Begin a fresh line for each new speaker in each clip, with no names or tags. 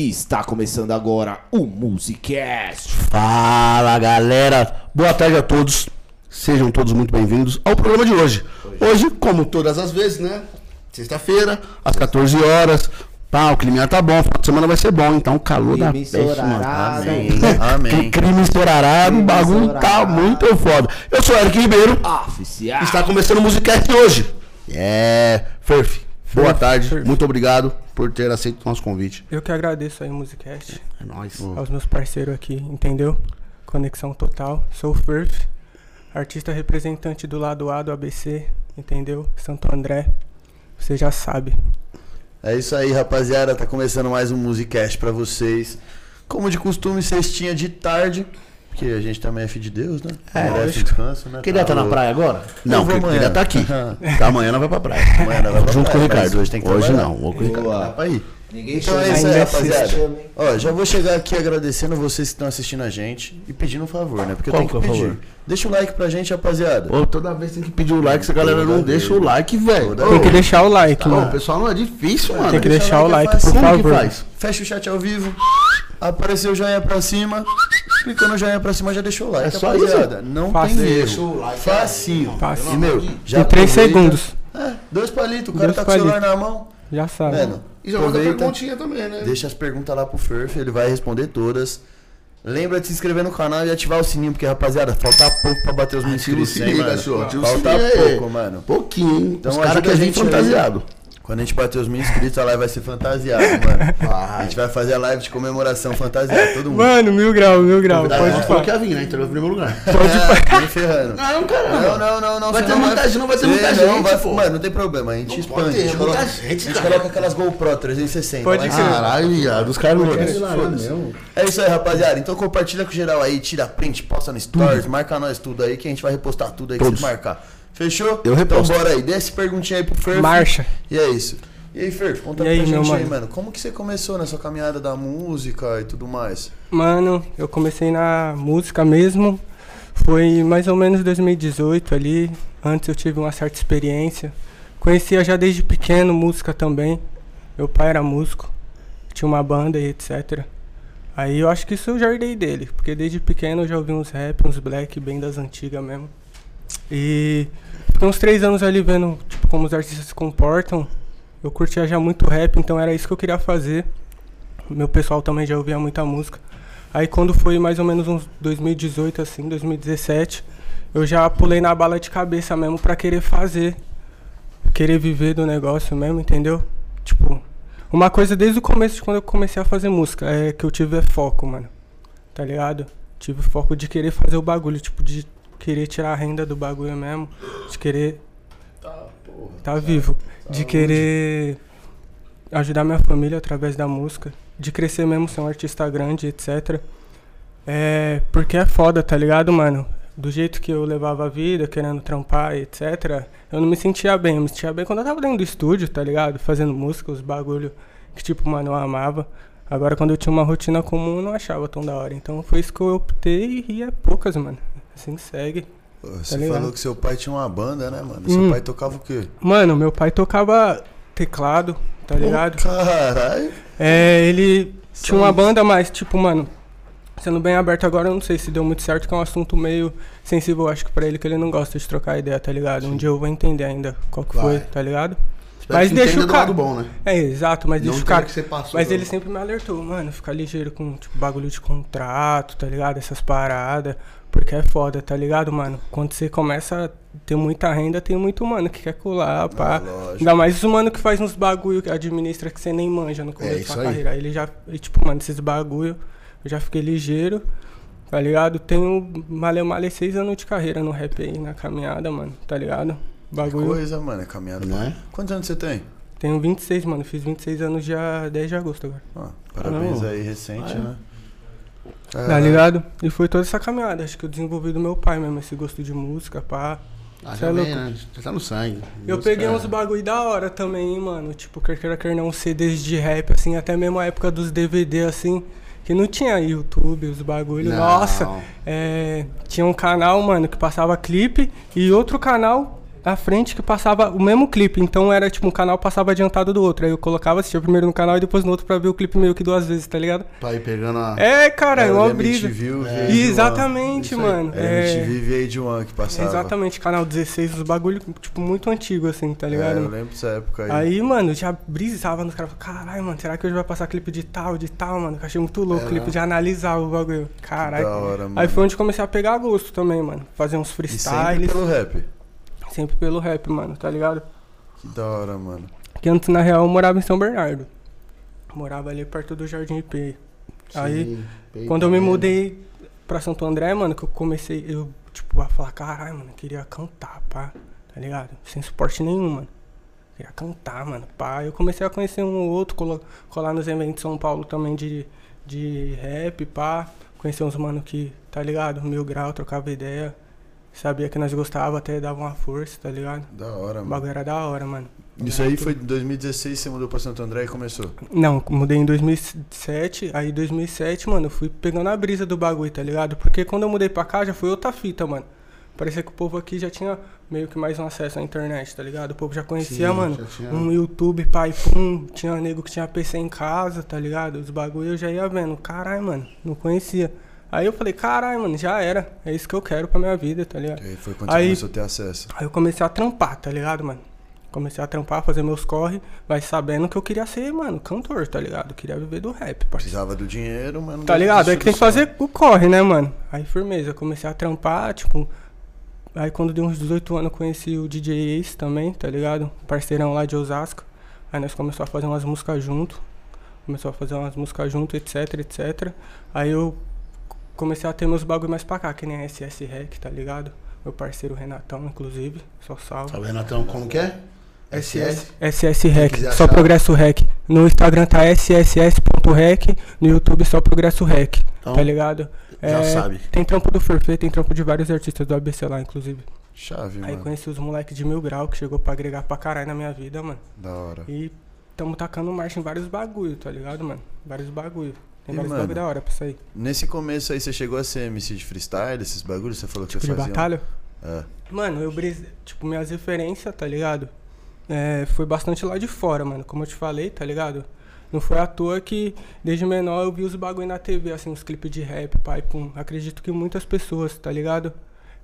E está começando agora o Musicast.
Fala galera, boa tarde a todos. Sejam todos muito bem-vindos ao programa de hoje. Hoje, como todas as vezes, né? Sexta-feira, às 14 horas. Pá, o clima tá bom, final de semana vai ser bom, então calor da
Crime
peste, mano.
estourarado.
Amém.
Amém.
Crime estourarado, o bagulho tá muito foda. Eu sou Eric Ribeiro,
Oficial.
está começando o Musicast hoje. É, Furf, boa tarde, muito obrigado por ter aceito o nosso convite.
Eu que agradeço aí o Musicast,
É nóis.
aos meus parceiros aqui, entendeu? Conexão total. Sou o Furf, artista representante do lado A do ABC, entendeu? Santo André. Você já sabe.
É isso aí, rapaziada. Tá começando mais um Musicast pra vocês. Como de costume, cestinha de tarde. Porque a gente também é filho de Deus, né?
É,
Merece descanso, né?
Queria estar na praia agora? Não,
Eu vou
queria
amanhã.
estar aqui. Tá, amanhã não vai pra praia.
Amanhã não vai pra
Junto com o Ricardo.
Hoje tem que
Hoje
trabalhar.
não, vou com o Ricardo.
Dá pra ir.
Ninguém
Então é isso aí, rapaziada. Ó, já vou chegar aqui agradecendo vocês que estão assistindo a gente e pedindo um favor, né? Porque eu
Qual
tenho que
que é
pedir.
favor?
Deixa o like pra gente, rapaziada.
Pô, toda vez tem que pedir o like, se a galera
Toda
não
vez.
deixa o like, velho.
Tem que deixar o like,
Não, o
mano.
pessoal não é difícil, mano.
Tem que
deixa
deixar o
like,
like,
é
por
que
favor.
faz?
Fecha o chat ao vivo. Apareceu o joinha pra cima. Clicou no joinha pra cima, já deixou o like.
É só
rapaziada. Não
Fácil.
tem erro.
o like,
Facinho.
Fácil.
E, meu, já
Em 3
aproveita.
segundos.
É, dois palitos. O cara
Dois
tá com o celular na mão.
Já sabe.
Mano,
E já manda perguntinha também, né?
Deixa as perguntas lá pro Furf, ele vai responder todas. Lembra de se inscrever no canal e ativar o sininho, porque, rapaziada, falta pouco pra bater os mil
Ativa o
inscritos, hein,
sininho,
mano? Falta pouco, mano.
Pouquinho.
Então
Os caras
ajuda
que a gente fantasiado.
Quando a gente bater os mil inscritos, a live vai ser fantasiada, mano. A gente vai fazer a live de comemoração fantasiada, todo mundo.
Mano, mil grau, mil grau.
Convidado
Pode falar.
que ia vir, né? Então, em primeiro lugar.
É, nem ferrando.
Não, caramba.
Não, não, não, não.
Vai ter
não
muita gente, não vai ter muita gente,
Não, vai,
pô.
Mano, não tem problema, a gente
Não
expande.
pode ter
a gente
muita
coloca,
gente,
a gente coloca aquelas GoPro 360.
Pode
cima.
Caralho, viado. Os caras.
É isso aí, rapaziada. Então compartilha com geral aí, tira print, posta no stories, marca nós tudo aí que a gente vai repostar tudo aí que vocês marcar. Fechou?
Eu reposto.
Então bora aí, dê essa perguntinha aí pro Fer.
Marcha.
E é isso. E aí, Fer, conta
E aí,
pra gente aí,
mano?
mano. Como que você começou nessa caminhada da música e tudo mais?
Mano, eu comecei na música mesmo. Foi mais ou menos 2018 ali. Antes eu tive uma certa experiência. Conhecia já desde pequeno música também. Meu pai era músico. Tinha uma banda e etc. Aí eu acho que isso eu já herdei dele. Porque desde pequeno eu já ouvi uns rap, uns black bem das antigas mesmo. E uns três anos ali vendo tipo, como os artistas se comportam. Eu curtia já muito rap, então era isso que eu queria fazer. Meu pessoal também já ouvia muita música. Aí quando foi mais ou menos uns 2018 assim, 2017, eu já pulei na bala de cabeça mesmo pra querer fazer, querer viver do negócio mesmo, entendeu? Tipo, uma coisa desde o começo de quando eu comecei a fazer música é que eu tive é foco, mano. Tá ligado? Tive foco de querer fazer o bagulho, tipo de querer tirar a renda do bagulho mesmo, de querer tá vivo, de querer ajudar minha família através da música, de crescer mesmo, ser um artista grande, etc. É, porque é foda, tá ligado, mano? Do jeito que eu levava a vida, querendo trampar, etc. Eu não me sentia bem, eu me sentia bem quando eu tava dentro do estúdio, tá ligado? Fazendo música, os bagulho que, tipo, mano, eu amava. Agora, quando eu tinha uma rotina comum, eu não achava tão da hora. Então, foi isso que eu optei e é poucas, mano. Assim segue.
Pô, Você
ligado?
falou que seu pai tinha uma banda, né, mano?
Hum.
Seu pai tocava o quê?
Mano, meu pai tocava teclado, tá ligado?
Ô, Caralho.
É, ele tinha uma
isso.
banda, mas, tipo, mano, sendo bem aberto agora, eu não sei se deu muito certo, que é um assunto meio sensível, acho que pra ele, que ele não gosta de trocar ideia, tá ligado? Um dia eu vou entender ainda qual que
Vai.
foi, tá ligado? Mas deixa o cara-
bom, né?
É, exato, mas
Não
deixa o cara.
passou.
Mas
não.
ele sempre me alertou, mano, fica ligeiro com, tipo, bagulho de contrato, tá ligado? Essas paradas. Porque é foda, tá ligado, mano? Quando você começa a ter muita renda, tem muito mano que quer colar, pá.
Ah.
Ainda mais os mano que faz uns bagulho que administra que você nem manja no começo
É
da
isso
sua
aí.
carreira. Aí ele já, e, tipo, mano, esses bagulho, eu já fiquei ligeiro, tá ligado? Tenho malha malha seis anos de carreira no rap aí, na caminhada, mano, tá ligado?
Que
Bagulho.
coisa, mano, é caminhada.
Né?
Quantos anos você tem?
Tenho 26, mano. Fiz 26 anos dia 10 de agosto agora.
Ah, parabéns
Não.
aí, recente,
Ah, é?
né?
Tá ligado? E foi toda essa caminhada. Acho que eu desenvolvi do meu pai mesmo, esse gosto de música, pá.
Ah,
Cê
já
é
vem, né? Já tá no sangue.
Eu
Música
peguei
é-
uns bagulho da hora também, hein, mano. Tipo, quer queira, quer não, CDs de rap, assim, até mesmo a época dos DVD, assim, que não tinha YouTube, os bagulho.
Não.
Nossa, é, tinha um canal, mano, que passava clipe e outro canal à frente que passava o mesmo clipe. Então era tipo, um canal passava adiantado do outro. Aí eu colocava, assistia primeiro no canal e depois no outro pra ver o clipe meio que duas vezes, tá ligado?
Pra ir pegando a.
É, cara, é
Era
uma brisa.
MTV, o
É.
VH1.
Exatamente,
Isso
mano.
Era
É,
MTV VH1 que passava.
exatamente, canal 16, os bagulho, tipo, muito antigo, assim, tá ligado?
É, eu lembro dessa época aí.
Aí, mano, eu já brisava nos caras. Caralho, mano, será que hoje vai passar clipe de tal, de tal, mano? Eu achei muito louco,
É,
clipe
né?
de analisar o bagulho. Caralho.
Da hora, mano.
Aí foi onde comecei a pegar gosto também, mano. Fazer uns
E
freestyles.
sempre pelo rap.
Sempre pelo rap, mano, tá ligado?
Que da hora, mano.
Que antes, na real, eu morava em São Bernardo. Morava ali perto do Jardim IP. Aí,
peito
quando eu me
mesmo.
mudei pra Santo André, mano, que eu comecei, eu, tipo, a falar, caralho, mano, eu queria cantar, pá, tá ligado? Sem suporte nenhum, mano. Queria cantar, mano, pá. Eu comecei a conhecer um ou outro, colo- colar nos eventos de São Paulo também de, de rap, pá. Conhecer uns mano que, tá ligado? Mil grau, trocava ideia. Sabia que nós gostava, até dava uma força, tá ligado?
Da hora,
O
mano.
bagulho era da hora, mano.
Isso aí foi em 2016, você mudou pra Santo André e começou.
Não, mudei em 2007, aí em 2007, mano, eu fui pegando a brisa do bagulho, tá ligado? Porque quando eu mudei pra cá já foi outra fita, mano. Parecia que o povo aqui já tinha meio que mais um acesso à internet, tá ligado? O povo já conhecia,
Sim,
mano,
já tinha-
um YouTube, pai, pum, tinha nego que tinha PC em casa, tá ligado? Os bagulho eu já ia vendo, caralho, mano, não conhecia. Aí eu falei, caralho, mano, já era, é isso que eu quero pra minha vida, tá ligado?
E aí foi quando
Aí-
você começou a ter acesso.
Aí eu comecei a trampar, tá ligado, mano? Comecei a trampar, fazer meus corre, mas sabendo que eu queria ser, mano, cantor, tá ligado? Eu queria viver do rap, parceiro.
Precisava do dinheiro, mas não
Tá ligado? É que tem que fazer o corre, né, mano? Aí firmeza, eu comecei a trampar, tipo. Aí quando deu uns 18 anos eu conheci o DJ Ace também, tá ligado? Parceirão lá de Osasco. Aí nós começamos a fazer umas músicas junto. Começou a fazer umas músicas junto, etc, etc. Aí eu comecei a ter meus bagulho mais pra cá, que nem a SS Rec, tá ligado? Meu parceiro Renatão, inclusive. Só salve.
Vendo, Renatão, como que é? SS?
SS Rec, só Progresso Rec. No Instagram tá sss.rec, no YouTube só Progresso Rec,
Então,
tá ligado?
já sabe.
Tem trampo do Forfê, tem trampo de vários artistas do ABC lá, inclusive.
Chave,
Aí
mano.
conheci os moleques de mil grau que chegou pra agregar pra caralho na minha vida, mano.
Da hora.
E tamo tacando marcha em vários bagulho, tá ligado, mano? Vários bagulho. Tem vários
mano,
bagulho da hora pra sair.
Nesse começo aí, você chegou a ser MC de freestyle, esses bagulhos? Você falou que
Tipo
você
de
fazia.
batalha?
É.
Mano, eu brisei, tipo, minhas referências, tá ligado? É, foi bastante lá de fora, mano. Como eu te falei, tá ligado? Não foi à toa que desde menor eu vi os bagulho na TV, assim, os clipes de rap, pai, pum. Acredito que muitas pessoas, tá ligado?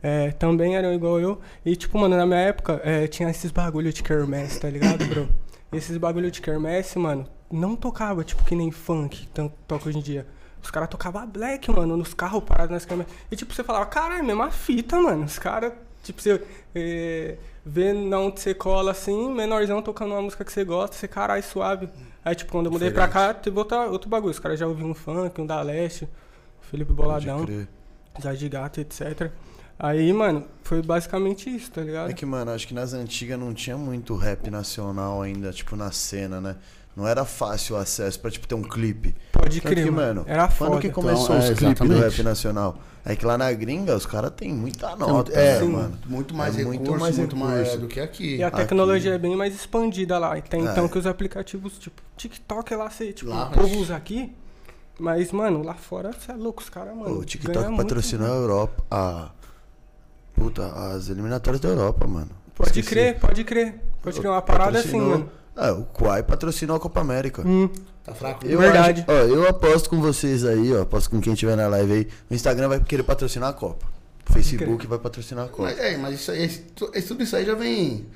É, também eram igual eu. E, tipo, mano, na minha época é, tinha esses bagulho de kermesse, tá ligado, bro? Esses bagulho de kermesse, mano, não tocava, tipo, que nem funk, tanto toca hoje em dia. Os caras tocavam black, mano, nos carros parados nas câmeras. E tipo, você falava, caralho, mesma fita, mano. Os caras, tipo, você é, vê na onde você cola assim, menorzão tocando uma música que você gosta, você, caralho, suave. Aí, tipo, quando eu mudei pra cá, teve outra, outro bagulho. Os caras já ouviam um funk, um da Leste, Felipe Boladão. Zé de Gato, etc. Aí, mano, foi basicamente isso, tá ligado?
É que, mano, acho que nas antigas não tinha muito rap nacional ainda, tipo, na cena, né? Não era fácil o acesso pra, tipo, ter um clipe.
Pode
Tanto
crer,
que,
mano. Era
Quando
foda.
que começou
Então,
os
é,
clipes do rap nacional? É que lá na gringa os caras têm muita nota,
é,
mano?
muito mais
É
recurso,
muito mais
muito mais do que aqui.
E a
Aqui.
tecnologia é bem mais expandida lá. Tem
É.
então que os aplicativos, tipo, TikTok lá, você, tipo,
Lá,
o povo usa aqui. Mas, mano, lá fora você é louco, os caras, mano.
o TikTok patrocinou a. Europa. A. Puta, as eliminatórias da Europa, mano.
Pode
Esqueci.
crer, pode crer. Pode crer uma parada assim, mano.
É, o Quai patrocinou a Copa América.
Hum,
Tá fraco?
Eu
Verdade.
acho- ó, eu aposto com vocês aí, ó. Aposto com quem tiver na live aí. O Instagram vai querer patrocinar a Copa. O Facebook vai patrocinar a Copa.
Mas, é, mas isso aí, isso- isso- tudo isso aí já vem.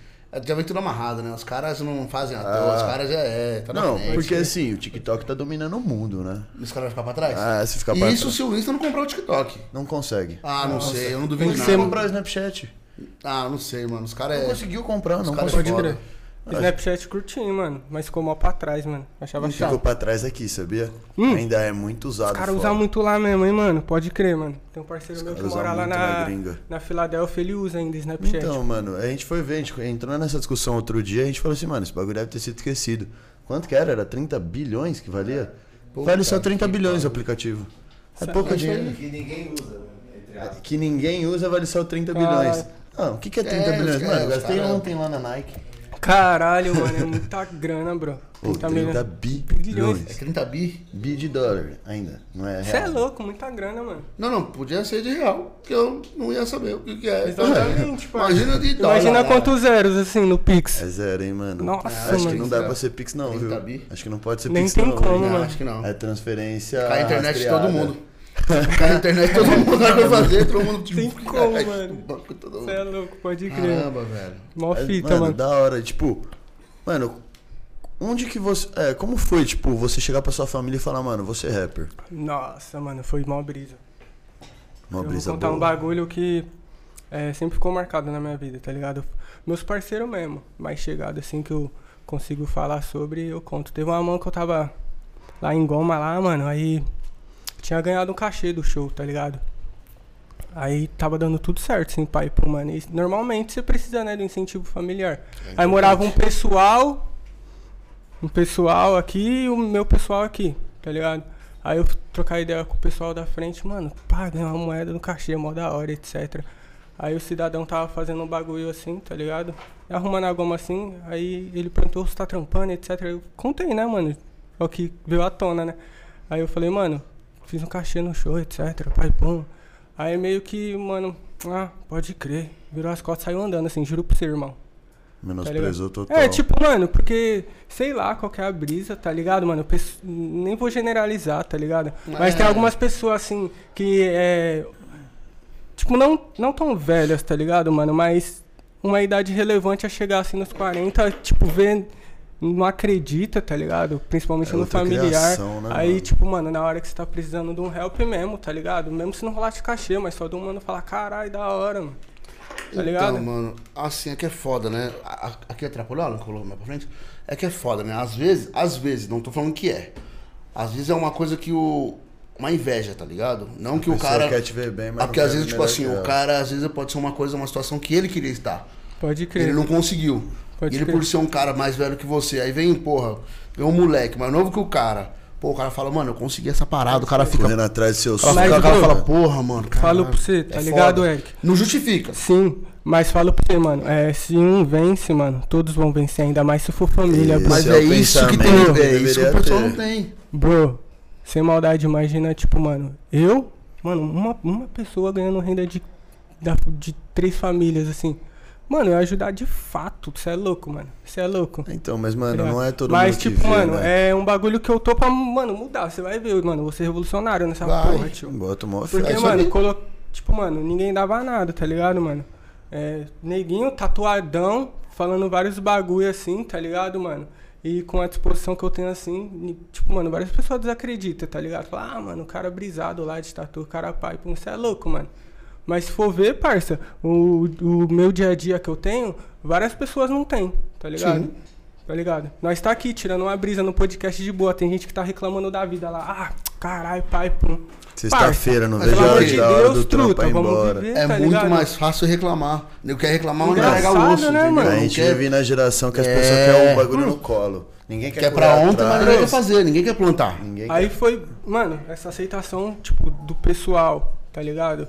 Já vem tudo amarrado, né? Os caras não fazem à toa,
Ah.
os caras já é. Tá
Não,
frente,
porque
né?
assim, o TikTok tá dominando o mundo, né?
Os caras vão ficar pra trás?
Ah, se ficar pra
Isso
trás.
se o Insta não comprar o TikTok.
Não consegue.
Ah, não sei, eu não duvido
Tem que
nada.
ser-
comprar o Snapchat.
Ah, não sei, mano. Os caras
Não
é.
conseguiu comprar, não
caras
conseguiu.
Snapchat curtinho, mano. Mas ficou mal pra trás, mano. Achava
Ficou
chato.
pra trás aqui, sabia?
Hum.
Ainda é muito usado.
Os caras usam muito lá mesmo, hein, mano. Pode crer, mano. Tem um parceiro meu que mora lá na,
na gringa.
na Filadélfia, ele usa ainda Snapchat.
Então, mano, a gente foi ver, a gente entrou nessa discussão outro dia, a gente falou assim, mano, esse bagulho deve ter sido esquecido. Quanto que era? Era 30 bilhões que valia? vale só 30 bilhões o aplicativo. É pouco dinheiro.
Que ninguém usa, né? entre aspas.
Que ninguém usa vale só 30
Caralho.
bilhões. Ah, o que, que é 30
É,
bilhões?
os-
Mano, eu
os
gastei ontem lá na Nike.
Caralho, mano, é muita grana, bro.
Pô,
30
30
milhões.
bilhões.
É 30 bi?
Bi de dólar ainda, não é
Você é
real.
louco, muita grana, mano.
Não, não, podia ser de real, que eu não ia saber o que, que é.
Exatamente, pô.
Imagina de dólar.
Imagina quantos zeros, assim, no Pix.
É zero, hein, mano?
Nossa,
Acho que
mano.
não dá pra ser Pix, não,
30
viu?
bi?
Acho que não pode ser
Nem
Pix,
tem
não.
como,
hein?
Não,
mano.
acho que não.
É transferência.
Cai a internet de todo mundo. Cai a internet todo mundo, vai fazer, todo mundo tipo,
Tem como,
cai
mano.
banco, todo mundo.
Você é louco, pode crer.
Caramba, velho.
Mó fita,
mano,
mano.
da hora. Tipo, mano, onde que você. É, como foi, tipo, você chegar pra sua família e falar, mano, você é rapper?
Nossa, mano, foi mó brisa.
Uma
eu
brisa
vou contar
boa.
um bagulho que é, sempre ficou marcado na minha vida, tá ligado? Meus parceiros mesmo, mais chegado assim que eu consigo falar sobre, eu conto. Teve uma mão que eu tava lá em Goma lá, mano, aí tinha ganhado um cachê do show, tá ligado? Aí tava dando tudo certo, assim, pai, pô, mano. E normalmente você precisa, né, do incentivo familiar. Aí morava um pessoal, um pessoal aqui e o meu pessoal aqui, tá ligado? Aí eu trocar ideia com o pessoal da frente, mano, pá, ganhei uma moeda no cachê, mó da hora, etc. Aí o cidadão tava fazendo um bagulho assim, tá ligado? Arrumando a goma assim, aí ele perguntou se tá trampando, etc. Eu contei, né, mano? É o que veio à tona, né? Aí eu falei, mano, fiz um cachê no show, etc. Pai, bom. Aí meio que, mano, ah, pode crer. Virou as costas e saiu andando, assim, juro pra você, irmão.
Menosprezou
Tá
total.
É, tipo, mano, porque, sei lá, qual que é a brisa, tá ligado, mano? Nem vou generalizar, tá ligado? Mas tem
É.
algumas pessoas, assim, que é. Tipo, não, não tão velhas, tá ligado, mano? Mas uma idade relevante a chegar, assim, nos 40, tipo, ver. Não acredita, tá ligado? Principalmente
É
no familiar.
criação, né,
Aí,
mano?
tipo, mano, na hora que você tá precisando de um help mesmo, tá ligado? Mesmo se não rolar de cachê, mas só um mano falar, caralho, da hora, mano. Tá ligado?
Então, mano, assim, é que é foda, né? Aqui atrapalhou, não colocou mais pra frente? É que é foda, né? Às vezes, às vezes, não tô falando que é. Às vezes é uma coisa que o. Uma inveja, tá ligado? Não que o cara.
quer te ver bem, mas
Ah, Porque às vezes, tipo assim, o cara, às vezes pode ser uma coisa, uma situação que ele queria estar.
Pode crer.
Ele não conseguiu.
Pode
e ele,
crer.
por ser um cara mais velho que você, aí vem, porra, vem um moleque mais novo que o cara. Pô, o cara fala, mano, eu consegui essa parada. O cara fica.
Correndo atrás do seu
O cara,
sonho.
o cara fala, porra, mano.
Falo
caralho,
pra você, tá
é
ligado,
foda.
Eric?
Não justifica.
Sim, mas falo pra você, mano. É, se um vence, mano, todos vão vencer, ainda mais se for família,
Isso.
bro.
Mas
é
é
o
isso que tem.
que
É isso que o pessoal
ter.
não tem.
Bro, sem maldade, imagina, tipo, mano, eu, mano, uma, uma pessoa ganhando renda de, da- de três famílias, assim. Mano, eu ia ajudar de fato. Você é louco, mano. Você é louco.
Então, mas, mano,
Tá
não é todo
Mas,
mundo que
tipo,
vê,
mano,
né?
é um bagulho que eu tô pra, mano, mudar. Você vai ver, mano, vou ser revolucionário nessa
Vai.
porra, tio.
Bota uma
Porque, mano, colo... tipo, mano, ninguém dava nada, tá ligado, mano? É, neguinho, tatuadão, falando vários bagulho assim, tá ligado, mano? E com a disposição que eu tenho assim, tipo, mano, várias pessoas desacreditam, tá ligado? Fala, ah, mano, o cara brisado lá de tatu, o cara pai, pô, você é louco, mano. Mas se for ver, parça, o, o meu dia a dia que eu tenho, várias pessoas não têm, tá ligado?
Sim.
Tá ligado? Nós tá aqui tirando uma brisa no podcast de boa. Tem gente que tá reclamando da vida lá. Ah, caralho, pai, pum.
Sexta-feira, não
Mas
vejo a hora de
Deus,
do
truta,
ir embora.
viver.
É
tá
muito
ligado?
mais fácil reclamar. Eu quero reclamar, mas não carregar o osso,
né, mano?
A gente
quer-
vive na geração que as
É.
pessoas querem o bagulho no colo. Ninguém quer
Quer
correr
pra ontem, mas
atrás.
ninguém quer fazer, ninguém quer plantar.
Ninguém
Aí
quer.
foi, mano, essa aceitação, tipo, do pessoal, tá ligado?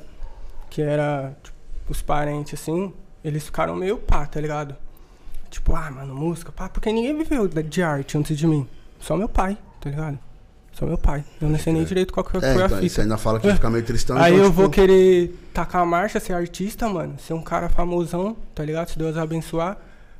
Que era, tipo, os parentes, assim, eles ficaram meio pá, tá ligado? Tipo, ah, mano, música, pá, porque ninguém viveu da- de arte antes de mim. Só meu pai, tá ligado? Só meu pai. Eu não sei nem direito qual que
É,
foi a
então,
fita.
você ainda fala que fica meio tristão.
Aí
então,
eu
tipo,
vou querer tacar a marcha, ser artista, mano. Ser um cara famosão, tá ligado? Se Deus abençoar.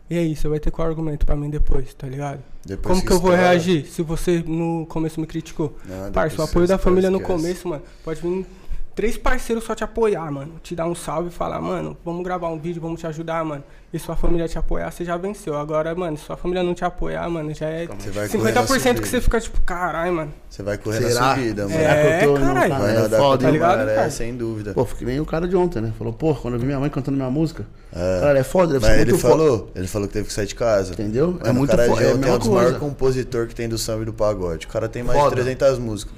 E aí, você vai ter qual argumento pra mim depois, tá ligado?
Depois
Como que eu vou reagir se você no começo me criticou?
Não,
Parça, o apoio da família no
esquece.
começo, mano. Pode vir três parceiros só te apoiar, mano. Te dar um salve e falar, mano, vamos gravar um vídeo, vamos te ajudar, mano. E sua família te apoiar, você já venceu. Agora, mano, se sua família não te apoiar, mano, já é
Você vai correr
50%
na
que você fica tipo, caralho, mano.
Você vai correr
Será?
na subida, mano.
Será que eu tô
É,
indo,
caralho.
Vai
É foda,
o
ligado,
maré,
cara?
sem dúvida.
Pô, fiquei nem o cara de ontem, né? Falou, pô, quando eu vi minha mãe cantando minha música. Cara, é foda, deve
Mas ele
muito foda.
falou, ele falou que teve que sair de casa.
Entendeu? É
Mano,
muito
o cara
fo-
de
é
é um dos
coisa.
maiores compositores que tem do samba e do pagode. O cara tem mais
Foda.
de 300 músicas.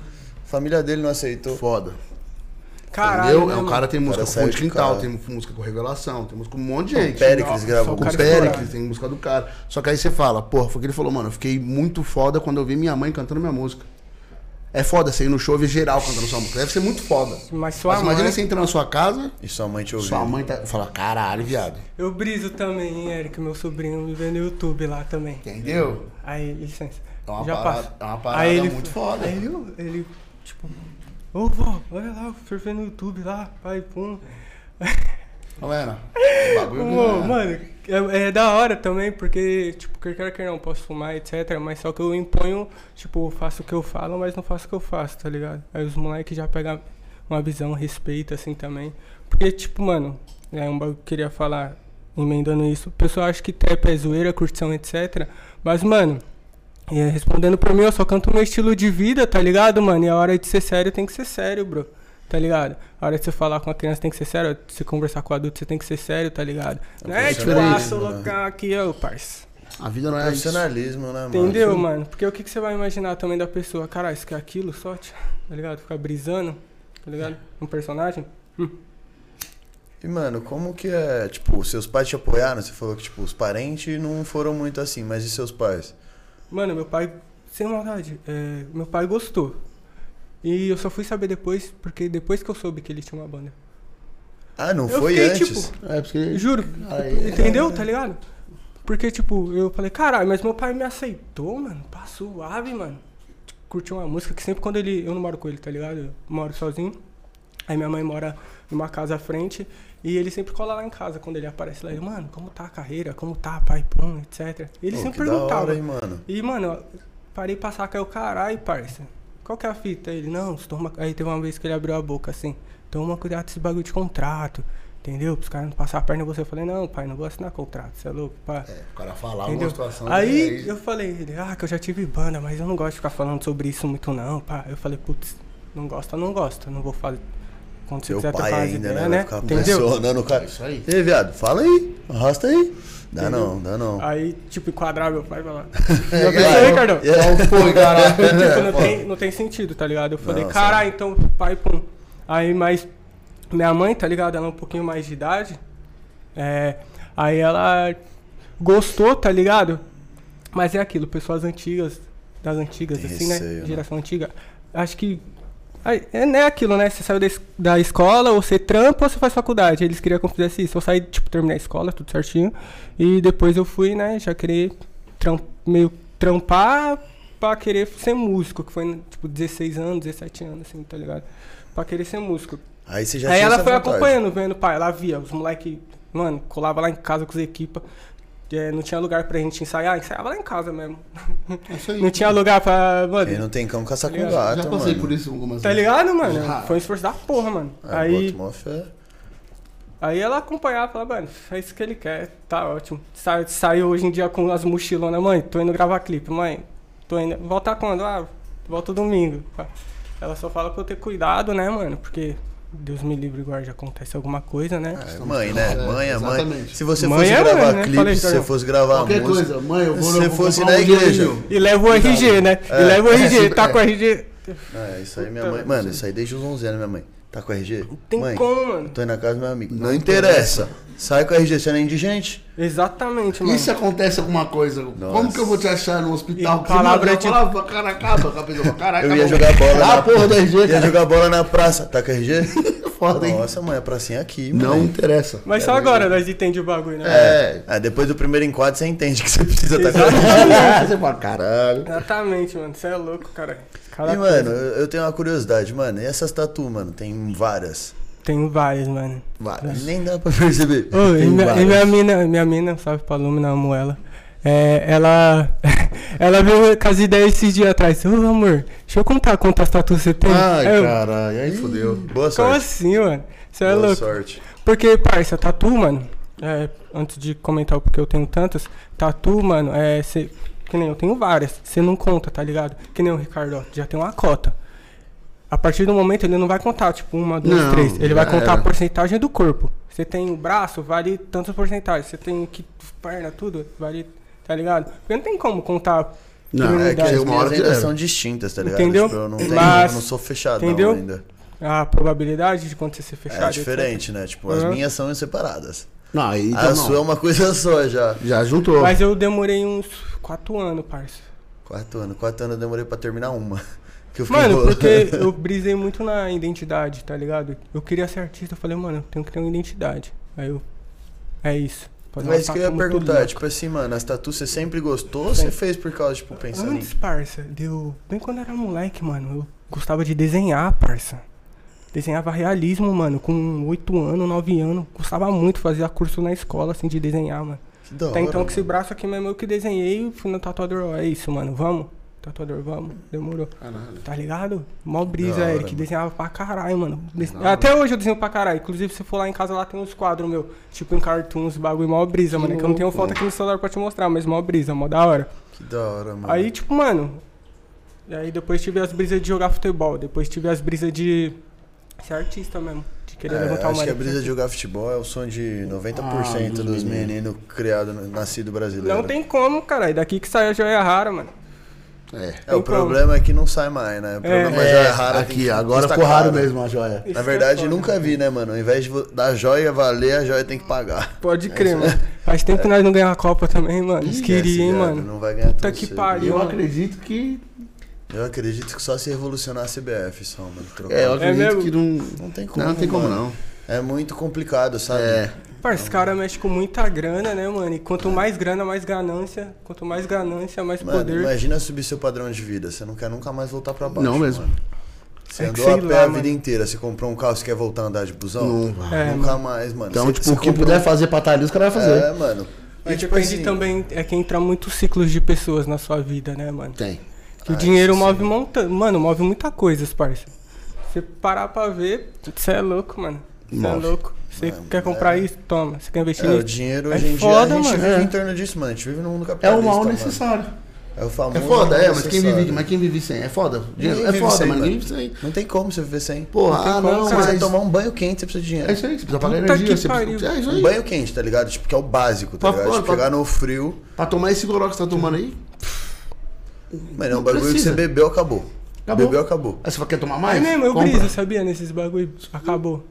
A família dele não aceitou.
Foda.
Caralho.
Entendeu?
né,
É um
mano?
cara tem música
cara
com fundo de quintal, tem música com revelação, tem música com um monte de
O
gente.
Péricles
Nossa,
gravou
o
o
estourado.
tem música do cara. Só que aí você fala, porra, foi o que ele falou, mano, eu fiquei muito foda quando eu vi minha mãe cantando minha música. É foda você ir no show e ver geral cantando sua música. Deve ser muito foda.
Mas sua
Mas imagina
mãe...
você entrar na sua casa,
E sua mãe te ouviu.
sua mãe tá. Fala, caralho, viado.
Eu briso também, hein, Eric, meu sobrinho me vê no YouTube lá também.
Entendeu?
Aí, licença.
É uma
já
parada-
passa.
é uma parada
aí ele,
muito foda.
Aí ele, ele tipo, ô vó, olha lá, vê no YouTube lá, pai, pum.
Vendo? O bagulho é-
mano, é, é da hora também, porque, tipo, quer queira que não, posso fumar, etc. Mas só que eu imponho, tipo, faço o que eu falo, mas não faço o que eu faço, tá ligado? Aí os moleques já pegam uma visão, respeito, assim, também. Porque, tipo, mano, é um bagulho que eu queria falar, emendando isso. O pessoal acha que trap é zoeira, curtição, etc. Mas, mano, é, respondendo pra mim, eu só canto meu estilo de vida, tá ligado, mano? E a hora de ser sério tem que ser sério, bro. Tá ligado? A hora de você falar com a criança tem que ser sério, de você conversar com o adulto você tem que ser sério, tá ligado? Não é tipo, ah,
profissionalismo,
sou
né?
loucão aqui, ô, parça.
A vida não é.
Profissionalismo, né, mano?
Entendeu, mano? Porque o que, que você vai imaginar também da pessoa? Caralho, isso que é aquilo só, tá ligado? Ficar brisando, tá ligado? Um personagem.
E, mano, como que é, tipo, seus pais te apoiaram? Você falou que, tipo, os parentes não foram muito assim, mas e seus pais?
Mano, meu pai, sem maldade, é, meu pai gostou. E eu só fui saber depois, porque depois que eu soube que ele tinha uma banda.
Ah, não
Eu
foi
fiquei,
antes?
tipo,
É, porque.
Juro.
Aí-
entendeu? Tá ligado? Porque, tipo, eu falei, caralho, mas meu pai me aceitou, mano. Tá suave, mano. Curtiu uma música que sempre quando ele. Eu não moro com ele, tá ligado? Eu moro sozinho. Aí minha mãe mora numa casa à frente. E ele sempre cola lá em casa quando ele aparece lá. Ele, mano, como tá a carreira? Como tá, pai, pum, etc. Ele
Pô,
sempre perguntava.
hora, hein, mano?
E, mano, parei pra sacar o caralho, parça. Qual que é a fita? Ele, não, toma... Aí teve uma vez que ele abriu a boca assim, toma cuidado com esse bagulho de contrato, entendeu? Os caras não passar a perna em você. Eu falei, não, pai, não vou assinar contrato, você é louco, pá.
É, o cara falar
Entendeu?
uma situação.
Aí eu falei, ele, ah, que eu já tive banda, mas eu não gosto de ficar falando sobre isso muito não, pá. Eu falei, putz, não gosta, não gosta, não vou fazer. Quando você
Seu
quiser
pai ainda,
ideias,
né?
né?
Vai ficar
Entendeu?
pressionando o cara.
É isso aí.
E aí, viado, fala aí. Arrasta aí. Dá
Entendeu?
não, dá não.
Aí, tipo, enquadrar meu pai vai lá.
É,
Já pensou,
cara,
Ricardão?
É.
Foi, caralho.
tipo, não tem, não tem sentido, tá ligado? Eu falei,
Não,
caralho, então, pai, pum. Aí, mas minha mãe, tá ligado? Ela é um pouquinho mais de idade. É, aí ela gostou, tá ligado? Mas é aquilo, pessoas antigas, das antigas,
Tem
assim,
receio,
né?
né?
Geração antiga. Acho que. Aí, É, é aquilo, né? Você saiu da, es- da escola, ou você trampa ou você faz faculdade. Eles queriam que eu fizesse isso. Eu saí, tipo, terminei a escola, tudo certinho. E depois eu fui, né? Já querer tram- meio trampar pra querer ser músico, que foi, tipo, 16 anos, 17 anos, assim, tá ligado? Pra querer ser músico.
Aí você já
Aí ela foi
vontade.
acompanhando, vendo, pai. Ela via, os moleque, mano, colava lá em casa com os equipa. É, não tinha lugar pra gente ensaiar, ensaiava lá em casa mesmo.
É isso aí.
Não tinha lugar pra. Mano,
Quem não tem cão caça com
Tá ligado?
gato,
Já passei
mano.
por isso algumas
tá
vezes.
ligado, mano?
Já.
Foi um esforço da porra, mano.
Ah,
aí,
boto mó fé.
aí ela acompanhava e falava, mano, é isso que ele quer, tá ótimo. Sa saiu hoje em dia com as mochilonas, mãe, tô indo gravar clipe, mãe. Tô indo. Volta quando? Ah, volta domingo. Ela só fala pra eu ter cuidado, né, mano? Porque Deus me livre, guarde, acontece alguma coisa, né?
É, mãe, né?
É,
Mãe é mãe.
exatamente.
Se você
Mãe
fosse
é
gravar
mãe, né?
clipe,
Falei,
se você fosse gravar
Qualquer
música...
coisa, mãe, eu vou
Se você fosse na igreja.
E leva o RG, né?
É.
E leva o RG,
É,
tá
é.
com o RG.
É, isso aí minha mãe... Mano, isso aí desde os 11 anos, minha mãe. Tá com RG?
Tem
mãe,
como, mano.
tô indo na casa do meu amigo. Não interessa. Sai com RG, você não é indigente.
Exatamente, mano.
E se acontece alguma coisa? Como que eu vou te achar no hospital?
E palavra
mano,
de-
eu falava, cara, acaba a. Caraca,
Eu ia
mano.
jogar bola
Dá
na-
a porra do RG,
Ia
cara.
jogar bola na praça. Tá com RG?
Foda, hein?
Nossa, mãe, a pracinha é aqui,
Não
mano.
interessa.
Mas só agora nós entendemos o bagulho, né?
É.
Ah, depois do primeiro enquadro você entende que você precisa estar com
Exatamente.
Você fala, caralho.
Exatamente, mano. Você é louco, cara. Cada
E,
coisa.
mano, eu eu tenho uma curiosidade, mano. E essas tatu, mano? Tem várias.
Tenho várias, mano.
Várias.
Nem dá pra perceber.
Ô, e minha, e minha mina, minha mina, salve pra Lumina, amo ela. É, ela. ela veio com as ideias esses dias atrás. Ô, amor, deixa eu contar quantas tatuas você tem.
Ai,
eu,
caralho. Aí fodeu.
Boa
Como
sorte.
assim, mano? Você é
Boa
louco.
sorte.
Porque, parça, tatu, mano, é, antes de comentar o porquê eu tenho tantas, tatu, mano, é. Cê, que nem eu tenho várias. Você não conta, tá ligado? Que nem o Ricardo, ó, já tem uma cota. A partir do momento ele não vai contar, tipo, uma, duas,
Não,
três. Ele vai
já
contar
era.
a porcentagem do corpo. Você tem o braço, vale tantas porcentagens. Você tem que perna, tudo, vale. Tá ligado? Porque não tem como contar.
Não, é que chega
As
uma hora que
ainda são distintas, tá ligado?
Entendeu?
Tipo, eu não, tenho,
Mas-
eu não sou fechadão
entendeu?
ainda.
A probabilidade de acontecer ser fechado.
É
etc.
diferente, né? Tipo, as
Uhum.
minhas são separadas.
Não, aí então
a
não.
sua é uma coisa só já.
Já juntou.
Mas eu demorei uns quatro anos, parça.
Quatro anos. Quatro anos eu demorei pra terminar uma.
Mano, porque eu brisei muito na identidade, tá ligado? Eu queria ser artista, eu falei, mano, eu tenho que ter uma identidade. Aí eu. É isso. Fazer
Mas que eu ia perguntar,
louca.
tipo assim, mano, as tatu você sempre gostou ou você fez por causa, tipo, pensando.
Antes, parça, deu. Bem quando eu era moleque, mano, eu gostava de desenhar, parça. Desenhava realismo, mano, com 8 anos, 9 anos. Gostava muito, fazia curso na escola, assim, de desenhar, mano.
Que da hora,
Até então,
mano.
com esse braço aqui mesmo eu que desenhei, fui no tatuador, ó, é isso, mano, vamos? Tatuador, vamos, demorou. Tá ligado? Mó brisa,
Da hora,
Eric,
mano.
desenhava pra caralho, mano. Dese- Até hoje eu desenho pra caralho. Inclusive, se for lá em casa, lá tem uns quadros, meu. Tipo em cartoons, bagulho, mó brisa, mano. É que eu não tenho foto aqui no celular pra te mostrar, mas mó brisa, mó da hora.
Que da hora, mano.
Aí, tipo, mano. E aí depois tive as brisas de jogar futebol. Depois tive as brisas de ser artista mesmo. De querer
É,
levantar
acho
uma
que a brisa de jogar futebol é o sonho de 90%
Ah, dos
dos
meninos.
meninos criados, nascido brasileiro.
Não tem como, caralho. Daqui que sai a joia rara, mano.
É.
É, o problema é que não sai mais, né? O problema é,
É,
joia rara.
aqui,
que
agora ficou raro
caro.
mesmo a joia.
Isso
Na
que
verdade,
é
nunca vi, né, mano? Ao invés de da joia valer, a joia tem que pagar.
Pode crer, mano. Faz tempo que nós não ganhamos a Copa também, mano. Queria, hein, mano.
Não vai ganhar
Puta que
cedo.
pariu.
Eu
mano.
acredito que.
Eu acredito que só se revolucionar a CBF só, mano. trocar.
É, eu acredito
mesmo?
que não.
Não tem como.
Não, não tem como
mano.
não.
É muito complicado, sabe?
É.
Parça, esse cara mexe com muita grana, né, mano? E quanto mais grana, mais ganância. Quanto mais ganância, mais
Mano,
poder.
imagina subir seu padrão de vida. Você não quer nunca mais voltar pra baixo.
Não mesmo.
mano. Você
É
andou a pé
lá,
a
mano.
vida inteira. Você comprou um carro, você quer voltar a andar de busão?
Não.
É,
nunca
mano.
mais, mano.
Então,
Você-
tipo, o que
comprou-
puder fazer pra estar ali, os caras vão fazer.
É, mano.
Mas
E, tipo
depende
assim,
também, é que entra muitos ciclos de pessoas na sua vida, né, mano?
Tem.
Que
Ah,
o dinheiro move
sim.
monta... Mano, move muita coisa, parça. Você parar pra ver, você é louco, mano. Você é louco. Você
Mano,
quer comprar
é.
isso? Toma. Você quer investir
É, o dinheiro
É
hoje em
foda,
dia a gente
mano.
vive
É.
em torno disso, mano. A gente vive num mundo
É
capitalista.
o mal
mano.
necessário.
É o famoso
É foda, é, mas quem, vive, mas quem vive sem? É foda. Dinheiro é foda,
sem,
mas ninguém
mano.
vive sem.
Não tem como você viver sem.
Porra, ah,
como,
não, mas.
você tomar um banho quente, você precisa de dinheiro.
É isso aí, você precisa pagar
Puta
energia.
que
Você
pariu.
precisa... É isso
Um
aí.
banho quente, tá ligado? Tipo, que é o básico, tá
Pra-
ligado? Tipo,
pra-
chegar no frio.
Pra tomar esse goró que você tá tomando aí,
Mano, é um
Não
bagulho
precisa.
que você bebeu, acabou.
Acabou.
Bebeu, acabou.
aí você quer tomar mais?
É mesmo, eu
Compra.
briso, sabia? Nesses bagulho. Acabou.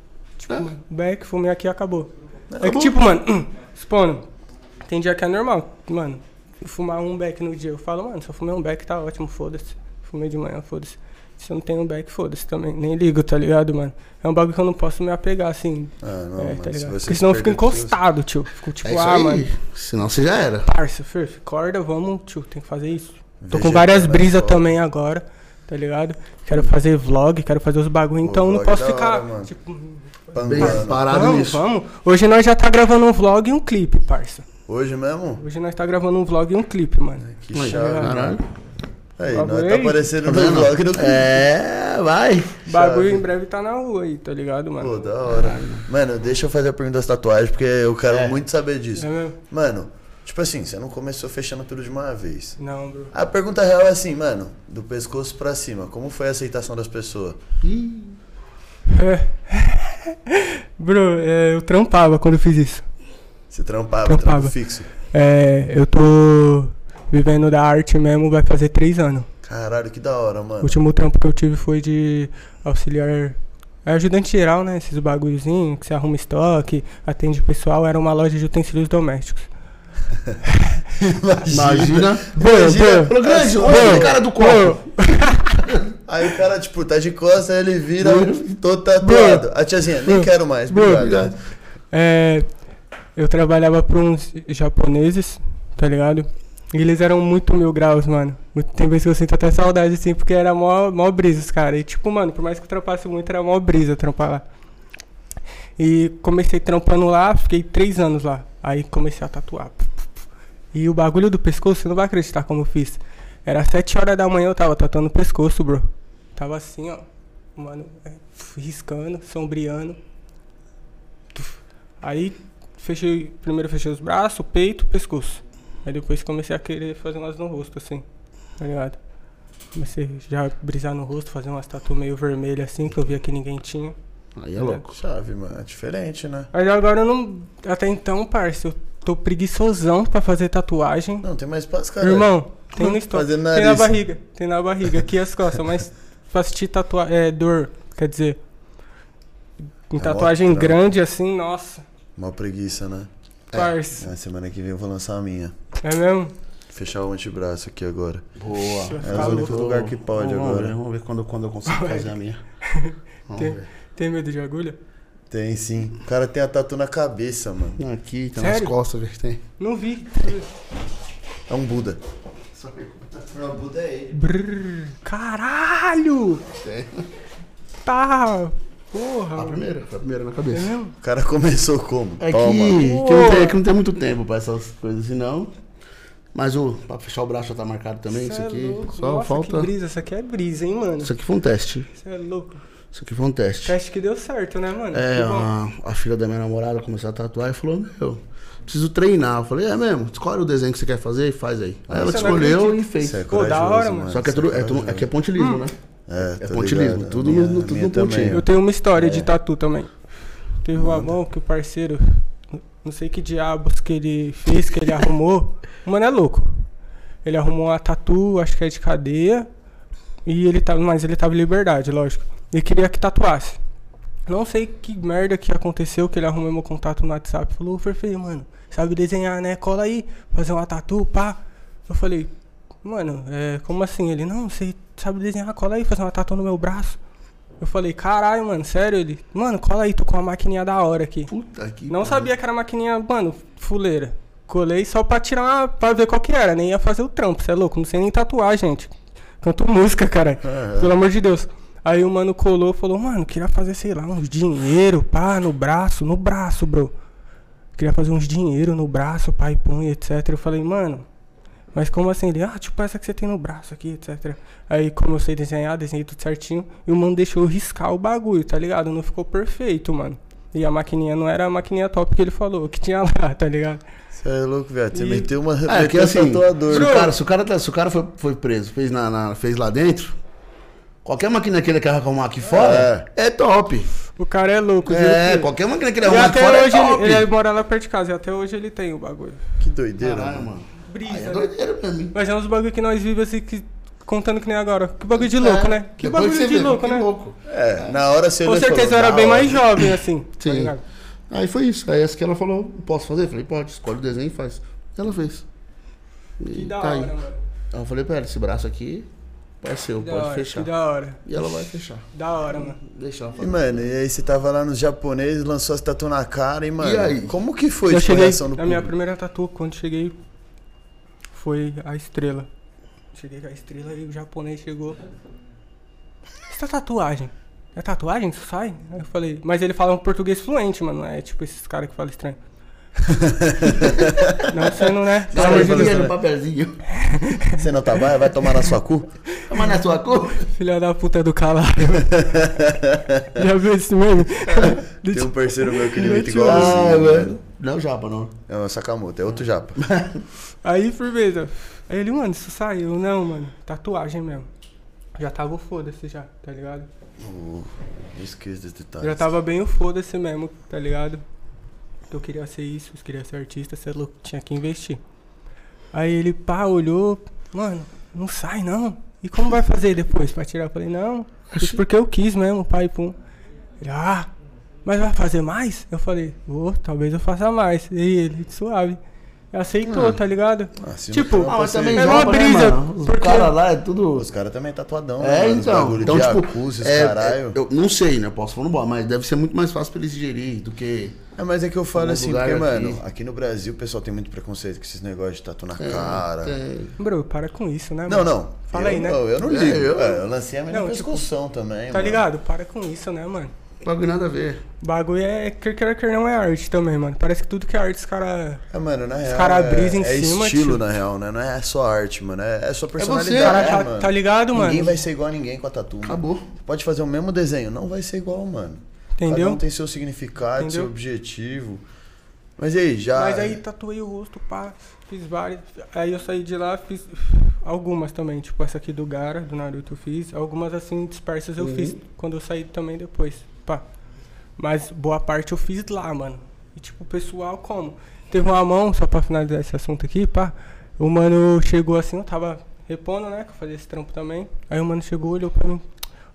Tipo,
É.
beck, fumei aqui acabou. É que
Acabou.
tipo, mano, expondo. Tem dia que é normal, mano. Fumar um beck no dia. Eu falo, mano, se eu fumei um beck tá ótimo, foda-se. Fumei de manhã, foda-se. Se eu não tenho um beck, foda-se também. Nem ligo, tá ligado, mano? É um bagulho que eu não posso me apegar assim.
Ah, não,
é, tá
se
ligado?
você
Porque senão eu fico encostado, tio. Fico tipo,
É
ah,
aí.
mano.
Senão você já era.
Parça, Fer, acorda, vamos, tio, tem que fazer isso. Tô com várias
é
brisas também agora, tá ligado? Quero fazer vlog, quero fazer os bagulho, então não
vlog é
posso
hora,
ficar,
mano.
tipo,
Bem parado
vamos,
nisso.
vamos. Hoje nós já tá gravando um vlog e um clipe, parça.
Hoje mesmo?
Hoje nós tá gravando um vlog e um clipe, mano.
Que chave.
Caralho.
Aí,
Bagulho
nós tá
aí.
aparecendo
Tá
no
vendo?
vlog do
É, vai.
Bagulho
Chave.
em breve tá na rua aí, tá ligado,
Pô,
mano?
da hora. Mano, deixa eu fazer a pergunta das tatuagens, porque eu quero
É.
muito saber disso.
É mesmo?
Mano, tipo assim, você não começou fechando tudo de uma vez.
Não, bro.
A pergunta real é assim, mano, do pescoço pra cima, como foi a aceitação das pessoas?
É. Bro, é, eu trampava quando eu fiz isso.
Você trampava,
Trampava.
trampo fixo?
É, eu tô vivendo da arte mesmo, vai fazer três anos.
Caralho, que da hora,
O
mano.
último trampo que eu tive foi de auxiliar. É ajudante geral, né? Esses bagulhozinhos que você arruma estoque, atende o pessoal. Era uma loja de utensílios domésticos.
Imagina.
Imagina,
Falou, grande,
assim,
olha o cara do copo.
Aí o cara, tipo, tá de costas, aí ele vira todo tatuado. A tiazinha, nem quero mais, obrigado.
É, eu trabalhava pra uns japoneses, tá ligado? E eles eram muito mil graus, mano. Tem vezes que eu sinto até saudade, assim, porque era mó, mó brisa, os caras. E tipo, mano, por mais que eu trampasse muito, era mó brisa trampar lá. E comecei trampando lá, fiquei três anos lá. Aí comecei a tatuar. E o bagulho do pescoço, você não vai acreditar como eu fiz. Era sete horas da manhã, eu tava tatuando o pescoço, bro. Tava assim, ó. Mano, é, riscando, sombreando. Aí fechei. Primeiro fechei os braços, peito, pescoço. Aí depois comecei a querer fazer umas no rosto, assim. Tá ligado? Comecei já a brisar no rosto, fazer umas tatu meio vermelha assim, que eu via que ninguém tinha.
Aí é louco.
Chave, mano, é diferente, né?
Aí agora eu não. Até então, parça, eu tô preguiçosão pra fazer tatuagem.
Não, tem mais espaço, cara.
Irmão, tem no estômago. Tem na barriga. Tem na barriga, aqui as costas, mas pra assistir tatuagem. É, dor, quer dizer. Em
É
tatuagem
mó trampo.
grande assim, nossa.
Uma preguiça, né?
Parça.
Na semana que vem eu vou lançar a minha.
É mesmo?
Fechar o antebraço aqui agora.
Boa.
É o único lugar que pode
vamos
agora.
Ver, vamos ver quando, quando eu consigo fazer a minha.
Tem, tem medo de agulha?
Tem sim. O cara tem a tatu na cabeça, mano.
Aqui, tá
Sério?
nas costas, vê que tem.
Não vi.
É um Buda.
Não, Buda é ele.
Brrr, caralho!
Tem.
Tá. Porra.
A primeira, foi a primeira na
É
cabeça.
mesmo?
O cara começou como?
É que,
Toma.
que, não tem, que não tem muito tempo pra essas coisas assim, não. Mas o, pra fechar o braço já tá marcado também, isso
é
aqui.
louco.
Só
Nossa,
falta.
Que brisa, isso aqui é brisa, hein, mano?
Isso aqui foi um teste.
Você é louco.
Isso aqui foi um teste.
Teste que deu certo, né, mano?
É, a, a filha da minha namorada começou a tatuar e falou, meu, preciso treinar. Eu falei, é mesmo, escolhe o desenho que você quer fazer e faz aí. Aí ela escolheu e fez.
É
Pô, da hora, mano.
Só que é, tudo, é, tudo- é que é pontilismo, né?
É,
é
tô
pontilismo,
ligado.
tudo
minha-
no- tudo no pontinho.
também.
Eu tenho uma história
É.
de tatu também. Teve uma mão que o parceiro, não sei que diabos que ele fez, que ele arrumou. O mano é louco. Ele arrumou uma tatu, acho que é de cadeia. E ele tava, mas ele tava em liberdade, lógico. Ele queria que tatuasse. Não sei que merda que aconteceu, que ele arrumou meu contato no WhatsApp. Falou, Ferfeio, mano, sabe desenhar, né? Cola aí, fazer uma tatu, pá. Eu falei, mano, é, como assim? Ele, não, você sabe desenhar, cola aí, fazer uma tatu no meu braço. Eu falei, caralho, mano, sério? Ele, mano, cola aí, tô com uma maquininha da hora aqui.
Puta que
Não
pariu.
sabia que era maquininha, mano, fuleira. Colei só pra tirar uma, pra ver qual que era, nem ia fazer o trampo, cê é louco, não sei nem tatuar, gente. Canto música, cara. Pelo amor de Deus. Aí o mano colou falou, mano, queria fazer, sei lá, uns dinheiro, pá, no braço, no braço, bro. Queria fazer uns dinheiro no braço, pai, põe, etc. Eu falei, mano, mas como assim? Ele, ah, tipo essa que você tem no braço aqui, etc. Aí, como eu sei desenhar, desenhei tudo certinho. E o mano deixou riscar o bagulho, tá ligado? Não ficou perfeito, mano. E a maquininha não era a maquininha top que ele falou, que tinha lá, tá ligado?
Você é louco, viado. Você
E-
meteu uma.
É, que assim,
tatuador.
se o cara, se o cara, tá- se o cara foi, foi preso, fez, na, na- fez lá dentro, qualquer máquina que ele quer arrumar aqui fora, é, top.
O cara é louco,
É, qualquer máquina que ele arrumar aqui fora
hoje
é top.
ele, ele mora lá perto de casa e até hoje ele tem o bagulho.
Que doideira,
Caralho,
mano.
Brisa,
Aí é
né?
doideira pra mim.
Mas é uns bagulho que nós vivemos assim, que, contando que nem agora. Que bagulho de louco,
É,
né? Que bagulho de
vê,
louco,
que
né?
louco.
É, na hora você
Com certeza eu
falou,
era
"Da
bem
hora."
mais jovem, assim. Tá
Sim.
ligado?
Aí foi isso. Aí essa que ela falou, posso fazer? Eu falei, pode, escolhe o desenho e faz. E ela fez. E
Que da
tá
hora,
aí.
mano.
Eu falei pra ela, esse braço aqui
Que da
pode
hora,
fechar.
da hora.
E ela vai fechar.
Da hora, mano.
Deixa ela
E,
fazer.
mano, e aí você tava lá nos japoneses, lançou as tatu na cara, e, mano,
E aí?
como que foi
eu
a reação do
a minha
público?
primeira tatu, quando cheguei, foi a estrela. Cheguei com a estrela e o japonês chegou. Isso é tatuagem. É tatuagem que sai? Aí eu falei, mas ele fala um português fluente, mano. Não é tipo esses caras que falam estranho. não né?
Falou
Deus.
assim,
no papelzinho.
Você não tá vai, vai tomar na sua cu?
Mas na sua cor?
Filha da puta do calado. Já viu esse meme?
Tem um parceiro meu que ele imita
Deixa
igual
Ah,
assim,
velho.
mano.
Não, japa, não.
É o Sakamoto, é outro japa.
Aí, firmeza. Aí ele, mano, isso saiu. Não, mano. Tatuagem mesmo. Já tava o foda-se já, tá ligado?
Uh, esqueci desse detalhe.
Já tava bem o foda-se mesmo, tá ligado? Eu queria ser isso, eu queria ser artista, você é louco, tinha que investir. Aí ele, pá, olhou, mano, não sai não. E como vai fazer depois pra tirar? Eu falei, não, isso porque eu quis mesmo, pai, pum. Ele, ah, mas vai fazer mais? Eu falei, vou, talvez eu faça mais. E ele, suave. Aceitou,
Ah.
tá ligado?
Assim,
Tipo,
não
Ah, mas também.
É uma
né,
brisa?
Os
porque-
caras lá é tudo...
Os caras também tatuadão,
É,
né, mano?
Então. Então, tipo,
jacuzzi, os
é,
caralho.
é, eu não sei, né? Posso falar no boa, mas deve ser muito mais fácil pra eles digerir do que.
É, mas é que eu falo
Alguns
assim, porque, mano,
aqui.
aqui no Brasil o pessoal tem muito preconceito com esses negócios de tatu na
É,
cara.
tem.
Bro, para com isso, né,
Não,
mano?
não.
Fala
eu,
aí, né?
não, eu não
É,
ligo.
eu-
é, eu lancei a minha
Não, tipo,
discussão também.
Tá
mano.
ligado? Para com isso, né, mano?
Bagulho nada a ver.
Bagulho é. Quer queira, quer não é arte também, mano. Parece que tudo que é arte, os caras.
É, mano, na real.
cara
é,
brisa em
é
cima,
estilo,
tio.
na real, né? Não é só arte, mano. É, é sua
você,
personalidade,
cara,
tá-
mano.
tá ligado,
Ninguém
mano?
vai ser igual a ninguém com a tatu. mano.
Acabou.
Você pode fazer o mesmo desenho, não vai ser igual, mano.
Entendeu?
Cada um tem seu significado,
Entendeu?
seu objetivo. Mas aí, já.
Mas aí tatuei o rosto, pá, fiz várias. Aí eu saí de lá, fiz algumas também, tipo essa aqui do Gara, do Naruto eu fiz. Algumas assim dispersas eu
Uhum.
fiz quando eu saí também depois, pá. Mas boa parte eu fiz lá, mano. E tipo, o pessoal como? Teve uma mão, só pra finalizar esse assunto aqui, pá. O mano chegou assim, eu tava repondo, né? Que eu fazia esse trampo também. Aí o mano chegou, olhou pra mim.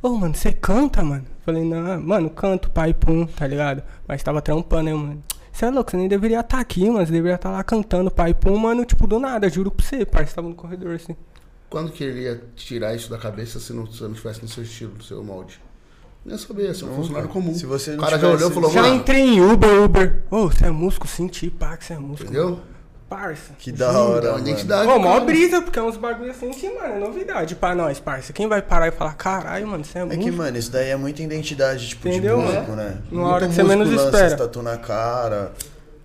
Ô, mano, você canta, mano? Falei, não, mano, canto, pai, pum, tá ligado? Mas tava trampando, né, mano? Você é louco, você nem deveria estar aqui, mano. Você deveria estar lá cantando, pai. Pô, mano, tipo, do nada, juro pra você, parceiro. Tava no corredor assim.
Quando que ele ia tirar isso da cabeça se não, se não tivesse no seu estilo, no seu molde? Não ia saber, você é um funcionário comum.
Se você não
o cara já
tivesse-
olhou e falou,
Já
mano,
entrei em Uber, Uber. Ô, você é músico? Senti, pá, que você é músico.
entendeu?
Parça.
Que da hora,
É uma
mano.
identidade.
Ô, mó brisa, porque é uns bagulho assim que, mano, é novidade pra nós, parça. Quem vai parar e falar, caralho, mano, você é
É
músico?
que, mano, isso daí é muita identidade, tipo,
Entendeu,
de músico,
né?
né?
Numa
Muito
hora que você menos
lança
espera.
tatu na cara.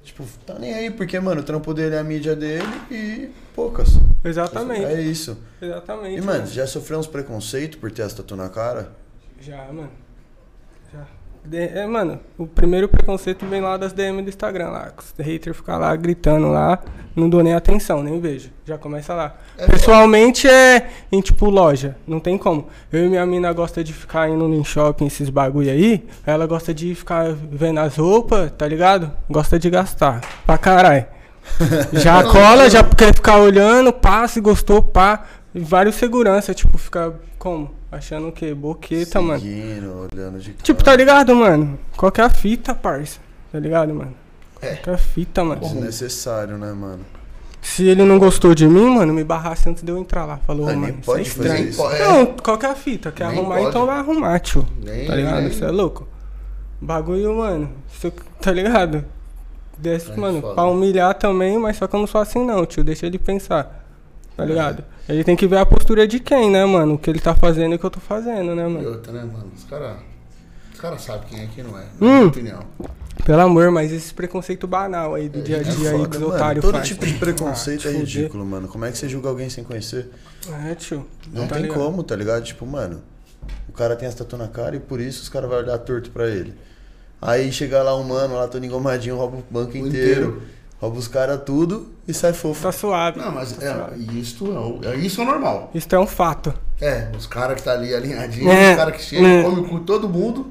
Tipo, tá nem aí, porque, mano, o trampo dele é a mídia dele e poucas.
Exatamente.
É isso.
Exatamente.
E, mano, já sofreu uns preconceitos por ter essa tatu na cara?
Já, mano. É, mano, o primeiro preconceito vem lá das DM do Instagram lá. Os haters ficam lá gritando lá. Não dou nem atenção, nem vejo. Já começa lá. Pessoalmente é em tipo loja. Não tem como. Eu e minha mina gosta de ficar indo em shopping, esses bagulho aí. Ela gosta de ficar vendo as roupas, tá ligado? Gosta de gastar. Pra caralho. Já cola, já quer ficar olhando, pá, se gostou, pá. Vários segurança, tipo, fica como? Achando o quê? Boqueta, mano.
Seguindo, olhando de
Tipo, tá ligado, mano? Qual que é a fita, parça? Tá ligado, mano?
É.
Qual que é a fita, mano?
Desnecessário, né, mano?
Se ele não gostou de mim, mano, me barrasse antes de eu entrar lá. Falou,
Ah,
mano,
pode
isso é
fazer
estranho.
isso.
É.
Não, qual que é a fita? Quer
Nem
arrumar,
pode.
então vai arrumar, tio.
Nem-
Tá ligado? Você é louco? Bagulho, mano. eu- tá ligado? Desce,
É
mano,
foda.
pra humilhar também, mas só que eu não sou assim não, tio. Deixa ele pensar. Tá ligado? Ele tem que ver a postura de quem, né, mano? O que ele tá fazendo e o que eu tô fazendo, né,
E
mano?
outra, né, mano? Os caras. Os caras sabem quem é e quem não é.
Hum.
Na minha opinião.
Pelo amor, mas esse preconceito banal aí do dia a
É
dia aí
foda,
que os otários
Todo
faz.
tipo de preconceito
Ah,
é ridículo, mano. Como é que você julga alguém sem conhecer?
É, tio.
Não
tá
tem
ligado?
como, tá ligado? Tipo, mano, o cara tem essa tatu na cara e por isso os caras vão olhar torto pra ele. Aí chega lá um mano, lá todo engomadinho, rouba o banco inteiro,
inteiro.
Rouba os caras tudo e sai fofo.
Tá suave.
Não, mas
tá
é,
suave.
isso, é, é, isso é normal.
Isso é um fato.
É, os caras que tá ali alinhadinhos,
É,
os caras que chegam,
é.
comem com todo mundo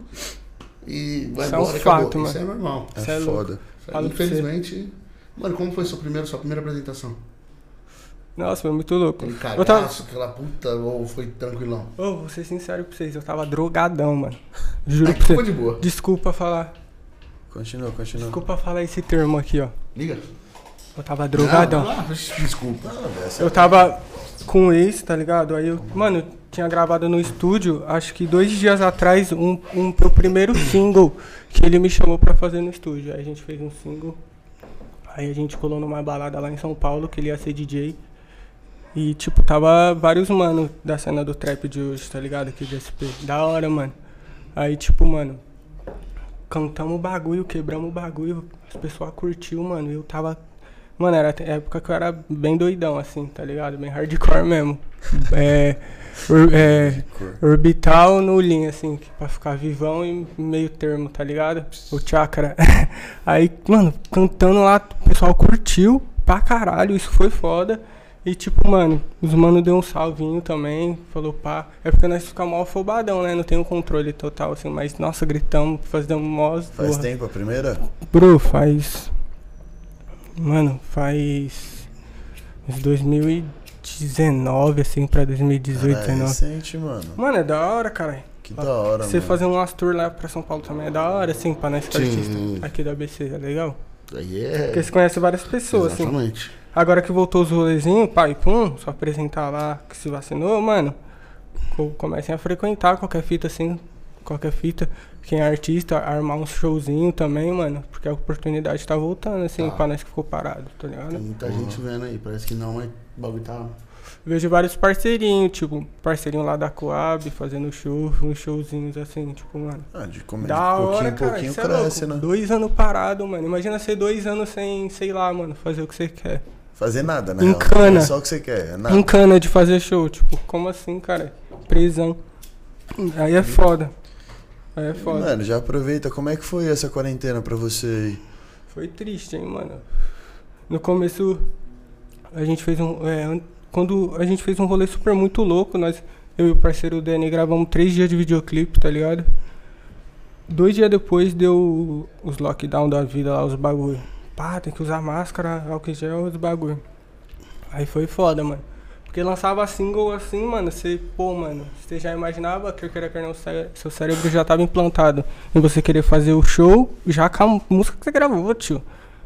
e vai
Isso é um
embora e acabou.
fato,
Isso é
mano.
normal.
É
Cê é louco.
foda.
Falo
Infelizmente. Mano, como foi sua primeira, sua primeira apresentação?
Nossa, foi muito louco.
Aquele
Eu tava.
cagaço, aquela puta, ou foi tranquilão?
Ô, vou ser sincero pra vocês, eu tava drogadão, mano. Juro pra
Aqui foi
você.
de boa.
Desculpa falar.
Continua, continua.
Desculpa falar esse termo aqui, ó.
Liga.
Eu tava drogadão.
Não, não, desculpa.
Eu tava com ex, tá ligado? Aí eu, mano, eu tinha gravado no estúdio, acho que dois dias atrás, um, um pro primeiro single que ele me chamou pra fazer no estúdio. Aí a gente fez um single. Aí a gente colou numa balada lá em São Paulo, que ele ia ser DJ. E, tipo, tava vários mano da cena do trap de hoje, tá ligado? Aqui de SP. Da hora, mano. Aí, tipo, mano, cantamos o bagulho, quebramos o bagulho, as pessoas curtiu, mano. e Eu tava. Mano, era a época que eu era bem doidão, assim, tá ligado? Bem hardcore mesmo. É. ur- é orbital no linha, assim, pra ficar vivão e meio termo, tá ligado? O chakra. Aí, mano, cantando lá, o pessoal curtiu pra caralho, isso foi foda. E tipo, mano, os mano deu um salvinho também, falou pá. É porque nós ficamos mal afobadão, né? Não tem o controle total, assim, mas nossa, gritamos, fazendo mó.
Faz
porra.
tempo a primeira?
Bro, faz. Mano, faz. Uns 2019, assim, pra 2018,
Cara, é
19.
recente, mano.
Mano, é da hora, cara.
Que da hora,
Você
mano.
fazer umas tour lá pra São Paulo também é da hora, assim, pra nós que artista aqui da ABC, é legal? Porque
é.
você conhece várias pessoas, assim.
Exatamente.
Agora que voltou os rolezinhos, pai, pum, só apresentar lá que se vacinou, mano. co- Comecem a frequentar qualquer fita assim, qualquer fita. Quem é artista, armar um showzinho também, mano. Porque a oportunidade tá voltando, assim,
Tá.
pra nós que ficou parado, tá ligado?
Tem muita gente vendo aí, parece que não, mas o bagulho tá.
Vejo vários parceirinhos, tipo, parceirinho lá da Coab, fazendo show, uns showzinhos assim, tipo, mano.
Ah, de comer
Da
de pouquinho
hora,
em
cara.
pouquinho
é
cresce,
louco.
né?
Dois anos parado, mano. Imagina ser dois anos sem, sei lá, mano, fazer o que você quer.
Fazer nada, né?
Encana.
É só o que você quer, é nada.
Em cana de fazer show, tipo, como assim, cara? Prisão. Aí é foda. Aí é foda.
Mano, já aproveita, como é que foi essa quarentena pra você aí?
Foi triste, hein, mano. No começo, a gente fez um. é, an- quando a gente fez um rolê super muito louco, nós, eu e o parceiro Danny gravamos três dias de videoclipe, tá ligado? Dois dias depois deu os lockdown da vida lá, os bagulho. Pá, tem que usar máscara, álcool gel, os bagulho. Aí foi foda, mano. Porque lançava single assim, mano, você, pô, mano, você já imaginava que queira quer não, cé- seu cérebro já tava implantado em você querer fazer o show já com a música que você gravou, tio.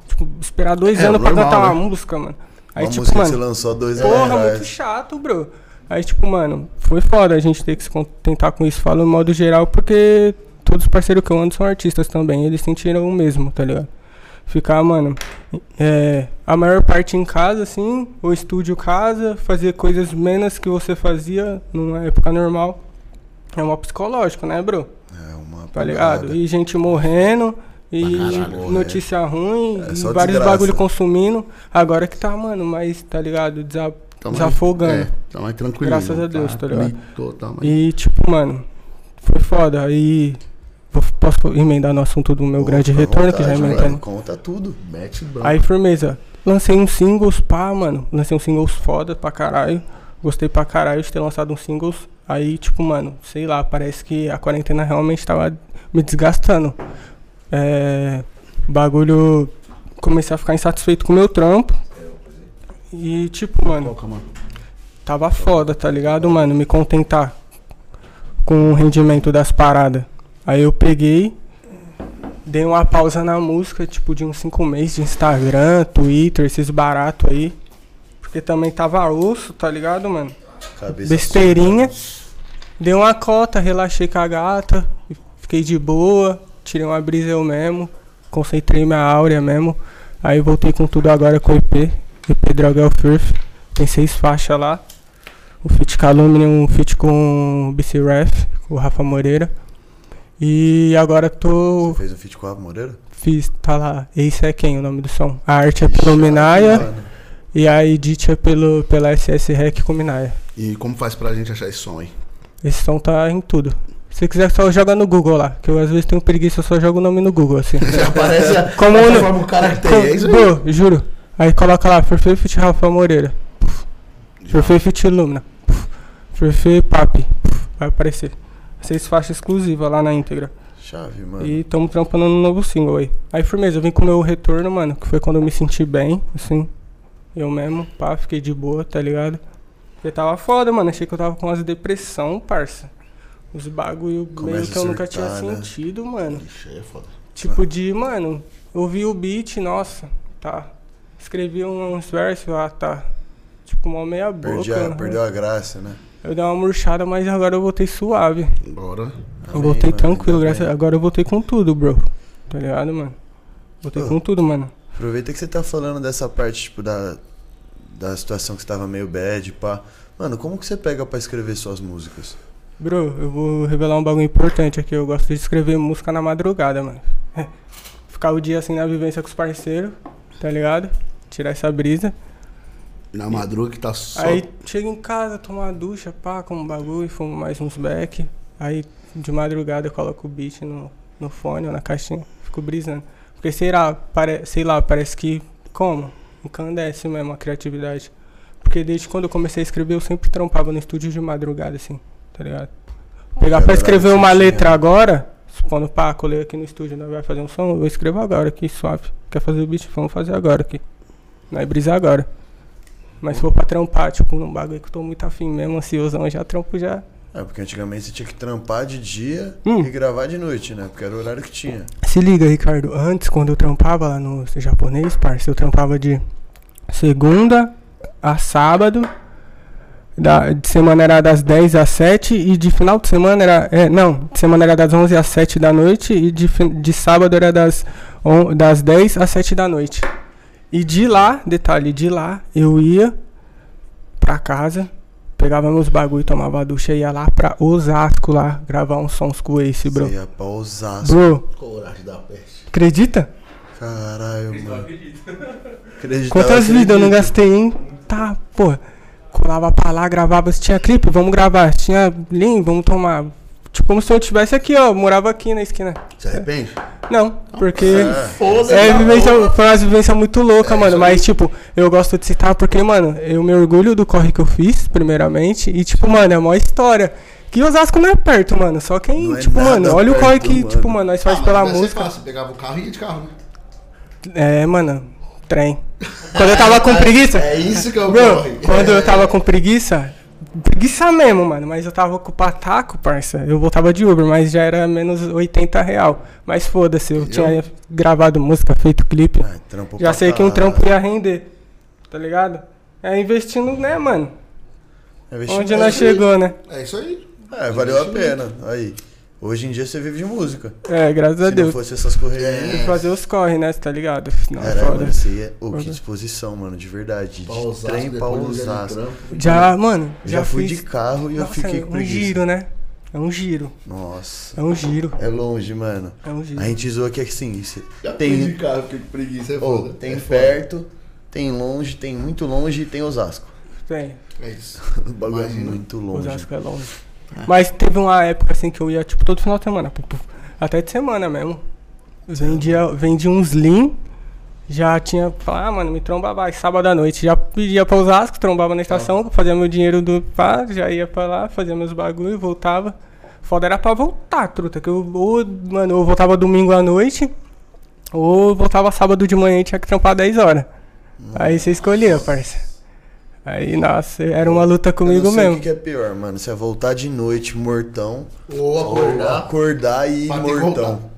Tipo, esperar dois
É,
anos pra
normal,
cantar
né?
uma música, mano. Aí,
Uma
tipo,
música que você
mano,
lançou dois anos
porra, muito chato, bro. Aí, tipo, mano, foi foda a gente ter que se contentar com isso. Falo no modo geral, porque todos os parceiros que eu ando são artistas também. Eles sentiram o mesmo, tá ligado? Ficar, mano, é, a maior parte em casa, assim, ou estúdio casa, fazer coisas menos que você fazia numa época normal. É um psicológico, né, bro?
É uma
Tá ligado? E gente morrendo, e
caralho,
notícia ruim,
É
e vários
desgraça.
bagulho consumindo. Agora que tá, mano, mas tá ligado? Desa-
Tá mais-
desafogando.
É, tá mais tranquilo.
Graças a Deus, tá ligado?
Tá mais...
E tipo, mano, foi foda. Aí posso emendar no assunto do meu grande retorno, que já
vontade,
emendando.
mano, Conta tudo.
Mete bronca.
Aí, firmeza. Lancei uns singles, pá, mano. Lancei uns singles foda pra caralho. Gostei pra caralho de ter lançado uns singles. Aí, tipo, mano, sei lá, parece que a quarentena realmente tava me desgastando. É. Bagulho. Comecei a ficar insatisfeito com o meu trampo. E, tipo, mano. tava foda, tá ligado, mano? Me contentar com o rendimento das paradas. Aí eu peguei, dei uma pausa na música, tipo, de uns 5 meses de Instagram, Twitter, esses baratos aí. Porque também tava osso, tá ligado, mano?
Cabeça
Besteirinha. Dei uma cota, relaxei com a gata, fiquei de boa, tirei uma brisa eu mesmo, concentrei minha áurea mesmo. Aí voltei com tudo agora com o EP, EP Dragel Firth. Tem seis faixas lá. O feat Calumni, um feat com o BC Ref, com o Rafa Moreira. E agora tô.
Você fez um feat com o Moreira?
Fiz, tá lá. Esse é quem o nome do som? A arte é pelo Minaya e a edit é pelo, pela SS Rec com Minaya.
E como faz pra gente achar esse som aí?
Esse som tá em tudo. Se quiser, só joga no Google lá. Que eu às vezes tenho preguiça, eu só jogo o nome no Google, assim.
Já aparece a,
Como
a forma o cara que tem. É isso aí.
Bro, juro. Aí coloca lá, Perfeito Fit Rafa Moreira. Perfeito Fit Lumina. Perfeito Papi. Vai aparecer. Seis faixas exclusivas lá na íntegra.
Chave, mano.
E tamo trampando no novo single aí. Aí, firmeza, eu vim com o meu retorno, mano. Que foi quando eu me senti bem, assim. Eu mesmo, pá, fiquei de boa, tá ligado? Porque tava foda, mano. Achei que eu tava com umas depressão, parça. Os bagulho
Começa
meio que eu nunca tinha
né?
sentido, mano.
Ixi, é foda.
Tipo de, mano, ouvi o beat, nossa, tá. Escrevi uns versos, ah, tá. Tipo, uma meia boca.
Perdi a-
né?
perdeu a graça, né?
Eu dei uma murchada, mas agora eu voltei suave.
Bora.
Eu voltei
mano,
tranquilo, graças
bem.
Agora eu voltei com tudo, bro. Tá ligado, mano? Voltei com tudo, mano.
Aproveita que você tá falando dessa parte, tipo, da, da situação que você tava meio bad, pá. Mano, como que você pega pra escrever suas músicas?
Bro, eu vou revelar um bagulho importante aqui. Eu gosto de escrever música na madrugada, mano. Ficar o dia assim na vivência com os parceiros, tá ligado? Tirar essa brisa.
Na madruga que tá só.
Aí chego em casa, tomo uma ducha, pá, como um bagulho, fumo mais uns beck. Aí de madrugada eu coloco o beat no, no fone ou na caixinha, fico brisando. Porque sei lá, pare, sei lá, parece que como? Encandece mesmo a criatividade. Porque desde quando eu comecei a escrever eu sempre trampava no estúdio de madrugada, assim, tá ligado? Pegar pra
Era
escrever uma letra agora, quando pá, colei aqui no estúdio, nós vai fazer um som, eu escrevo agora aqui, suave. Quer fazer o beat? Vamos fazer agora aqui. Nós brisar agora. Mas se for pra trampar, tipo, num bagulho que eu tô muito afim mesmo, ansiosão, já trampo já.
É, porque antigamente você tinha que trampar de dia
Hum.
e gravar de noite, né? Porque era o horário que tinha.
Se liga, Ricardo. Antes, quando eu trampava lá no japonês, parça, eu trampava de segunda a sábado. Da, de semana era das 10 às 7 e de final de semana era. É, não, de semana era das 11 às 7 da noite e de, de sábado era das, on, das 10 às 7 da noite. E de lá, detalhe, de lá eu ia pra casa, pegava meus bagulho, tomava a ducha e ia lá pra Osasco lá gravar uns sons com esse, bro.
Você ia pra Osasco.
Bro,
Coragem da peste.
acredita?
Caralho, mano. Acreditava,
Quantas vidas eu não
acredito.
gastei, hein? Tá, pô. Colava pra lá, gravava. Se tinha clipe, vamos gravar. Se tinha link, vamos tomar. Tipo, como se eu tivesse aqui, ó. Morava aqui na esquina.
Se arrepende?
Não, porque.
É.
É, vivência, foi uma vivência muito louca,
É,
mano. Mas, tipo, eu gosto de citar porque, mano, eu me orgulho do corre que eu fiz, primeiramente. E, tipo, mano, é uma história. Que Osasco não é perto, mano. Só quem,
Não é
tipo, mano, olha o corre
perto,
que,
mano.
tipo, mano, nós faz
Ah,
pela
ser
música.
fácil, Pegava o carro e ia de carro, né?
É, mano, trem. Quando eu tava com preguiça.
É isso que eu
Bro,
corre.
quando eu tava com preguiça, preguiça mesmo, mano. Mas eu tava com o pataco, parça. Eu voltava de Uber, mas já era menos 80 real. Mas foda-se, eu tinha gravado música, feito clipe.
Ah, trampo
Já sei que um trampo ia render. Tá ligado? É investindo, né, mano?
É investimento.
Onde nós chegou, né?
É isso aí.
É, valeu a pena. Aí. Hoje em dia você vive de música.
É, graças a
Se
Deus.
não fosse essas correrias.
Tem que fazer os corre, né? Cê tá ligado? Não,
Caralho,
foda.
mano, aí é. Ô, que
Foda.
disposição, mano, de verdade. De trem pra Osasco.
Já, mano, já,
Já fui
fiz...
de carro e eu
Nossa,
fiquei
é
com
um
preguiça.
giro, né? É um giro.
Nossa.
É um giro.
É longe, mano.
É um giro.
A gente zoa que é assim. isso-
Já tem de
Tem,
carro, com preguiça, é foda.
tem
É foda.
perto, tem longe, tem muito longe e tem Osasco.
Tem.
É isso.
O bagulho é muito longe.
Osasco é longe. Mas teve uma época assim que eu ia, tipo, todo final de semana. Até de semana mesmo. Vendia, vendia uns lean. Já tinha. Ah, mano, me tromba vai, sábado à noite. Já pedia pra Osasco, trombava na estação, fazia meu dinheiro do pá, já ia pra lá, fazia meus bagulho, voltava. Foda era pra voltar, truta. Que eu, ou, mano, eu voltava domingo à noite, ou voltava sábado de manhã e tinha que trampar 10 horas. Aí você escolhia, parça. Aí, nossa, era uma luta
Eu
comigo
não sei
mesmo.
o que que é pior, mano. Se é voltar de noite mortão,
Ou
ou
acordar.
acordar e ir mortão.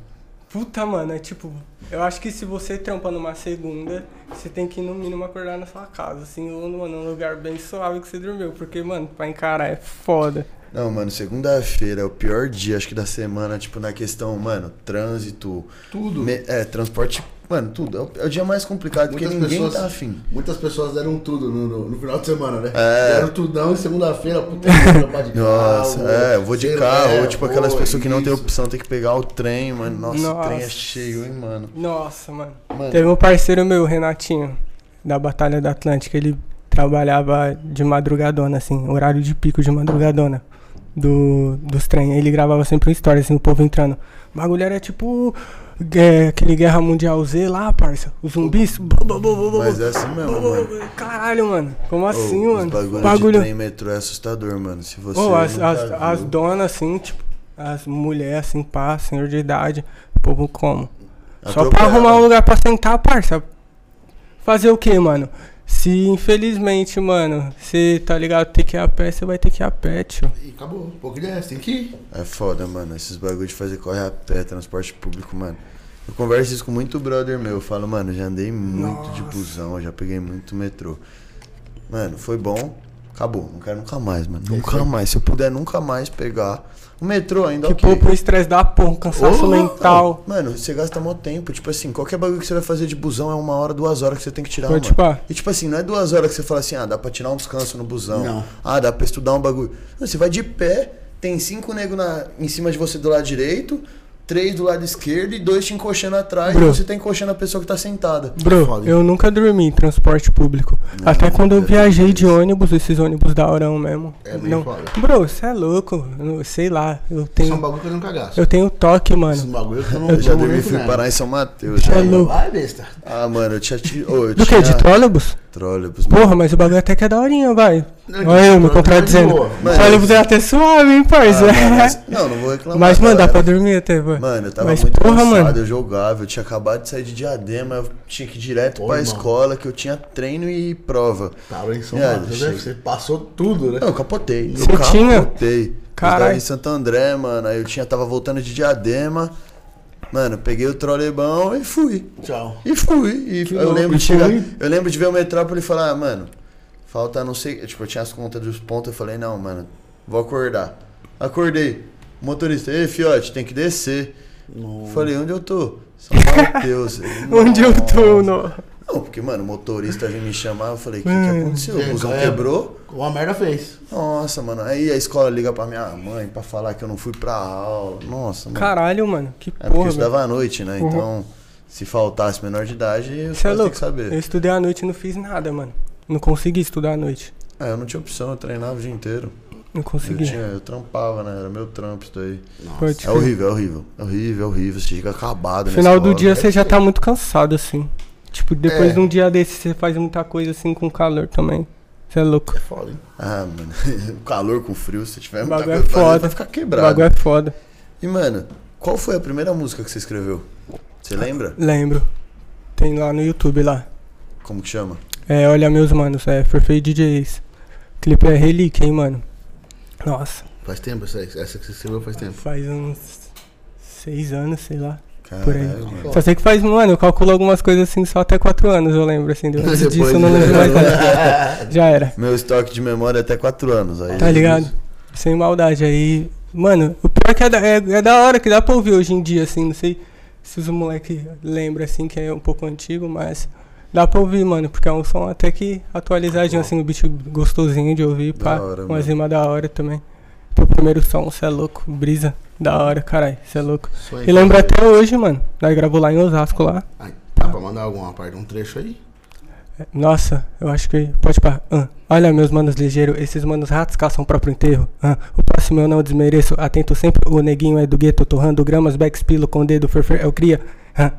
Puta, mano, é tipo, eu acho que se você trampa numa segunda, você tem que no mínimo acordar na sua casa, assim, ou mano, num lugar bem suave que você dormiu, porque, mano, pra encarar é foda.
Não, mano, segunda-feira é o pior dia, acho que da semana, tipo, na questão, mano, trânsito.
Tudo.
me- é, transporte, mano, tudo. É o, é o dia mais complicado, porque
Muitas
ninguém
pessoas-
tá afim.
Muitas pessoas deram tudo no, no- no final de semana, né?
É.
Deram tudão e segunda-feira, puta, trampar de
Nossa,
carro,
é, eu vou de carro, ou tipo aquelas pessoas que não tem opção, tem que pegar o trem, mano. Nossa, o trem é
Nossa.
cheio, hein, mano.
Nossa, mano.
Mano,
Teve um parceiro meu, Renatinho, da Batalha da Atlântica, ele trabalhava de madrugadona, assim, horário de pico de madrugadona. Do, dos trem. Ele gravava sempre uma história, assim, o povo entrando. O bagulho era tipo é, aquele Guerra Mundial Z lá, parça. Os zumbis.
mas é assim mesmo, mano.
Caralho, mano. Como
Ô,
assim,
os
mano?
bagulho,
bagulho.
de trem metrô é assustador, mano. Se você.
Ô, as,
nunca
as,
viu-
as donas, assim, tipo, as mulheres, assim, pá, senhor de idade, povo como? Só pra arrumar um lugar pra sentar, parça. Fazer o que, mano? Se infelizmente, mano, você tá ligado, ter que ir a pé, você vai ter que ir a pé, tio.
E acabou. Um pouco de resto, tem que ir.
É foda, mano. Esses bagulho de fazer corre a pé, transporte público, mano. Eu converso isso com muito brother meu. Eu falo, mano, já andei muito de busão, já peguei muito metrô. Mano, foi bom. Acabou. Não quero nunca mais, mano. Nunca mais. Se eu puder nunca mais pegar. O metrô ainda
Que
ok.
poupa o estresse da porra, um cansaço
Ô,
mental.
Mano, você gasta mó tempo. Tipo assim, qualquer bagulho que você vai fazer de busão é uma hora, duas horas que você tem que tirar, mano.
tipo, ah,
E tipo assim, não é duas horas que você fala assim, ah, dá pra tirar um descanso no busão.
Não.
Ah, dá pra estudar um bagulho. Não, você vai de pé, tem cinco negros na, em cima de você do lado direito, três do lado esquerdo e dois te encoxando atrás
Bro.
e você tá encoxando a pessoa que tá sentada.
Bro,
foda.
eu nunca dormi em transporte público.
Não,
Até quando eu
eu
viajei de ônibus, esses ônibus da Orão mesmo.
É bem
não.
foda.
Bro, você é louco. Eu sei lá, eu
Isso é um
tenho.
bagulho que eu nunca gasto.
Eu tenho toque, mano.
bagulho que eu não
Eu já
não
dormi fui parar em São Mateus.
Você é
já.
louco.
Vai, besta.
Ah, mano, eu tinha. Ô, eu
Do que?
tinha...
De trólebus? Porra, mas o bagulho até que é daorinha, vai. Olha eu me
de
contradizendo.
Mas-
Trólebus é até suave, hein,
Ah,
parça.
mas- Não, não vou reclamar.
Mas, mano, dá pra dormir até, pô.
Mano, eu tava
Mas,
muito
porra,
cansado,
mano.
eu jogava, eu tinha acabado de sair de diadema, eu tinha que ir direto
Ô,
pra
irmão.
escola, que eu tinha treino e prova.
Tava em São
É,
Mateus,
chega.
né? Você passou tudo, né?
Não, eu capotei.
Você
eu
tinha?
capotei. Eu
Caralho.
em Santo André, mano, aí eu tinha, tava voltando de diadema. Mano, peguei o trolebão e fui.
Tchau.
E fui. E
Que
eu
louco,
lembro de chegar. Eu lembro de ver o Metrópole e falar, ah, mano, falta não sei. Tipo, eu tinha as contas dos pontos, eu falei, não, mano, vou acordar. Acordei. O motorista, ei, fiote, tem que descer. Falei, onde eu tô? São Mateus.
Onde eu tô,
Nossa. Não, porque, mano, o motorista veio me chamar, eu falei, o que, que
Hum.
aconteceu? O busão
É,
quebrou?
Uma merda fez.
Nossa, mano. Aí a escola liga pra minha mãe pra falar que eu não fui pra aula. Nossa, mano.
Caralho, mano. Que
é porque
porra,
eu estudava à noite, né?
Uhum.
Então, se faltasse menor de idade, eu
Você é louco?
que saber.
Eu estudei à noite e não fiz nada, mano. Não consegui estudar à noite.
É, eu não tinha opção, eu treinava o dia inteiro.
Não
Eu,
consegui.
tinha, eu trampava, né? Era meu trampo isso daí.
Pode
É horrível, é horrível. É horrível, é horrível. Você fica acabado
No
na
final do dia você já tá muito cansado, assim. Tipo, depois
É.
de um dia desse você faz muita coisa assim com calor também. Você é louco.
É foda, hein?
Ah, mano. o calor com frio, se tiver muita
é
coisa fazer,
foda.
vai ficar
O
quebrado.
bagulho é foda.
E, mano, qual foi a primeira música que você escreveu? Você lembra?
Lembro. Tem lá no YouTube lá.
Como que chama?
É, olha meus manos, é Perfeito DJs. clipe é relíquia, hein, mano. Nossa,
Faz tempo essa, essa que você escreveu faz tempo.
faz uns seis anos, sei lá. Por aí.
Caralho, mano.
Só sei que faz, mano, eu calculo algumas coisas assim só até quatro anos, eu lembro, assim. Depois disso eu não lembro mais nada. Já era.
Meu estoque de memória é até 4 anos. Aí
Tá ligado? Sem maldade. Aí, mano, o pior é que é da, é, é da hora que dá pra ouvir hoje em dia, assim. Não sei se os moleques lembram, assim, que é um pouco antigo, mas dá pra ouvir, mano. Porque é um som até que atualizadinho, assim, um beat gostosinho de ouvir,
Da
pá.
hora,
Uma
mano.
rima da hora também. Teu primeiro som, cê é louco. Brisa. Da hora, caralho. Cê é louco. E lembra até hoje, mano. Nós gravou lá em Osasco lá.
Ai, Dá pra mandar alguma parte, um trecho aí?
Nossa, eu acho que. Pode pá. Ah, olha, meus manos ligeiros, esses manos ratos caçam o próprio enterro. Ah, o próximo eu não desmereço. Atento sempre, o neguinho é do gueto, torrando gramas, backspilo com o dedo, ferfer, eu cria. Ah.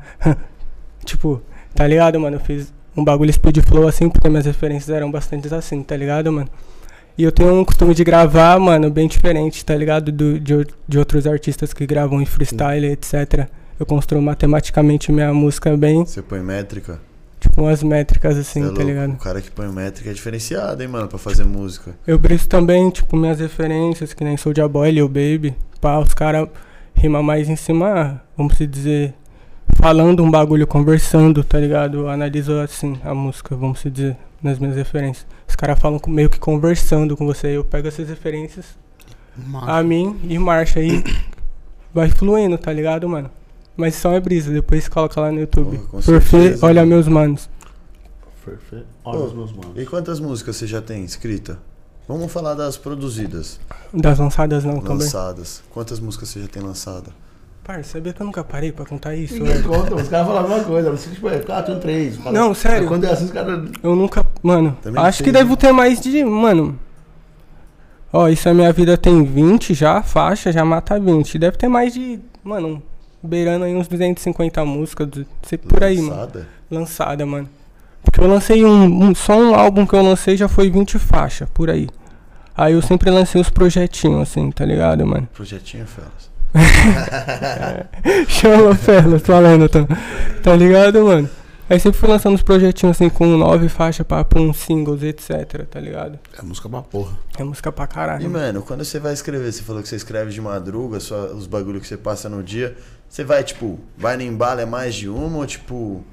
Tipo, tá ligado, mano? Eu fiz um bagulho speed flow assim, porque minhas referências eram bastante assim, tá ligado, mano? E eu tenho um costume de gravar, mano, bem diferente, tá ligado? Do, de, de outros artistas que gravam em freestyle, etc. Eu construo matematicamente minha música bem,
Você põe métrica.
tipo, umas métricas
Cê
assim,
é
tá
louco.
ligado?
O cara que põe métrica é diferenciado, hein, mano, pra fazer música.
Eu briso também, tipo, minhas referências, que nem Soulja Boy, Lil Baby. Pá, os caras rimam mais em cima, vamos se dizer, falando um bagulho, conversando, tá ligado? Eu analiso assim a música, vamos se dizer, nas minhas referências. Os caras falam com- meio que conversando com você. Eu pego essas referências
Massa.
a mim e marcha aí. Vai fluindo, tá ligado, mano? Mas só é brisa, depois coloca lá no YouTube.
Porra,
olha meus manos.
Perfeito. Olha os meus manos.
E quantas músicas você já tem escrita? Vamos falar das produzidas,
Das lançadas não também.
lançadas. Quantas músicas você já tem lançada?
Parça, sabia que eu nunca parei pra contar isso?
Ninguém conta, os caras falam a mesma coisa. Você, tipo, é 4, 1, 3.
Não, sério.
Quando é assim, os caras.
Eu nunca. Mano,
Também
acho
sei,
que
né?
devo ter mais de. Mano. Ó, isso a minha vida tem 20 já, faixa, já mata 20. Deve ter mais de. Mano, beirando aí uns 250 músicas. sei por aí, mano.
Lançada?
Lançada, mano. Porque eu lancei um, um- Só um álbum que eu lancei já foi 20 faixas, por aí. Aí eu sempre lancei os projetinhos, assim, tá ligado, mano?
Projetinho, Felas.
Chama Ferlas falando, tá, tá ligado, mano? Aí sempre fui lançando os projetinhos assim com nove faixas pra, pra uns singles, etc, tá ligado?
É música pra porra.
É música pra caralho.
E, mano, quando você vai escrever, você falou que você escreve de madruga, só os bagulho que você passa no dia. Você vai, tipo, vai no embalo, é mais de uma ou, tipo...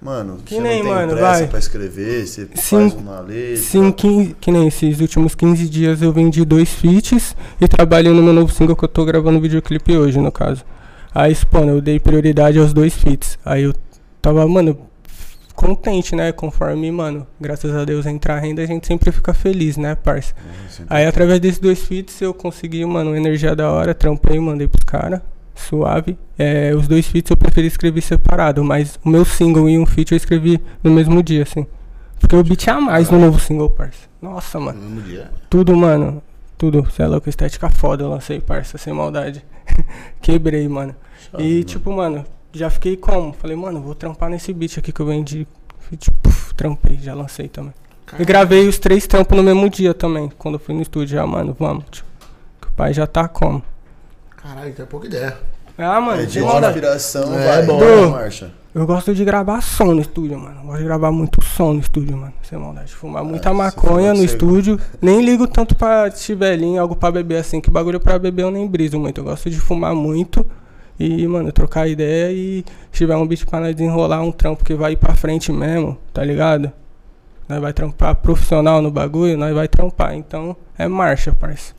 Mano,
Que
você
nem,
não tem
mano,
pressa
vai.
pra escrever, você
Sim,
faz uma letra...
Sim, 15, que nem esses últimos 15 dias eu vendi dois feats e trabalhei no meu novo single que eu tô gravando videoclipe hoje, no caso. Aí, pô, eu dei prioridade aos dois feats. Aí eu tava, mano, contente, né? Conforme, mano, graças a Deus entrar renda, a gente sempre fica feliz, né, parça?
É,
Aí através desses dois feats eu consegui, mano, energia da hora, trampei, mandei pros caras, suave. É, os dois feats eu preferi escrever separado, mas o meu single e um feat eu escrevi no mesmo dia, assim. Porque o beat é a mais no novo single, parça. Nossa, mano.
No mesmo dia.
Tudo, mano. Tudo. Você é louco, estética foda eu lancei, parça, sem maldade. Quebrei, mano.
chave,
E
mano.
tipo, mano, já fiquei como? Falei, mano, vou trampar nesse beat aqui que eu vendi. Tipo, puf, trampei, já lancei também. E gravei os três trampos no mesmo dia também. Quando eu fui no estúdio, já, mano, vamos. Tipo, que o pai já tá como?
Caralho, tem pouca ideia.
Ah, mano,
É de inspiração,
É,
vai,
bom.
bora, marcha.
Eu gosto de gravar som no estúdio, mano. Eu gosto de gravar muito som no estúdio, mano. Sem maldade. Fumar muita
você
maconha no estúdio. Nem ligo tanto pra tivelinho, algo pra beber assim. Que bagulho pra beber eu nem briso muito. Eu gosto de fumar muito. E, mano, trocar ideia e se tiver um beat pra nós desenrolar um trampo que vai ir pra frente mesmo, tá ligado? Nós vai trampar profissional no bagulho, nós vai trampar. Então é marcha, parça.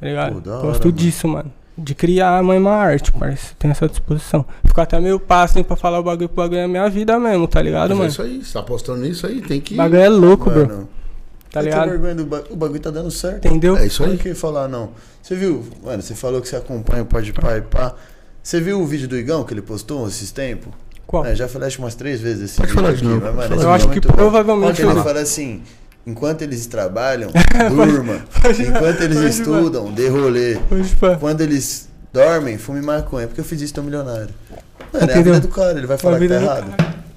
Tá ligado?
Pô, hora,
Gosto
mano.
disso, mano. De criar a mãe uma arte, parça. Tenho essa disposição. Ficar até meio passo assim pra falar o bagulho, o bagulho é minha vida mesmo, tá ligado,
Mas é
mano?
isso aí, você tá apostando nisso aí, tem que.
O bagulho é louco, bro.
Mano,
Tá
eu tenho
ligado?
vergonha do ba- O bagulho tá dando certo.
Entendeu?
É isso aí.
que falar não? Você viu, mano, você falou que você acompanha o Pode Pai Pá. Você viu o vídeo do Igão que ele postou esses tempos?
Qual?
É, já falei acho umas três vezes esse
Pode
vídeo
falar de novo,
mas, mano,
Eu
vídeo
acho
é
que
bom.
provavelmente.
Ele
eu-
fala assim, enquanto eles trabalham, durma. enquanto eles
pode
estudam, dê rolê. Quando eles dormem, fume maconha. Porque eu fiz isso, tô milionário. Mano, é a vida do cara, ele vai falar que tá errado.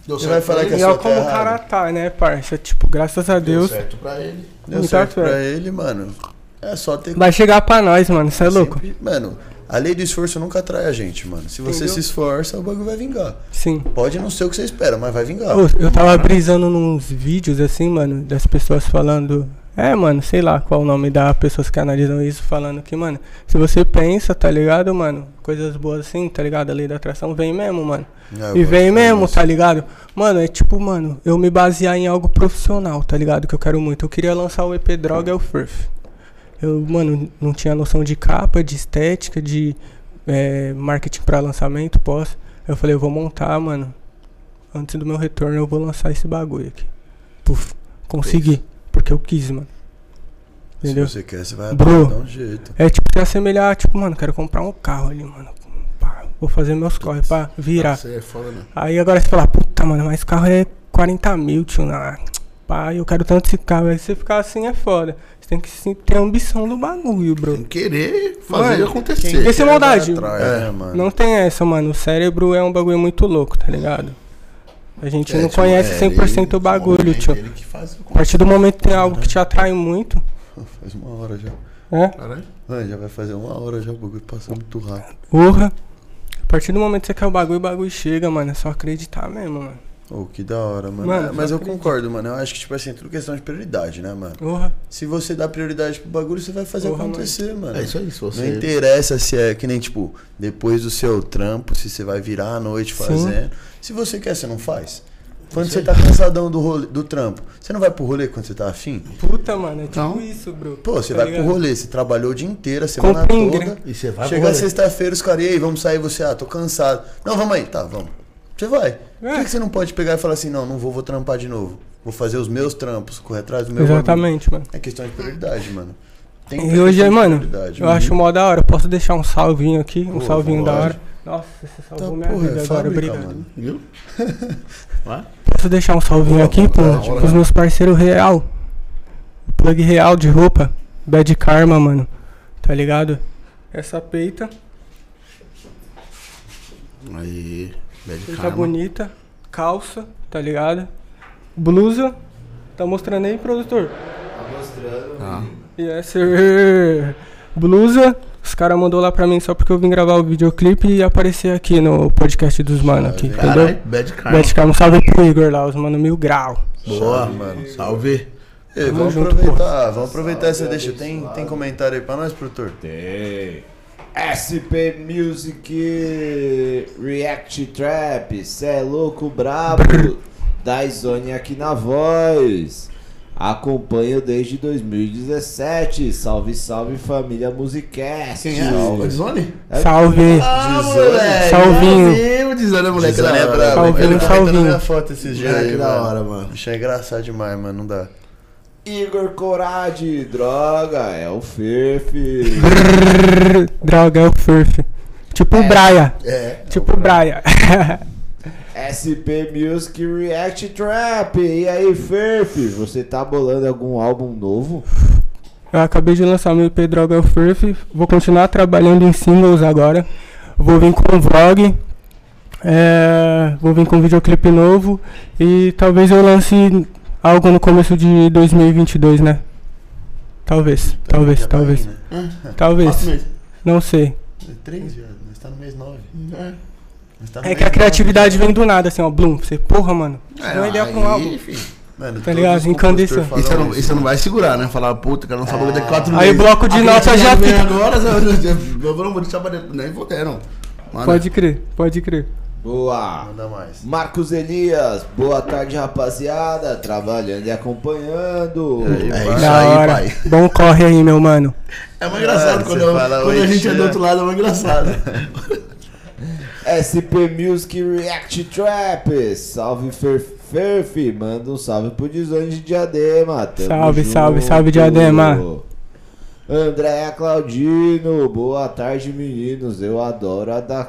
Deu
Você
certo
vai falar que é
ele,
E
só
olha como
tá
o cara tá, né, parça? Tipo, graças a
Deu
Deus.
certo pra ele.
Deu certo pra ele, mano. É só ter
Vai chegar pra nós, mano. Você é louco?
Mano, a lei do esforço nunca atrai a gente, mano. Se você
Entendeu?
se esforça, o bagulho vai vingar.
Sim.
Pode não ser o que você espera, mas vai vingar.
Ô, eu tava brisando nos vídeos, assim, mano, das pessoas falando. É, mano, sei lá qual o nome da pessoas que analisam isso, falando que, mano, se você pensa, tá ligado, mano? Coisas boas assim, tá ligado? A lei da atração vem mesmo, mano.
É, eu
E vem mesmo, tá ligado? Mano, é tipo, mano, eu me basear em algo profissional, tá ligado? Que eu quero muito. Eu queria lançar o EP Droga é o Furf. Eu, mano, não tinha noção de capa, de estética, de é, marketing pra lançamento, pós. Eu falei, eu vou montar, mano. Antes do meu retorno, eu vou lançar esse bagulho aqui. Puf, consegui. Porque eu quis, mano.
Se
Entendeu?
você quer, você vai
Bro.
dar um jeito.
É tipo se assemelhar, tipo, mano, quero comprar um carro ali, mano. Pá, vou fazer meus corre pra virar.
Você é foda, né?
Aí agora você fala, puta, mano, mas esse carro é 40 mil, tio. Nah. Pá, eu quero tanto esse carro. Aí você ficar assim é foda. Tem que sim, ter ambição do bagulho,
Tem
bro.
que querer fazer
Mano,
acontecer.
Esse é
Vai
maldade.
atrás,
É.
né, mano?
Não tem essa, mano. O cérebro é um bagulho muito louco, tá ligado? A gente
É,
não
tipo,
conhece
é,
100% o
ele-
bagulho,
é
tio.
que
A partir do momento que tem algo que te atrai muito,
Faz uma hora já.
né?
Caralho.
Mano, já vai fazer uma hora já, o bagulho passa muito rápido.
Porra. A partir do momento que você quer o bagulho, o bagulho chega, mano. É só acreditar mesmo, mano.
Ô, que da hora, mano.
Mano,
É, mas eu
acredito.
concordo, mano. Eu acho que, tipo assim, é tudo questão de prioridade, né, mano?
Porra.
Se você dá prioridade pro bagulho, você vai fazer
Porra,
acontecer, mano.
É isso aí, se você.
Não interessa se é que nem, tipo, depois do seu trampo, se você vai virar à noite
Sim.
fazendo. Se você quer, você não faz. Quando
Isso
você tá cansadão do, rolê, do trampo, você não vai pro rolê quando você tá afim?
Puta, mano. É tipo
Então,
isso, bro.
Pô, você
Tá
vai
ligado?
pro rolê, você trabalhou o dia inteiro, a semana toda.
E você vai
Chega
pro rolê.
sexta-feira, os caras, e aí, vamos sair, você, ah, tô cansado. Não, vamos aí, tá, vamos. Você vai. Por que,
É.
que você não pode pegar e falar assim, não, não vou, vou trampar de novo. Vou fazer os meus trampos, correr atrás do meu.
Exatamente, mano.
É questão de prioridade, mano. Tem
E hoje, mano,
prioridade,
eu acho mó da hora. Posso deixar um salvinho aqui? Um
Pô,
salvinho da hora. Nossa, você salvou
Tá,
minha
porra, é
vida agora,
fábrica,
obrigado.
mano.
Viu? Vai.
Posso deixar um salvinho
Boa
aqui pro,
vontade,
pros
mano.
meus parceiros real? O plug real de roupa. Bad Karma, mano. Tá ligado? Essa peita,
Aí. Karma.
bonita. Calça, tá ligado? Blusa. Tá mostrando aí, produtor?
Ah.
Yes, sir. Blusa. Os caras mandou lá pra mim só porque eu vim gravar o videoclipe e aparecer aqui no podcast dos mano aqui, entendeu?
Caralho, bad karma.
Bad Karma, um salve pro Igor lá, os mano mil grau.
Boa,
Chave, mano.
Salve.
Ei, vamos
junto,
aproveitar, vamos aproveitar essa deixa. Tem, tem comentário aí pra nós, produtor?
Tem. SP Music React Trap, cê é louco brabo, da Zone aqui na voz. Acompanho desde 2017. Salve, salve família Musicast.
Quem é? O Zone?
Salve.
Ah,
Dizone.
moleque.
Salvinho.
Salvinho, Dizone é moleque
Dizone
da
é brabo,
Salvinho,
ele tá
salvinho.
minha foto esses dias aí,
da
mano.
hora, mano.
Bicho é engraçado demais, mano, não dá.
Igor Corade, droga, é o.
Brrr, Droga, é o Furf. Tipo o Braia.
É.
Tipo o Braia.
SP Music React Trap. E aí, Fefe, você tá bolando algum álbum novo?
Eu acabei de lançar meu EP Droga é o Furf. Vou continuar trabalhando em singles agora. Vou vir com um vlog. É, vou vir com um videoclipe novo. E talvez eu lance algo no começo de 2022, né? Talvez, talvez,
vai
talvez.
aí, né?
Talvez. Não sei.
É Três, viado. Nós tá no mês nove.
É.
Tá no
É
mês
que a
nove.
criatividade vem do nada, assim, ó. Blum. Você, porra, mano.
É,
Deu uma ideia pra um
aí,
álbum.
filho.
Mano,
Tá ligado?
E você
falam
não, e
isso.
não vai segurar, né? Falar, puta, quero lançar bagulho daqui quatro
Aí
meses.
bloco de nota já fica-
agora, eu não vou deixar pra dentro, nem vou ter, não. Manda.
Pode crer, pode crer.
Boa.
Manda mais.
Marcos Elias, boa tarde rapaziada, trabalhando e acompanhando.
E aí,
É
vai.
isso aí,
hora.
pai.
Bom corre aí, meu mano.
É mais engraçado
Ah,
quando, eu-
fala,
quando
"Oi,
a gente é do
tia."
outro lado, é mais engraçado.
SP Music React Trap, salve Fer Ferf, manda um salve pro Desonde de Diadema. Tamo
Salve, salve,
junto.
salve, Diadema.
Andréa Claudino, boa tarde meninos, eu adoro a da,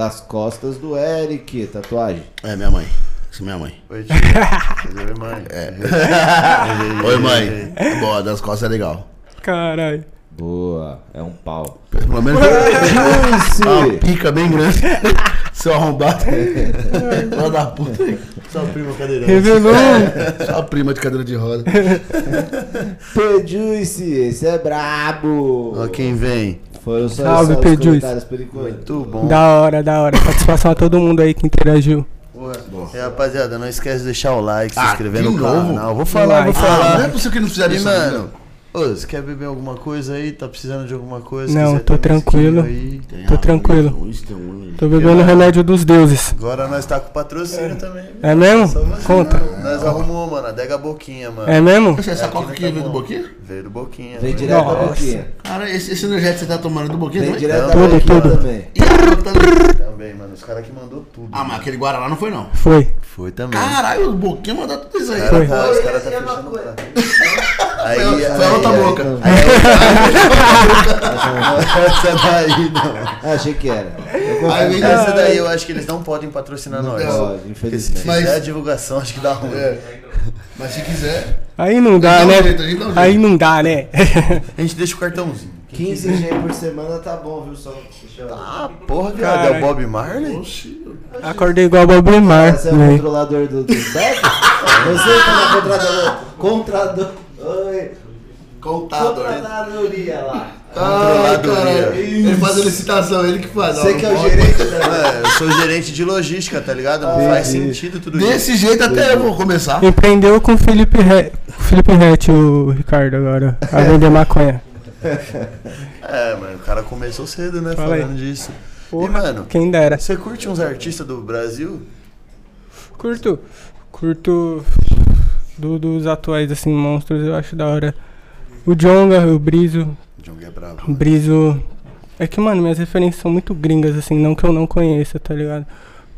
das costas do Eric, tatuagem.
É, minha mãe. Isso é minha mãe.
Oi, tio. Oi, mãe.
É. Oi, mãe. É boa, das costas é legal.
Caralho.
Boa, é um pau.
Pelo menos
Juice!
uma pica bem grande. Seu arrombado. Filha da puta.
Sua prima cadeirante.
Revelou.
Sua prima de cadeira de roda.
P-Juice, esse é brabo.
Ó quem vem.
Foram só,
Salve,
só.
Muito bom.
Da hora, da hora. Satisfação a todo mundo aí que interagiu.
Boa.
pô.
E rapaziada, não esquece de deixar o like, se
Ah,
inscrever no
novo?
canal. Vou falar, vou
Like.
Ah, não
falar.
é possível que não fizeram isso
mano. Ô, você quer beber alguma coisa aí? Tá precisando de alguma coisa?
Não,
quiser
tô
ter um
tranquilo.
aí.
Tô tranquilo. Tô bebendo o remédio dos deuses.
Agora nós tá com patrocínio também.
É mesmo? Conta.
Nós arrumou, mano. Adega Boquinha, mano.
É mesmo?
Essa, coca aqui
tá
veio do. Boquinha?
Veio do Boquinha.
Vem
mano.
direto da
Nossa.
boquinha.
Cara, esse, esse energético que você tá tomando é do Boquinha
Vem
também?
direto da
Tudo,
boquinha
tudo.
também.
Também?
Mano. Os caras que mandou tudo.
Ah, mas aquele Guaraná não foi não.
Foi.
Foi também.
Caralho, o Boquinha mandou tudo isso aí.
Os caras
Foi.
tá, os cara tá fechando o prato. Aí,
Foi-
aí,
foi outra boca.
Aí, essa daí não.
Ah, achei que era.
Aí,
confundi.
essa daí eu acho que eles não podem patrocinar nós.
Pode, infelizmente.
Mas-
a divulgação, acho que dá ruim.
É. Mas se quiser.
Aí não dá,
um
né?
um.
Aí não dá, né?
A gente deixa o cartãozinho.
15 G por semana tá bom, viu? Só.
Ah, porra, viado. É o. Bob Marley?
Oxi.
Acordei igual o Bob Mar.
Você é o
né?
controlador do, do? Você tá na contrador... Contrador... Oi.
Contador.
Contratadoria lá.
Ah, cara. Ele faz a licitação, ele que faz.
Você que é o
pode.
gerente da...
É, eu sou gerente de logística, tá ligado? Não faz sentido tudo isso.
Desse jeito até eu vou começar.
Empreendeu com o Felipe Re... Felipe Rett, o Ricardo, agora. A vender maconha.
É, mano, o cara começou cedo, né?
Fala aí.
falando disso.
Porra,
E, mano,
Quem dera.
você curte uns artistas do Brasil?
Curto. Curto do- dos atuais, assim, monstros, eu acho da hora. O Jonga, o Brizo.
Jong é brabo.
O Brizo. É que, mano, minhas referências são muito gringas, assim, não que eu não conheça, tá ligado?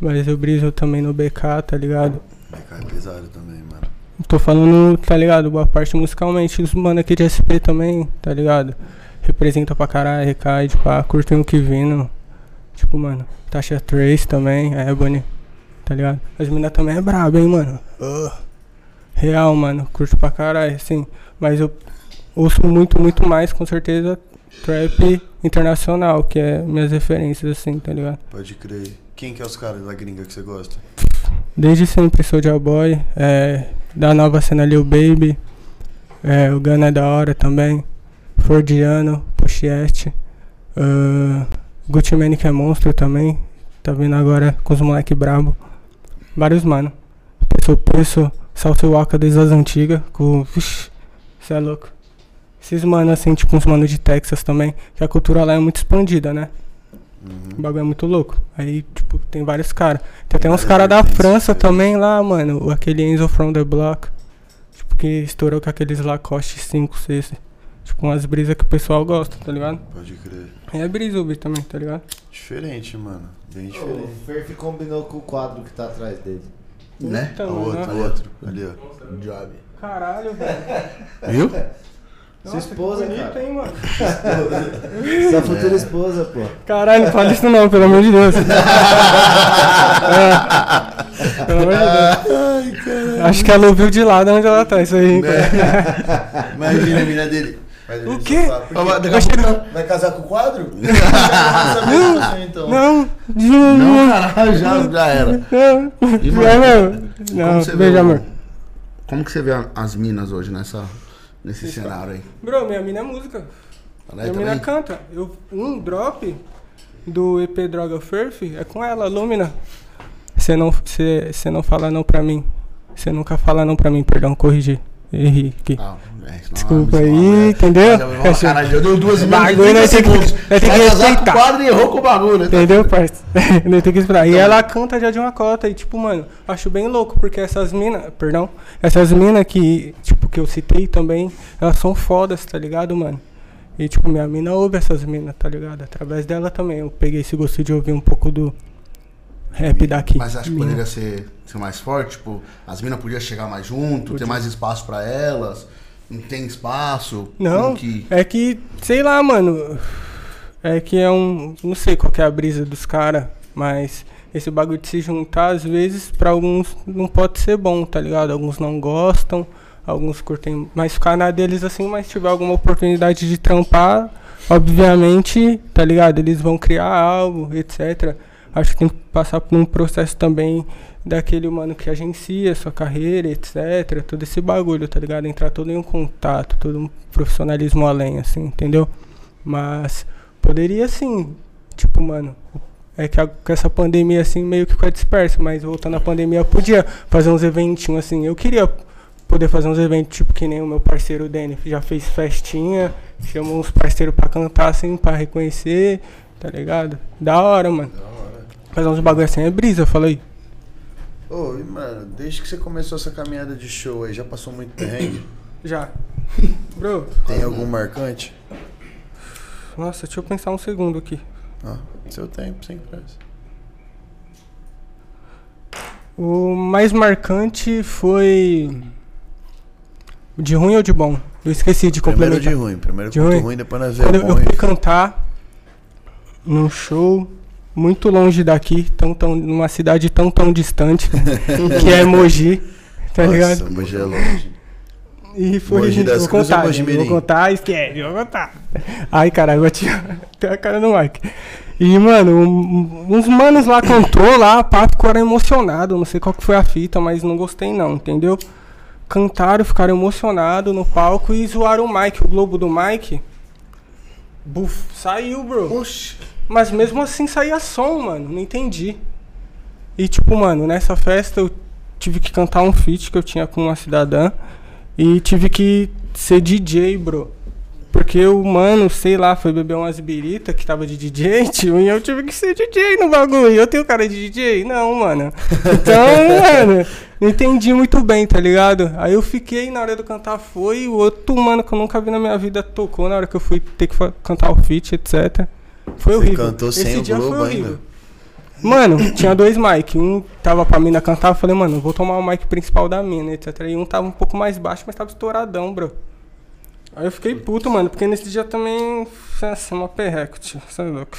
Mas o Brizo também no BK, tá ligado?
BK é pesado também, mano.
Tô falando, tá ligado? Boa parte musicalmente. Os mano aqui de SP também, tá ligado? Representa pra caralho, recai, pá, curtem o que vindo. Tipo, mano, Tasha Trace também, Ebony, tá ligado? As minas também é braba, hein, mano? Ah. Real, mano, curto pra caralho, assim. Mas eu ouço muito, muito mais, com certeza, trap internacional, que é minhas referências, assim, tá ligado?
Pode crer. Quem que é os caras da gringa que você gosta?
Desde sempre Soulja Boy, é, da nova cena Lil Baby, é, o Gana é da hora também, Fordiano, Pochiette, uh, Gucci que é monstro também, tá vindo agora com os moleque brabo, vários mano, Peso Peso, Salsa Waka desde as antigas, com, vixi, cê é louco. Esses mano assim, tipo uns mano de Texas também, que a cultura lá é muito expandida, né?
Uhum.
O bagulho é muito louco. Aí, tipo, tem vários caras. Tem até uns caras da França
diferentes.
também lá, mano. O- Aquele Enzo from the Block. Tipo, que estourou com aqueles Lacoste 5, 6. Tipo, umas brisas que o pessoal gosta, tá ligado?
Pode crer.
E é brisa ouvir também, tá ligado?
Diferente, mano. Bem
O
diferente.
Ferf combinou com o quadro que tá atrás dele.
Né?
Então,
o outro,
né?
o outro. Ali, ó.
Job.
Caralho, velho.
Viu?
Sua
Nossa, que
esposa,
bonito,
cara.
hein, mano?
Sua futura esposa, pô.
Caralho, não fala isso não, pelo amor de Deus. É. Pelo amor de Deus. Acho que ela ouviu de lado onde ela tá, isso aí. hein, cara.
Imagina a mina dele. Vai
O quê?
sofá,
não.
Vai casar com o quadro? não, não, então.
Não, de
Não, caralho, já, já era.
Não,
E,
não,
mano,
não.
Como
Não,
você
beijo,
vê
amor.
Como que você vê as minas hoje nessa, nesse cenário aí?
Bro, minha mina é música.
Ela
minha mina canta. Eu, um drop do EP Droga Furf é com ela, Lumina. Você não, você, você não fala não pra mim. Você nunca fala não pra mim, perdão, corrigir. Errei aqui.
Ah, é, senão
Desculpa aí,
né?
entendeu?
Mas eu vou dei duas minutos e
bagulho
30
nós tem que- nós tem que
com o
respeitar.
quadro e errou com o bagulho, né?
Entendeu, parça? Não tem que esperar. E ela canta já de uma cota. E, tipo, mano, acho bem louco, porque essas minas, perdão, essas minas que, tipo, que eu citei também, elas são fodas, tá ligado, mano? E, tipo, minha mina ouve essas minas, tá ligado? Através dela também. Eu peguei esse gosto de ouvir um pouco do rap daqui.
Mas acho que
Mina.
poderia ser, ser mais forte, tipo, as minas podiam chegar mais junto, ter mais espaço pra elas, não tem espaço.
Não,
que...
é que, sei lá, mano. É que é um. Não sei qual que é a brisa dos caras, mas esse bagulho de se juntar, às vezes, pra alguns não pode ser bom, tá ligado? Alguns não gostam, alguns curtem mais ficar na deles assim, mas tiver alguma oportunidade de trampar, obviamente, tá ligado? Eles vão criar algo, etc. Acho que tem que passar por um processo também daquele mano que agencia sua carreira, etc. Todo esse bagulho, tá ligado? Entrar todo em um contato, todo um profissionalismo além, assim, entendeu? Mas poderia sim, tipo, mano, É que a- com essa pandemia, assim, meio que ficou disperso, mas voltando à pandemia, eu podia fazer uns eventinhos, assim. Eu queria poder fazer uns eventos, tipo, que nem o meu parceiro Danny já fez festinha, chamou uns parceiros pra cantar, assim, pra reconhecer, tá ligado? Da hora, mano. Fazer uns bagulho assim é brisa, fala aí.
Ô, e mano, desde que você começou essa caminhada de show aí, já passou muito perrengue?
Já. Bro,
Tem algum marcante?
nossa, deixa eu pensar um segundo aqui.
Ó, seu tempo, sem pressa.
O mais marcante foi. De ruim ou de bom? Eu esqueci de
Primeiro
complementar.
de ruim, primeiro
De ruim?
ruim, depois nós vemos
Quando eu,
bom
eu fui cantar num show muito longe daqui, tão, tão, numa cidade tão tão distante, que é Mogi, tá ligado?
Nossa, Mogi é longe.
E foi.
Mogi das
vou
Cruzes ou
contar,
Mogi
vou contar, esquece, vou contar. Ai, caralho, tirar tem a cara do Mike. E, mano, um- uns manos lá cantou lá, pá, ficaram emocionados. Não sei qual que foi a fita, mas não gostei não, entendeu? Cantaram, ficaram emocionados no palco e zoaram o Mike, o globo do Mike. Buf, saiu, bro.
Oxi.
Mas mesmo assim saía som, mano. Não entendi. E tipo, mano, nessa festa eu tive que cantar um feat que eu tinha com uma cidadã. E tive que ser DJ, bro. Porque o mano, sei lá, foi beber umas birita que tava de DJ, tio, e eu tive que ser DJ no bagulho. Eu tenho cara de DJ? Não, mano. Então, mano, não entendi muito bem, tá ligado? Aí eu fiquei, na hora do cantar foi, o outro mano que eu nunca vi na minha vida tocou na hora que eu fui ter que cantar o feat, etc. Foi
Você
horrível.
cantou sem
Esse
o
dia
globo
foi horrível.
ainda?
Mano, tinha dois mic. Um tava pra mina cantar, eu falei, mano, vou tomar o mic principal da mina, etc. E um tava um pouco mais baixo, mas tava estouradão, bro. Aí eu fiquei puto, mano, porque nesse dia também. Nossa, uma perreco, tio. Você é louco.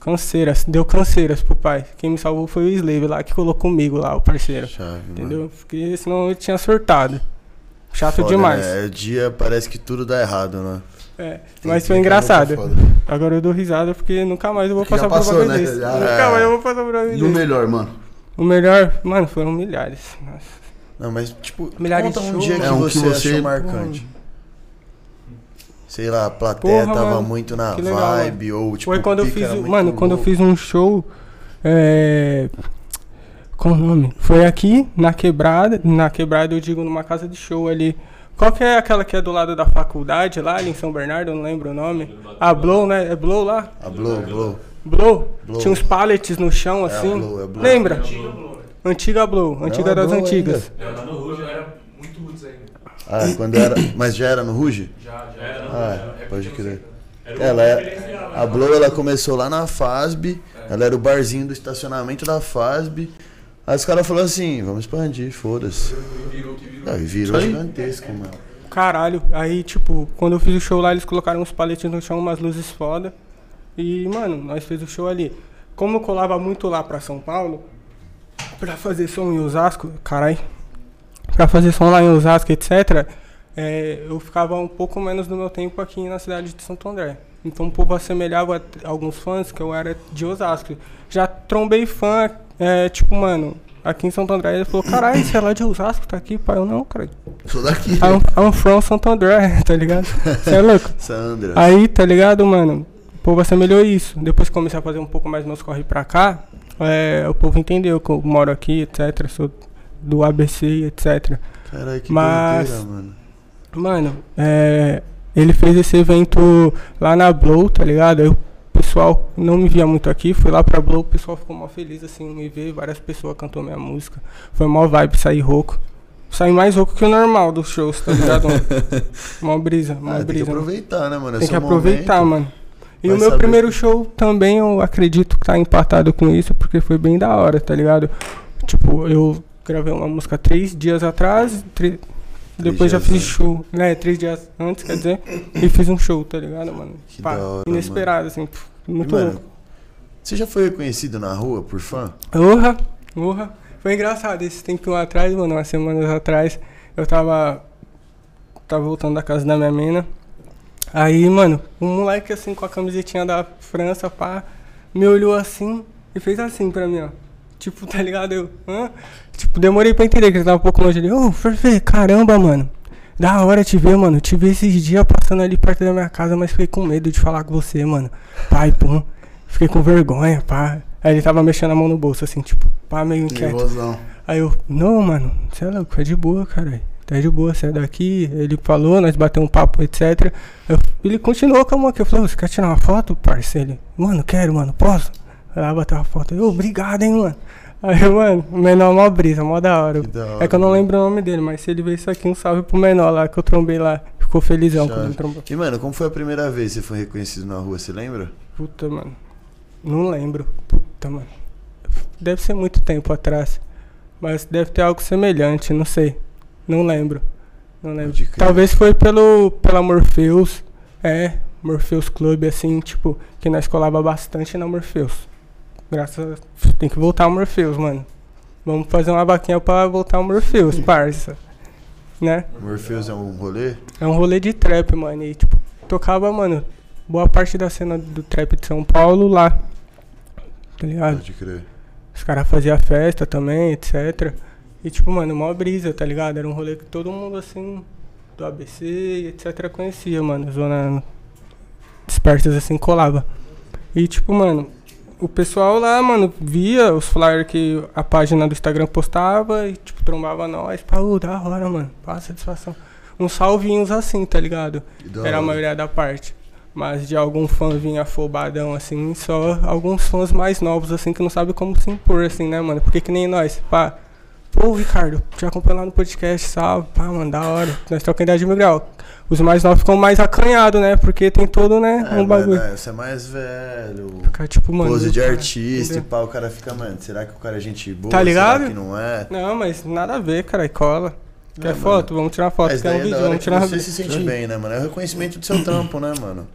Canseiras, deu canseiras pro pai. Quem me salvou foi o Slave lá, que colocou comigo lá, o parceiro.
Chave, mano.
Entendeu? Porque senão eu tinha surtado. Chato
Foda,
demais.
Né? É, dia parece que tudo dá errado, né?
É,
Tem
mas foi engraçado. Agora eu dou risada porque nunca mais eu vou passar por um bagulho
né?
desse.
Já-
Nunca
é.
mais eu vou passar por um bagulho
E o melhor, mano?
O melhor, mano, foram milhares. Nossa.
Não, mas tipo,
Milhares
conta
de
um
shows.
dia que,
É um
você
que você-
achou marcante. Sei lá, a plateia
Porra,
tava
mano,
muito na
legal,
vibe, ou tipo,
Foi quando eu fiz, mano, quando eu fiz um show, é, qual o nome? Foi aqui na quebrada, na quebrada eu digo numa casa de show ali. Qual que é aquela que é do lado da faculdade lá, ali em São Bernardo, eu não lembro o nome. A Blow, né? É Blow lá?
A Blow, Blow.
Blow?
Blow.
Tinha uns pallets no chão
É a
assim.
Blow, é a Blow.
Lembra? Antiga Blow, antiga
a
das
Blow
antigas.
É, lá no Rouge eu era muito roots ainda.
Ah, quando era. Mas já era no Ruge?
Já, já era.
Ah,
é,
pode crer. Ela é-
referencial,
A Blow ela começou lá na FASB, ela era o barzinho do estacionamento da FASB. Aí os caras falaram assim, vamos expandir, foda-se.
Virou que virou.
Aí virou gigantesco, mano.
Caralho, aí tipo, quando eu fiz o show lá, eles colocaram uns paletes no chão, umas luzes foda. E, mano, nós fez o show ali. Como eu colava muito lá pra São Paulo, pra fazer som em Osasco, carai, pra fazer som lá em Osasco, etc., é, eu ficava um pouco menos do meu tempo aqui na cidade de Santo André. Então o povo assemelhava a alguns fãs que eu era de Osasco. Já trombei fã, é, tipo, mano, aqui em Santo André, ele falou, caralho, você é lá de Osasco, tá aqui, pai? Eu não, cara.
Sou daqui.
I'm, I'm from Santo André, tá ligado? Você é louco?
Sandra.
Aí, tá ligado, mano? O povo assemelhou isso. Depois que comecei a fazer um pouco mais meus corre pra cá, é, o povo entendeu que eu moro aqui, etc. Sou do ABC, etc.
Caralho, que
Mas-
mano.
Mano, é, ele fez esse evento lá na Blow, tá ligado? O pessoal não me via muito aqui, fui lá pra Blow, o pessoal ficou mó feliz assim, me ver, várias pessoas cantou minha música. Foi mó vibe, saí rouco. Saí mais rouco que o normal dos shows, tá ligado? mó brisa, mó
Ah, tem que
brisa.
aproveitar, né, mano? É
Tem que
seu
aproveitar,
momento.
mano. E
Vai
o meu
saber
primeiro show também eu acredito que tá empatado com isso, porque foi bem da hora, tá ligado? Tipo, eu gravei uma música três dias atrás, depois já fiz
antes.
show, né? Três dias antes, quer dizer, e fiz um show, tá ligado, mano?
Que
Pá,
hora,
inesperado, assim, pff,
E,
muito
mano,
louco.
você já foi reconhecido na rua por fã?
Urra, urra. Foi engraçado, esse tempinho atrás, mano, umas semanas atrás, eu tava. Tava voltando da casa da minha mina. Aí, mano, um moleque assim com a camisetinha da França, pá, me olhou assim e fez assim pra mim, ó. Tipo, tá ligado? Eu, hã? Tipo, demorei pra entender que ele tava um pouco longe ali. Ô, Ferfê, caramba, mano. Da hora te ver, mano. Te vi esses dias passando ali perto da minha casa, mas fiquei com medo de falar com você, mano. Pai, pum. Fiquei com vergonha, pá. Aí ele tava mexendo a mão no bolso, assim, tipo, pá, meio inquieto.
Nervosão.
Aí eu, não, mano, você é louco, é de boa, cara. Tá de boa, sai daqui. Ele falou, nós batemos um papo, etc. Eu- ele continuou com a mão aqui. Eu falei, "Ô, você quer tirar uma foto, parceiro? Ele, mano, quero, mano, posso? Lá bateu uma foto. Eu, obrigado, hein, mano. Aí, eu, mano, o menor mó brisa, mó da hora.
Da hora,
É que eu não lembro o nome dele, mas se ele ver isso aqui, um salve pro menor lá que eu trombei lá. Ficou felizão quando
Chave.
ele trombou.
E, mano, como foi a primeira vez que você foi reconhecido na rua, você lembra?
Puta, mano. Não lembro. Puta, mano. Deve ser muito tempo atrás. Mas deve ter algo semelhante, não sei. Não lembro. Não lembro. Talvez foi pelo pela Morpheus. É, Morpheus Club, assim, tipo, que nós colava bastante na Morpheus. Graças a... Tem que voltar ao Morpheus, mano. Vamos fazer uma vaquinha pra voltar ao Morpheus, parça. Né?
Morpheus é um rolê?
É um rolê de trap, mano. E, tipo, tocava, mano, boa parte da cena do trap de São Paulo lá. Tá ligado?
Pode crer.
Os caras faziam festa também, etc. E, tipo, mano, mó brisa, tá ligado? Era um rolê que todo mundo, assim, do ABC e etc. conhecia, mano. Zona dispersas, assim, colava. E, tipo, mano, o pessoal lá, mano, via os flyers que a página do Instagram postava e, tipo, trombava nós. Pá, ô, da hora, mano. Passa satisfação. Uns salvinhos assim, tá ligado? Era a maioria da parte. Mas de algum fã vinha afobadão, assim, só alguns fãs mais novos, assim, que não sabem como se impor, assim, né, mano? Porque que nem nós, pá. Pô, Ricardo, te acompanho lá no podcast, salve, pá, mano, da hora. Nós trocamos ideia de mil grau. Os mais novos ficam mais acanhados, né? Porque tem todo, né,
É,
um bagulho.
mano, é, você é mais velho.
Fica tipo, mano.
Pose de
cara,
artista e
entendeu?
pá, o cara fica, mano, será que o cara é gente boa?
Tá ligado?
Será que não é?
Não, mas nada a ver, cara, e cola. Quer
É,
foto? Vamos tirar foto.
Mas
Quer um
é
vídeo? Vamos tirar
você se sente bem, né, mano? É o reconhecimento do seu trampo, né, mano?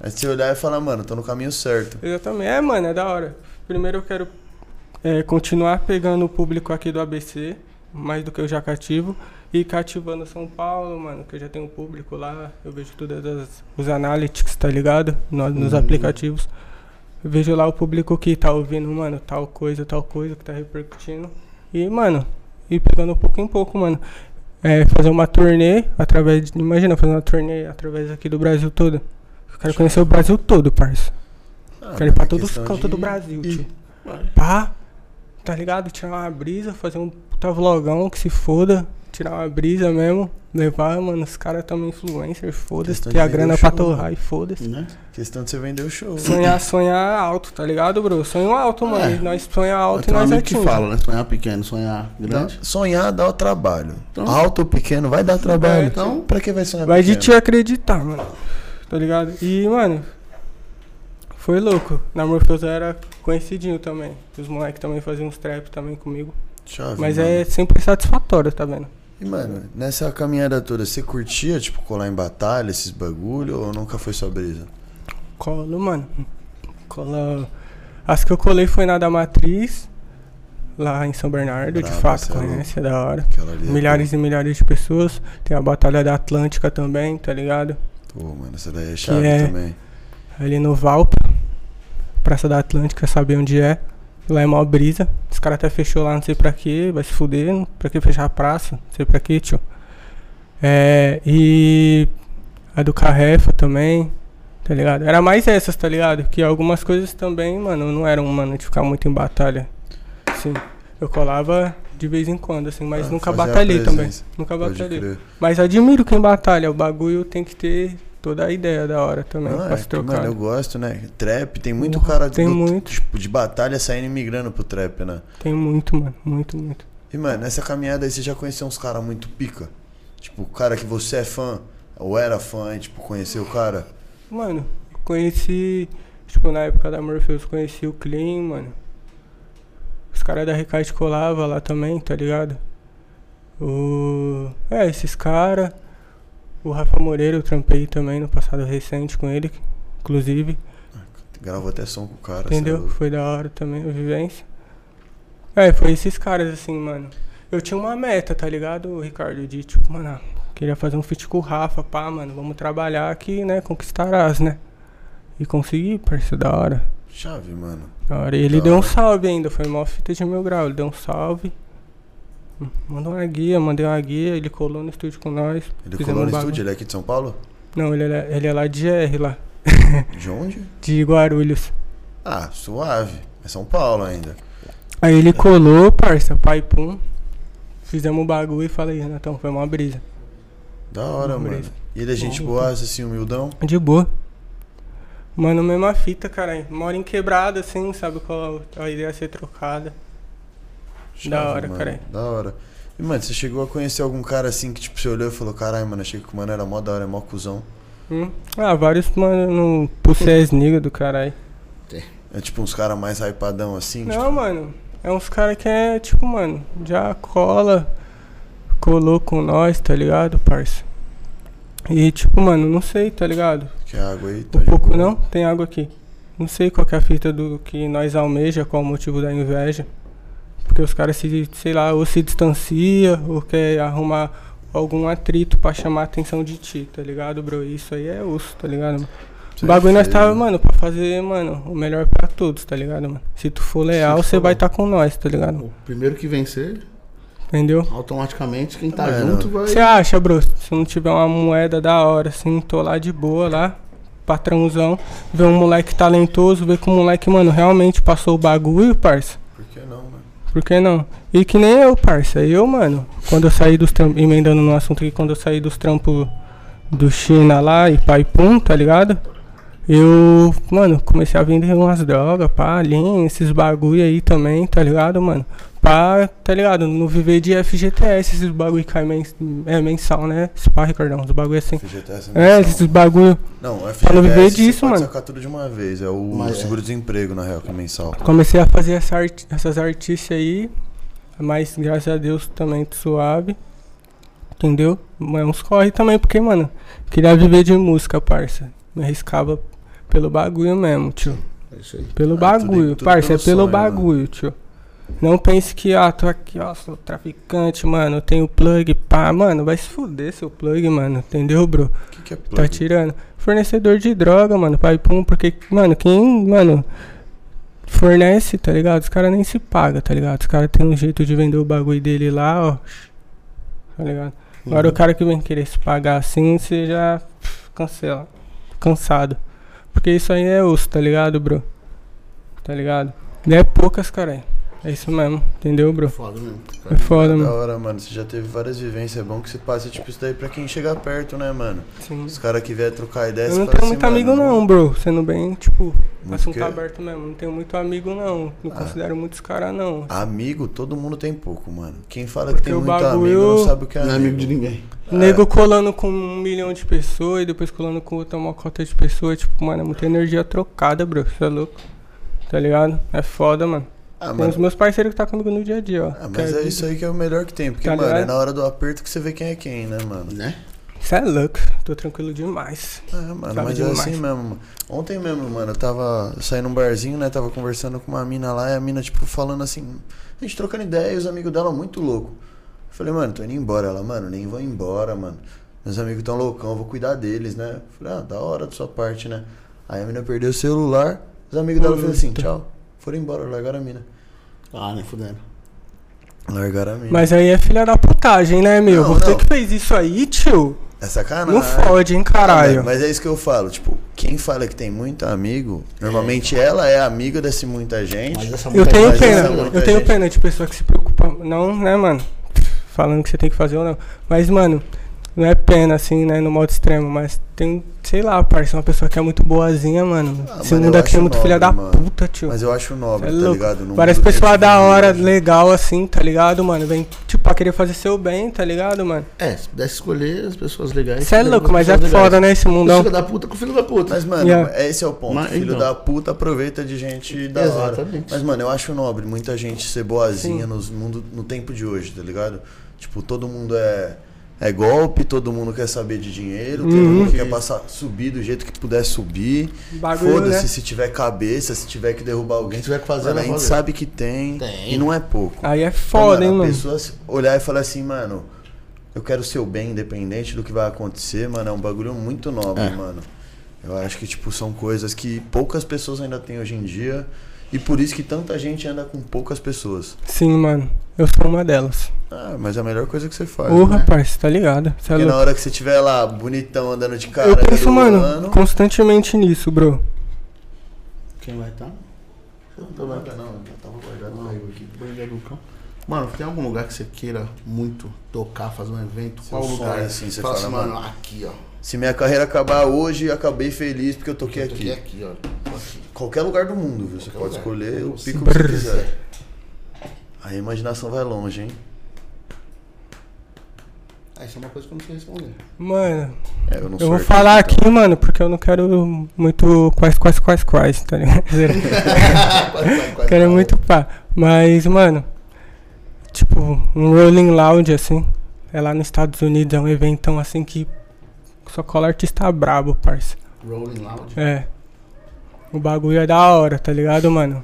Aí você olhar e falar, mano, tô no caminho certo.
Exatamente. É, mano, é da hora. Primeiro eu quero é, continuar pegando o público aqui do ABC, mais do que eu já cativo. E cativando São Paulo, mano, que eu já tenho público lá. Eu vejo todos os analytics, tá ligado? No- nos
Uhum.
aplicativos. Eu vejo lá o público que tá ouvindo, mano, tal coisa, tal coisa, que tá repercutindo. E, mano, ir pegando pouco em pouco, mano. É, fazer uma turnê através de. Imagina fazer uma turnê através aqui do Brasil todo. Eu quero conhecer o Brasil todo, parça.
Ah,
Quero ir pra todos os cantos
de-
do Brasil,
ir.
tio. Pá, tá ligado? Tirar uma brisa, fazer um puta vlogão que se foda. Tirar uma brisa mesmo. Levar, mano, os caras também influencer, foda-se. Ter
de
a grana pra torrar
né?
e foda-se.
Né?
Questão de você vender o show.
Sonhar, sonhar alto, tá ligado, bro? Sonho alto, mano.
É.
E nós sonha alto e
Tem um
nós
amigo que fala, né? Sonhar pequeno, sonhar grande.
Dá- sonhar dá o trabalho.
Então-
Alto ou pequeno vai dar trabalho.
É,
então, pra que vai sonhar
Vai de
pequeno?
te acreditar, mano. Tá ligado? E, mano, foi louco. Na Morpheus eu era conhecidinho também. Os moleques também faziam uns trap também comigo.
Chave,
Mas
mano.
é sempre satisfatório, tá vendo?
E, mano, nessa caminhada toda, você curtia, tipo, colar em batalha, esses bagulho, ou nunca foi sua brisa?
Colo, mano. Cola. As que eu colei foi na da Matriz, lá em São Bernardo, de
Brabo,
fato,
é
conhece, é da hora.
É
Milhares e milhares de pessoas. Tem a Batalha da Atlântica também, tá ligado?
Pô, mano, essa daí é chave
é-
também.
Ali no Valpa, Praça da Atlântica, sabe onde é. Lá é mó brisa. Os caras até fechou lá, não sei pra quê, vai se fuder, pra que fechar a praça, não sei pra quê, tio. É, e a do Carrefa também, tá ligado? Era mais essas, tá ligado? Que algumas coisas também, mano, não eram, mano, de ficar muito em batalha. Sim. Eu colava de vez em quando, assim, mas
Ah,
nunca batalhei também. Nunca
Pode
batalhei.
crer.
Mas admiro quem batalha. O bagulho tem que ter toda a ideia da hora também
Não,
pra
é,
se
que, mano, eu gosto, né? Trap, tem muito
Porra,
cara
tem
do-
muito.
Tipo, de batalha saindo e migrando pro trap, né?
Tem muito, mano. Muito, muito.
E, mano, nessa caminhada aí você já conheceu uns caras muito pica? Tipo, o cara que você é fã, ou era fã, e, tipo, conheceu o cara?
Mano, conheci. Tipo, na época da Morpheus, conheci o Clean, mano. Os caras da Recarte colava lá também, tá ligado? O. É, esses caras. O Rafa Moreira eu trampei também no passado recente com ele, inclusive.
Gravou até som com o cara.
Entendeu? Foi da hora também a vivência. É, foi esses caras assim, mano. Eu tinha uma meta, tá ligado, Ricardo? De tipo, mano, queria fazer um feat com o Rafa, pá, mano, vamos trabalhar aqui, né? Conquistarás, né? E consegui, parceiro, da hora.
Chave, mano.
Da hora. E ele
Da
deu um
hora.
salve ainda, foi mó fita de mil grau. Ele deu um salve. Mandou uma guia, mandei uma guia, ele colou no estúdio com nós.
Ele colou
um
no
bagulho.
estúdio, ele é aqui de São Paulo?
Não, ele é, ele é lá de GR, lá.
De onde?
De Guarulhos.
Ah, suave. É São Paulo ainda.
Aí ele colou, parça, pai pum. Fizemos o bagulho e falei, Renatão, foi uma brisa.
Da hora, mano. E ele é gente
Bom,
boa, assim, humildão.
De boa. Mano, mesma fita, caralho. Mora em quebrada, assim, sabe qual a ideia ser trocada. Da hora,
mano.
caralho.
Da hora. E, mano, você chegou a conhecer algum cara assim que, tipo, você olhou e falou, caralho, mano, achei que o mano era mó da hora, é mó cuzão.
Hum? Ah, vários, mano, no Pussés Niga do caralho.
É tipo uns caras mais hypadão assim,
Não, mano. É uns caras que é, tipo, mano, já cola, colou com nós, tá ligado, parça? E, tipo, mano, não sei, tá ligado?
tipo, que água aí, tá
Um pouco
boa.
não, tem água aqui. Não sei qual que é a fita do que nós almeja, qual o motivo da inveja. Porque os caras se, sei lá, ou se distancia, ou quer arrumar algum atrito pra chamar a atenção de ti, tá ligado, bro? Isso aí é osso, tá ligado, mano? O
é
bagulho nós
feio.
tá, mano, pra fazer, mano, o melhor pra todos, tá ligado, mano? Se tu for leal, você vai
leal.
tá com nós, tá ligado?
O primeiro que vencer,
Entendeu?
automaticamente quem tá
Mano.
junto vai.
Você acha, bro? Se não tiver uma moeda da hora, assim, tô lá de boa, lá, patrãozão, ver um moleque talentoso, ver que o moleque, mano, realmente passou o bagulho, parça.
Por que não, mano?
Por que não? E que nem eu, parça. Eu, mano, quando eu saí dos trampos, emendando no assunto aqui, quando eu saí dos trampos do China lá e pai pum, tá ligado? Eu, mano, comecei a vender umas drogas, pá, linha, esses bagulho aí também, tá ligado, mano? Pra, tá ligado? Não viver de FGTS, esses bagulho que cai mens é mensal, né? Esse pá, Ricardão, os bagulho assim.
FGTS
É,
mensal.
esses bagulho.
Não, o
Pra não
FGTS
viver
você
disso,
pode
mano.
sacar tudo de uma vez. É o
Mas é.
seguro-desemprego, na real, que é mensal.
Comecei a fazer essa art- essas artistas aí, mas graças a Deus também tô suave. Entendeu? Mas uns corre também, porque, mano, queria viver de música, parça. Me arriscava pelo bagulho mesmo, tio.
É isso aí.
Pelo
Ah, tudo-
bagulho,
tudo
parça, é
pelo sonho,
bagulho, tio. Não pense que, ah, tô aqui, ó, sou traficante, mano, tenho plug, pá. Mano, vai se fuder seu plug, mano, entendeu, bro?
O que, que é plug?
Tá tirando. Fornecedor de droga, mano, pai pum, porque, mano, quem, mano, fornece, tá ligado? Os caras nem se paga, tá ligado? Os caras têm um jeito de vender o bagulho dele lá, ó. Tá ligado? Agora o cara que vem querer se pagar assim, você já cancela. Cansado. Porque isso aí é osso, tá ligado, bro? Tá ligado? Não é poucas, cara. É isso mesmo, entendeu, bro?
Foda mesmo.
É foda,
Da
mano.
hora, mano. Você já teve várias vivências. É bom que você passe, tipo, isso daí pra quem chegar perto, né, mano?
Sim.
Os caras que vier trocar ideia,
Eu não tenho
assim,
muito amigo
mano,
não, bro. Sendo bem, tipo,
Muito
assunto
quê?
aberto mesmo. Não tenho muito amigo não. Não
Ah.
considero muitos caras não.
Amigo, todo mundo tem pouco, mano. Quem fala
Porque
que tem
o
muito
bagulho-
amigo não sabe o que é
Não é
amigo.
amigo de ninguém.
Nego colando com um milhão de pessoas e depois colando com outra mocota de pessoas. Tipo, mano, é muita energia trocada, bro. Você é louco. Tá ligado? É foda, mano.
Ah,
Tem
mano,
os meus parceiros que tá comigo no dia a dia, ó.
ah, mas é isso aí que é o melhor que tem. Porque,
Tá
mano, é
ligado?
na hora do aperto que você vê quem é quem, né, mano?
Né?
Cê é louco. Tô tranquilo demais.
É, mano,
Sabe
mas é
demais.
assim mesmo, mano. Ontem mesmo, mano, eu tava saindo num barzinho, né? Tava conversando com uma mina lá e a mina, tipo, falando assim, a gente trocando ideia e os amigos dela muito louco. Eu falei, mano, tô indo embora. Ela, mano, nem vou embora, mano. Meus amigos tão loucão, eu vou cuidar deles, né? Eu falei, ah, da hora da sua parte, né? Aí a mina perdeu o celular, os amigos dela falaram assim, tchau. Foram embora, largaram a mina.
Ah, nem fudendo.
Largaram a mina.
Mas aí é filha da putagem, né, meu?
Não,
Você
não.
que fez isso aí, tio.
É sacanagem.
Não fode, hein,
Ah,
caralho.
mano, mas é isso que eu falo, tipo, quem fala que tem muito amigo, normalmente ela é amiga desse muita gente.
Mas essa
Eu tenho
mas
pena,
é muita
eu tenho
gente.
pena de pessoa que se preocupa. Não, né, mano? Falando que você tem que fazer ou não. Mas, mano, não é pena, assim, né, no modo extremo. Mas tem, sei lá, parça, uma pessoa que é muito boazinha, mano.
Ah,
Esse mundo aqui é muito filha da
nobre, mano.
puta, tio.
Mas eu acho nobre,
É
tá ligado? No
Várias
mundo que a
pessoas
gente
da hora,
hoje.
legal, assim, tá ligado, mano? Vem, tipo, pra querer fazer seu bem, tá ligado, mano?
É, se pudesse escolher as pessoas legais.
Você é louco,
as
mas é
pessoas
foda,
legais.
né, esse
O
mundão.
filho da puta com filho da puta.
Mas, mano,
Yeah.
esse é o ponto.
Mas,
Filho
então.
da puta aproveita de gente da hora.
Exatamente.
Mas, mano, eu acho nobre muita gente ser boazinha nos mundo, no tempo de hoje, tá ligado? Tipo, todo mundo é, é golpe, todo mundo quer saber de dinheiro, todo
Uhum.
mundo quer passar, subir do jeito que puder subir.
Bagulho,
Foda-se
né?
se tiver cabeça, se tiver que derrubar alguém.
Se tiver que fazer,
Mano, a gente
fazer.
sabe que tem,
Tem.
e não é pouco.
Aí é
Então,
foda, hein,
A
mano?
pessoa se- olhar e falar assim, mano, eu quero o seu bem, independente do que vai acontecer, mano, é um bagulho muito nobre,
É.
mano. Eu acho que, tipo, são coisas que poucas pessoas ainda têm hoje em dia. E por isso que tanta gente anda com poucas pessoas.
Sim, mano. Eu sou uma delas.
Ah, mas é a melhor coisa que você faz.
Ô,
né?
rapaz, você tá ligado? Você é
Porque na
louco.
hora que você estiver lá, bonitão, andando de cara,
Eu penso, mano, constantemente nisso, bro.
Quem vai estar? Não tô nada não, já tava guardado caiu aqui. Banheiro do cão. Mano, tem algum lugar que você queira muito tocar, fazer um evento?
Seu
Qual lugar?
sonho, assim, você
fala assim, mano,
mano,
aqui, ó.
Se minha carreira acabar hoje, eu acabei feliz porque eu toquei
Eu toquei
aqui.
aqui, ó. Aqui.
Qualquer lugar do mundo, viu? Você
Qualquer
pode
lugar.
escolher o pico que você
Brrr.
A imaginação vai longe, hein?
Ah, isso é uma coisa que eu não sei responder.
Mano,
É, eu não
eu vou
artista,
falar
então.
aqui, mano, porque eu não quero muito quais, quais, quais, quais, tá ligado?
quase, quase, quase.
quero muito pá. Mas, mano, tipo, um Rolling Loud, assim, é lá nos Estados Unidos, é um eventão assim que só cola artista brabo, parça.
Rolling Loud.
É. O bagulho é da hora, tá ligado, mano?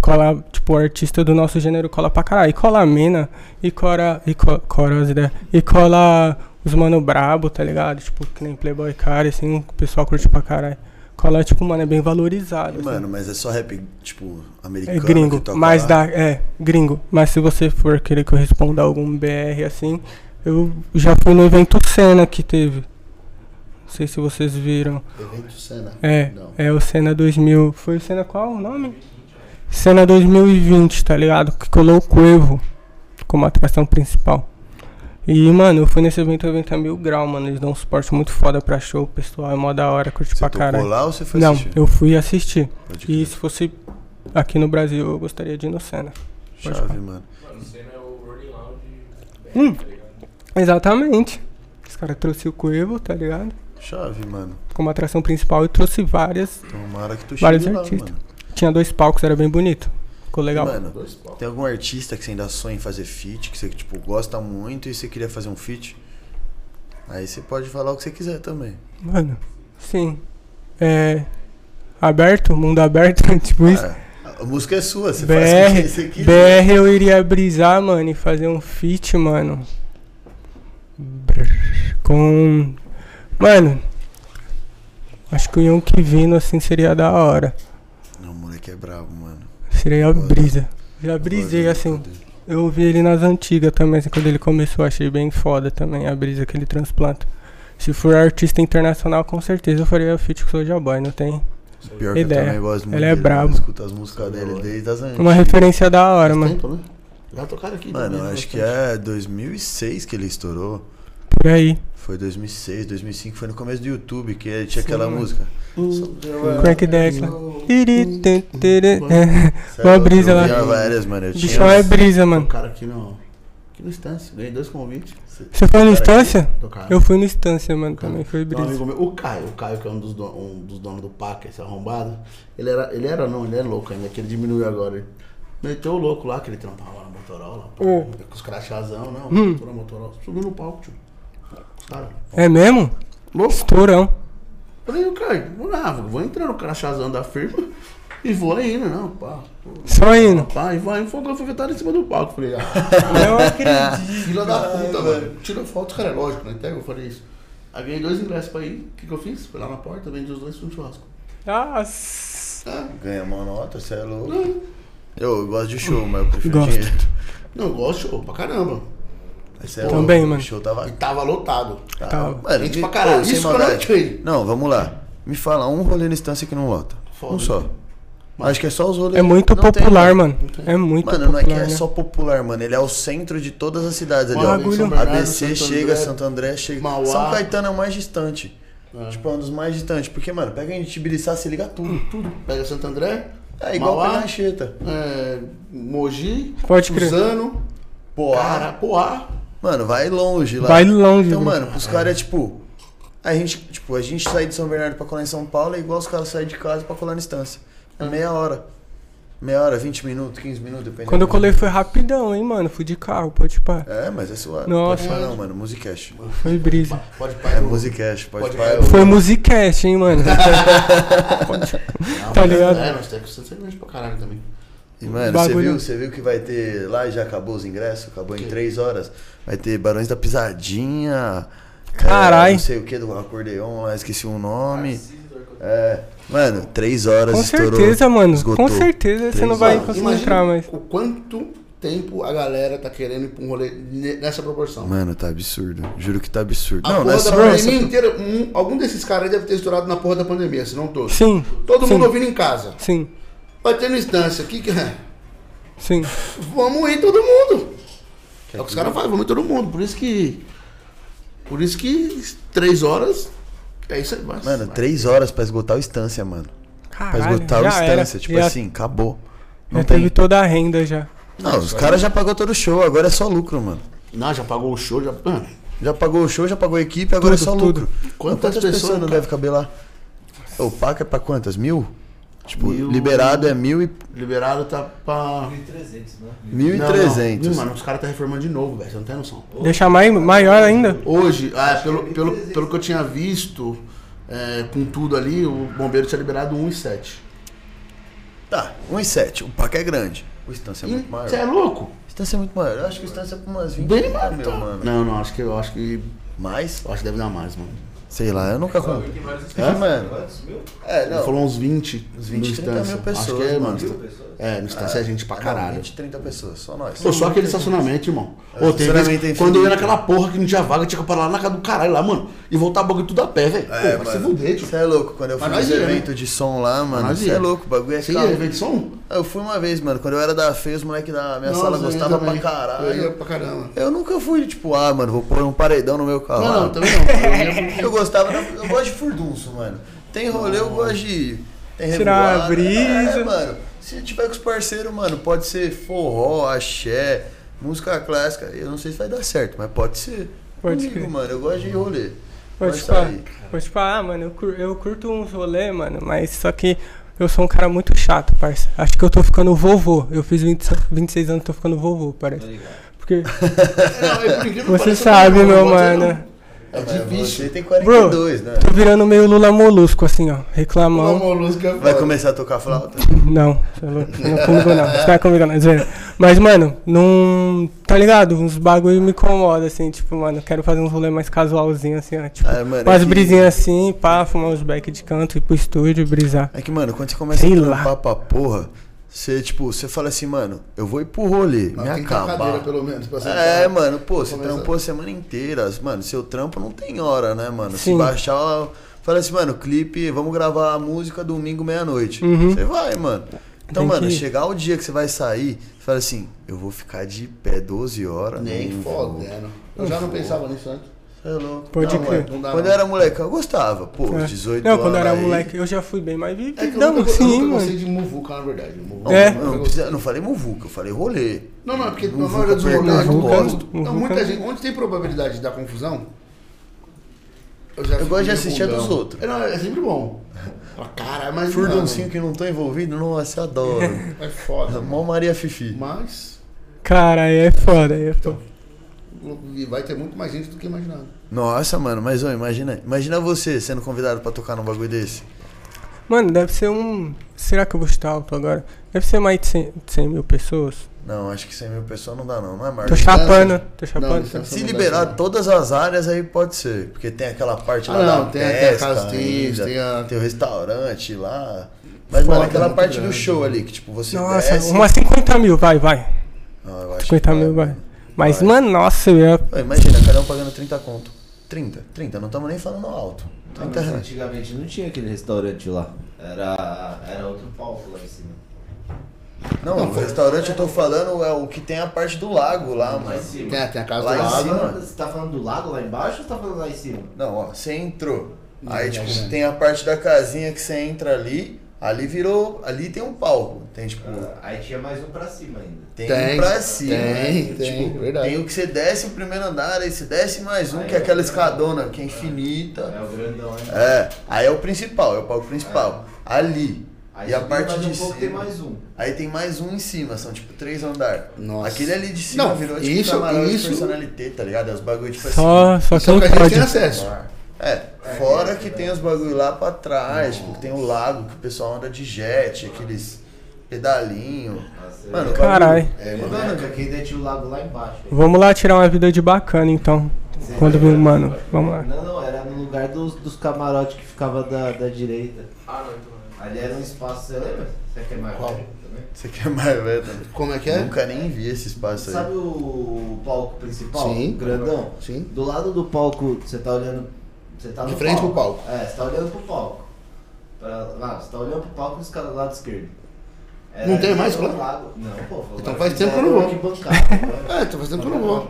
Cola, tipo, artista do nosso gênero cola pra caralho. E cola a mina, e cola. E co, cora as ideias. E cola os mano brabo, tá ligado? Tipo, que nem Playboy Cara, assim, o pessoal curte pra caralho. Cola, tipo, mano, é bem valorizado. assim.
Mano, mas é só rap, tipo, americano
É gringo,
que toca
mas
lá?
dá, é, gringo. Mas se você for querer que eu responda algum BR assim, eu já fui no evento Cena que teve. Não sei se vocês viram.
Evento Cena.
É,
Não.
é o Cena 2000. Foi o Cena qual o nome? Cena 2020, tá ligado? Que colou o Cuevo como atração principal. E, mano, eu fui nesse evento, o evento é mil grau, mano. Eles dão um suporte muito foda pra show, pessoal é mó da hora, curte
Você
pra caralho.
lá ou você foi
Não,
assistir?
eu fui assistir. E se fosse aqui no Brasil, eu gostaria de ir no Cena. pode
Chave,
falar.
mano.
Mano, cena é o Rolling Loud.
Hum.
tá ligado?
Exatamente. Os caras trouxeram o Cuevo, tá ligado?
Chave, mano.
Como atração principal e trouxe várias.
Tomara que tu
Vários
chegue lá,
artistas.
mano.
Tinha dois palcos, era bem bonito. Ficou legal.
Mano, tem algum artista que você ainda sonha em fazer feat, que você, tipo, gosta muito e você queria fazer um feat? Aí você pode falar o que você quiser também.
Mano, sim. É. Aberto, mundo aberto, tipo isso.
Ah, a música é sua, você faz o que você
BR,
quiser.
BR eu iria brisar, mano, e fazer um feat, mano. Com. Mano. Acho que o Yonk vindo assim seria da hora.
Não, o moleque é brabo, mano.
Seria a brisa. Já brisei assim. Eu ouvi ele nas antigas também, assim, quando ele começou, achei bem foda também a brisa que ele transplanta. Se for artista internacional, com certeza eu faria feat com o Soulja Boy, não tem?
Pior que
Ideia.
eu também gosto muito
Ele é
dele,
brabo.
Escuto as músicas dele desde as antigas.
Uma referência da hora,
Faz
mano.
tempo, né? Já tocaram aqui
Mano,
também,
eu
né,
acho que
bastante.
é 2006 que ele estourou.
Por aí.
Foi 2006, 2005, foi no começo do YouTube que tinha
Sim,
aquela música.
Crack Deck
é
Uma brisa lá.
várias, mano. Eu
bichão é brisa, mano.
Tocaram aqui no. Aqui no Estância. Ganhei dois convites.
Você foi no Instância? Eu fui no Instância, mano, também foi
um
brisa.
amigo meu, o Caio, o Caio que é um dos, don- um dos donos do PAC, esse arrombado, ele era, ele era não, ele é louco ainda, que ele diminuiu agora. Ele meteu o louco lá, que ele trampava lá na Motorola,
Hum.
com os crachazão, não,
Hum.
Motorola, Motorola, subiu no palco, tio.
É mesmo?
louco.
Estourão.
Falei, o Caio, vou lá, vou entrar no crachazão da firma e vou indo, não, pá. pô.
Só indo.
Pá, e vai, foi foi em cima do palco. Falei, ah,
Não acredito.
filha da puta, mano. Tira foto, cara, é lógico, né? Até eu falei isso. Aí ganhei dois ingressos pra ir. O que, que eu fiz? Fui lá na porta, vendi os dois fui no churrasco.
Nossa.
Ganha uma nota, você é louco. Eu gosto de show, mas eu prefiro
Gosto.
dinheiro.
Não, eu gosto de show pra caramba.
Cê é
Também, mano.
O show tava.
E tava lotado.
tava-
Tava.
Gente
me-
pra caralho. Isso que eu não
vamos lá. Me fala um rolê na instância que não lota.
Foda.
Um só. Acho que é só os rolês.
É muito
Não tem,
popular, mano. É muito
Mano, não é
popular.
que é
né?
só popular, mano. Ele é o centro de todas as cidades ali, ó.
Bagulho. Bernardo,
ABC
Santo
chega,
André,
Santo André chega.
Mauá.
São Caetano é o mais distante.
É.
Tipo, é um dos mais distantes. Porque, mano, pega em Tibiriçá, se liga tudo, tudo.
Pega Santo André,
É igual
Mauá.
pegar Anchieta.
é, Mogi,
Pode.
Suzano,
Pô,
Cara, Poá.
Mano, vai longe lá.
Vai longe.
Então,
mano.
mano, os caras é tipo. A gente, tipo, a gente sair de São Bernardo pra colar em São Paulo é igual os caras saírem de casa pra colar na instância. É meia hora. Meia hora, 20 minutos, 15 minutos, dependendo.
Quando eu colei foi rapidão, hein, mano. Fui de carro, pode pá.
É, mas é suave.
Nossa.
Pode falar, não, mano. Musicast.
Foi brisa.
Pode
É
parar.
Musicast, pode,
Pode parar.
Foi musicast, hein, mano. tá ligado?
É, nós temos que ser grande pra caralho também.
E, mano, você viu, você viu que vai ter. Lá e já acabou os ingressos, acabou em 3 horas. Vai ter Barões da Pisadinha.
Carai.
é, não sei o que do acordeon lá, esqueci o nome. É. Mano, 3 horas
Com
estourou.
certeza, mano.
esgotou.
Com certeza você
Três
não vai
horas.
conseguir
Imagina
entrar mais.
O quanto tempo a galera tá querendo ir pra um rolê ne- nessa proporção.
Mano, tá absurdo. Juro que tá absurdo.
A
não, não
porra
é
da pandemia
essa.
inteira, um- algum desses caras aí deve ter estourado na porra da pandemia, se não todos.
Sim.
Todo
sim,
mundo ouvindo em casa.
Sim.
Vai ter no instância. Que que é?
Sim.
Vamos ir todo mundo. É o que os caras fazem, vamos ir todo mundo. Por isso que. Por isso que três horas. É isso aí, mas.
Mano, três horas pra esgotar o instância, mano. Pra
Caralho,
esgotar o
já era.
instância. Tipo
já,
assim, acabou. Não
Já
tem.
teve toda a renda já.
Não, os caras já pagou todo o show, agora é só lucro, mano.
Não, já pagou o show, já. Mano,
Já pagou o show, já pagou a equipe, agora
Tudo,
é só
tudo.
lucro.
Quantas
Quantas, pessoas,
pessoas,
não
cara?
deve caber lá? O PAC é pra quantas? Mil? Tipo,
Mil.
liberado é mil e
liberado tá pra.
1.300, né?
mil e
Não, não. Mano, os caras tá reformando de novo, velho. Você não tem noção.
Deixar mais, maior ainda?
Hoje, ah, pelo, pelo, pelo que eu tinha visto, é, com tudo ali, o bombeiro tinha liberado 1,7.
Tá, um e sete. O PAC é grande. O instância é muito maior.
Você é louco?
O instância é muito maior. Eu acho que o instância é pra umas 20
Bem mais,
meu,
então.
mano.
Não, não, acho que eu acho que.
Mais?
Eu acho que deve dar mais, mano.
Sei lá, eu nunca comprei. É, mano. É,
Ele
não.
falou uns 20.
Uns 20,
no
30
Instância.
mil pessoas,
Acho que é, mano. É, no Instância é gente pra caralho.
20, 30 pessoas, só nós.
Pô, só aquele estacionamento, irmão.
É,
Ô, tem
estacionamento
vez,
é
quando eu ia naquela porra que não tinha vaga, tinha que parar lá na casa do caralho lá, mano. E voltar o bagulho tudo a pé, velho.
É,
Pô, vai se fuder, tio.
Você é louco, quando eu fui
Mas
nos
né?
eventos de som lá, mano. Você é louco, o bagulho é
Você
caro.
ia ver de som?
Eu fui uma vez, mano, quando eu era da FEI, os moleques da minha
Nossa,
sala gostavam pra
também. Eu ia
caralho.
pra caramba.
Eu nunca fui, tipo, ah, mano, vou pôr um paredão no meu carro.
Não, não, também não.
Gostava, eu gosto de furdunço, mano. Tem rolê, eu gosto de. Tem
Tirar uma
revoada.
brisa.
É, mano. Se tiver com os parceiros, mano, pode ser forró, axé, música clássica. Eu não sei se vai dar certo, mas pode ser.
Pode
Comigo,
crer.
mano. Eu gosto de rolê. Pode
falar, te falar, ah, mano, eu, cur- eu curto uns rolê, mano, mas só que eu sou um cara muito chato, parça. Acho que eu tô ficando vovô. Eu fiz 20, 26 anos, tô ficando vovô, parece. Porque
Não, é por incrível
você sabe, meu mano.
Não. É
Mas Você
difícil.
tem 42, né?
Tô virando meio Lula Molusco, assim, ó. Reclamando.
molusca é
Vai começar a tocar flauta?
Não, é não é comigo não. Você tá comigo não. Mas, mano, não. Tá ligado? Uns bagulho me incomoda, assim, tipo, mano, quero fazer uns rolê mais casualzinho, assim, ó. Tipo,
Ah, mano,
umas
é que-
brisinhas assim, pá, fumar uns back de canto, ir pro estúdio, brisar.
É que, mano, quando você começa
Sei
a
lá.
trampar pra porra, você, tipo, você fala assim, mano, eu vou ir pro rolê,
Mas
me acabar.
cadeira, pelo menos, pra
É,
sentar.
mano, pô, você
Começa-
trampou a semana inteira. Mano, seu trampo não tem hora, né, mano? Se
Sim.
baixar, fala assim, mano, clipe, vamos gravar a música domingo, meia-noite.
Uhum.
Você vai, mano. Então,
Tem
mano,
que
chegar o dia que você vai sair, você fala assim, eu vou ficar de pé 12 horas.
Nem fodendo. Eu já não pensava nisso antes.
É louco.
Pode
Não,
crer.
é, não dá
Quando
não.
eu era moleque, eu gostava. Pô,
É.
18
Não,
anos.
quando eu era
aí-
moleque, eu já fui bem mais
É que eu
vividão,
nunca, eu
sim,
nunca
mano.
gostei de muvuca, na verdade. Muvuca,
É.
Não, não, precisa- eu não falei muvuca, eu falei rolê.
Não, não, é porque na
Muvuca
maioria dos rolês eu
eu
gosto. Não,
Muvuca
muita
não.
gente, onde tem probabilidade de dar confusão, eu já
Eu gosto de assistir a dos outros.
É, não, é sempre bom. Fala, Caralho, mas
Furduncinho que não tô envolvido, nossa, eu adoro.
é foda.
Mó Maria Fifi.
Mas
Cara, é foda, aí é foda.
E vai ter muito mais gente do que imaginado.
Nossa, mano, mas ó, imagina, imagina você sendo convidado pra tocar num bagulho desse.
Mano, deve ser um. Será que eu vou chutar alto agora? Deve ser mais de 100, de 100 mil pessoas.
Não, acho que 100 mil pessoas não dá não, não é
Tô
marketing.
chapando, tô chapando.
Se
não dá
liberar
certo.
todas as áreas aí pode ser, porque tem aquela parte
Ah,
lá
não,
da
tem até a
pesca
casa
ainda,
tem a-
tem o restaurante lá. Mas,
Foda,
mano, aquela parte do
grande.
show ali, que tipo, você
Nossa,
desce...
umas 50 mil, vai, vai.
Ah, eu acho
50
que
mil, vai.
mano.
Mas,
Vai.
mano, nossa, eu
Imagina, cada um pagando 30 conto. 30, 30, não estamos nem falando alto.
Não,
30
mas
reais.
antigamente não tinha aquele restaurante lá. Era, era outro palco lá em cima.
Não, o restaurante eu tô falando é o que tem a parte do lago lá,
Lá
mano.
em cima.
Tem, tem a casa
Lá
do
em
lado.
cima.
Você tá falando do lago lá embaixo ou você tá falando lá em cima?
Não, ó, você entrou. Aí,
Não,
tipo,
não, não.
tem a parte da casinha que você entra ali. Ali virou. Ali tem um palco. Tem, tipo.
Aí tinha mais um pra cima ainda.
Tem,
Tem,
um pra cima.
tem,
né?
tem,
tipo,
verdade.
tem o que você desce o primeiro andar, aí você desce mais um,
Aí
que é
é
aquela escadona, que é infinita.
É o grandão, hein?
É, aí é o principal, é o palco principal. Ali.
Aí
e a parte
mais
de
um pouco
cima.
tem mais um.
Aí tem mais um em cima, são tipo três andares.
Nossa.
Aquele ali de cima
Não,
virou tipo
isso-
camarote
isso-
personalité, tá ligado? É os bagulho tipo
Só, só
Só
quem
que a gente
pode.
tem acesso.
É, fora que tem os bagulho lá pra trás, tipo, que tem o lago que o pessoal anda de jet, aqueles pedalinho.
Nossa,
Mano,
Caralho.
É,
Mano,
mano.
que aqui ainda tinha o lago lá embaixo.
Vamos lá tirar uma vida de bacana, então. Quando viu, mano, vamos lá.
Não, não, era no lugar dos, dos camarotes que ficava da, da direita.
Ah, não, então não.
Ali era um espaço, você lembra? Você quer mais
Qual?
velho também?
Você quer mais velho também?
Como é que é?
Nunca nem vi esse espaço
Sabe
aí.
o palco principal?
Sim.
Grandão?
Sim.
Do lado do palco, você tá olhando. Você tá
De
no
frente pro palco.
É, você tá olhando pro palco. Pra, lá, você tá olhando pro palco e os caras do lado esquerdo.
Não tem mais
lá? Não, pô.
Então faz tempo que eu não vou. É, então faz tempo que eu não vou.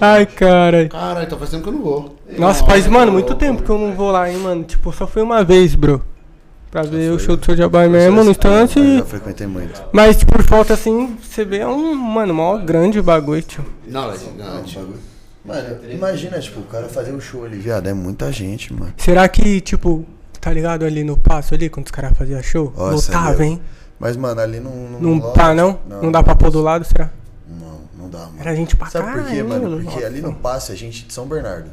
Ai, cara.
Caralho, então faz tempo que eu não vou.
Nossa, faz, mano, muito tempo que eu não vou lá, hein, mano. Tipo, só fui uma vez, bro. Pra ver o show do Soulja Boy mesmo no instante.
Eu já frequentei muito.
Mas por falta assim, você vê é um, mano, maior grande bagulho, tio.
Não, é gigante.
Mano, imagina, tipo, o cara fazer um show ali, viado, é muita gente, mano.
Será que, tipo, tá ligado ali no passo ali, quando os caras faziam show?
Nossa,
Lotava, hein?
Mas, mano, ali não... Não,
Não tá, não? Não, dá pra pôr do lado, será?
Não, não dá, mano.
Era gente pra
Sabe por quê, mano?
mano.
Porque
Nossa.
ali no passe a gente de São Bernardo.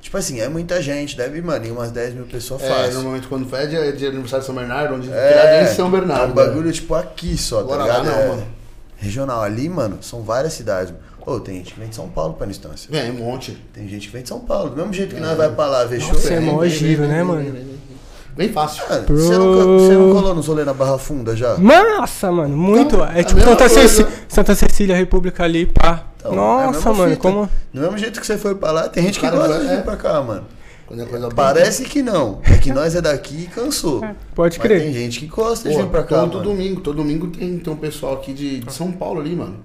Tipo assim, é muita gente, deve, mano, em umas 10 mil pessoas
É,
fácil.
normalmente quando foi é de, de aniversário de São Bernardo, onde
É,
em São Bernardo.
É um bagulho, tipo, aqui só,
Agora
tá
lá
ligado?
não,
É
mano.
Regional. Ali, mano, são várias cidades. Ô, tem gente que vem de São Paulo pra instância.
Vem, um monte.
Tem gente que vem de São Paulo. Do mesmo jeito que nós vai pra lá ver show.
É
vem.
mó giro, né, mano?
Vem, vem, vem. Bem fácil.
Mano, você, nunca, você não colou nos rolê na Barra Funda já?
Nossa, mano, muito.
Então,
é
a
tipo Santa,
coisa.
Ceci- Santa Cecília, República ali, pá.
Então, é
Nossa,
mesma
mano,
fita.
como.
Do mesmo jeito que você foi pra lá, tem gente que gosta de
é.
vir pra cá, mano.
Quando é coisa boa.
Parece que não. É que nós é daqui e cansou.
Pode
Mas
crer.
tem gente que gosta de
Pô,
vir pra cá,
todo
mano.
domingo, todo domingo tem, tem um pessoal aqui de, de São Paulo ali, mano,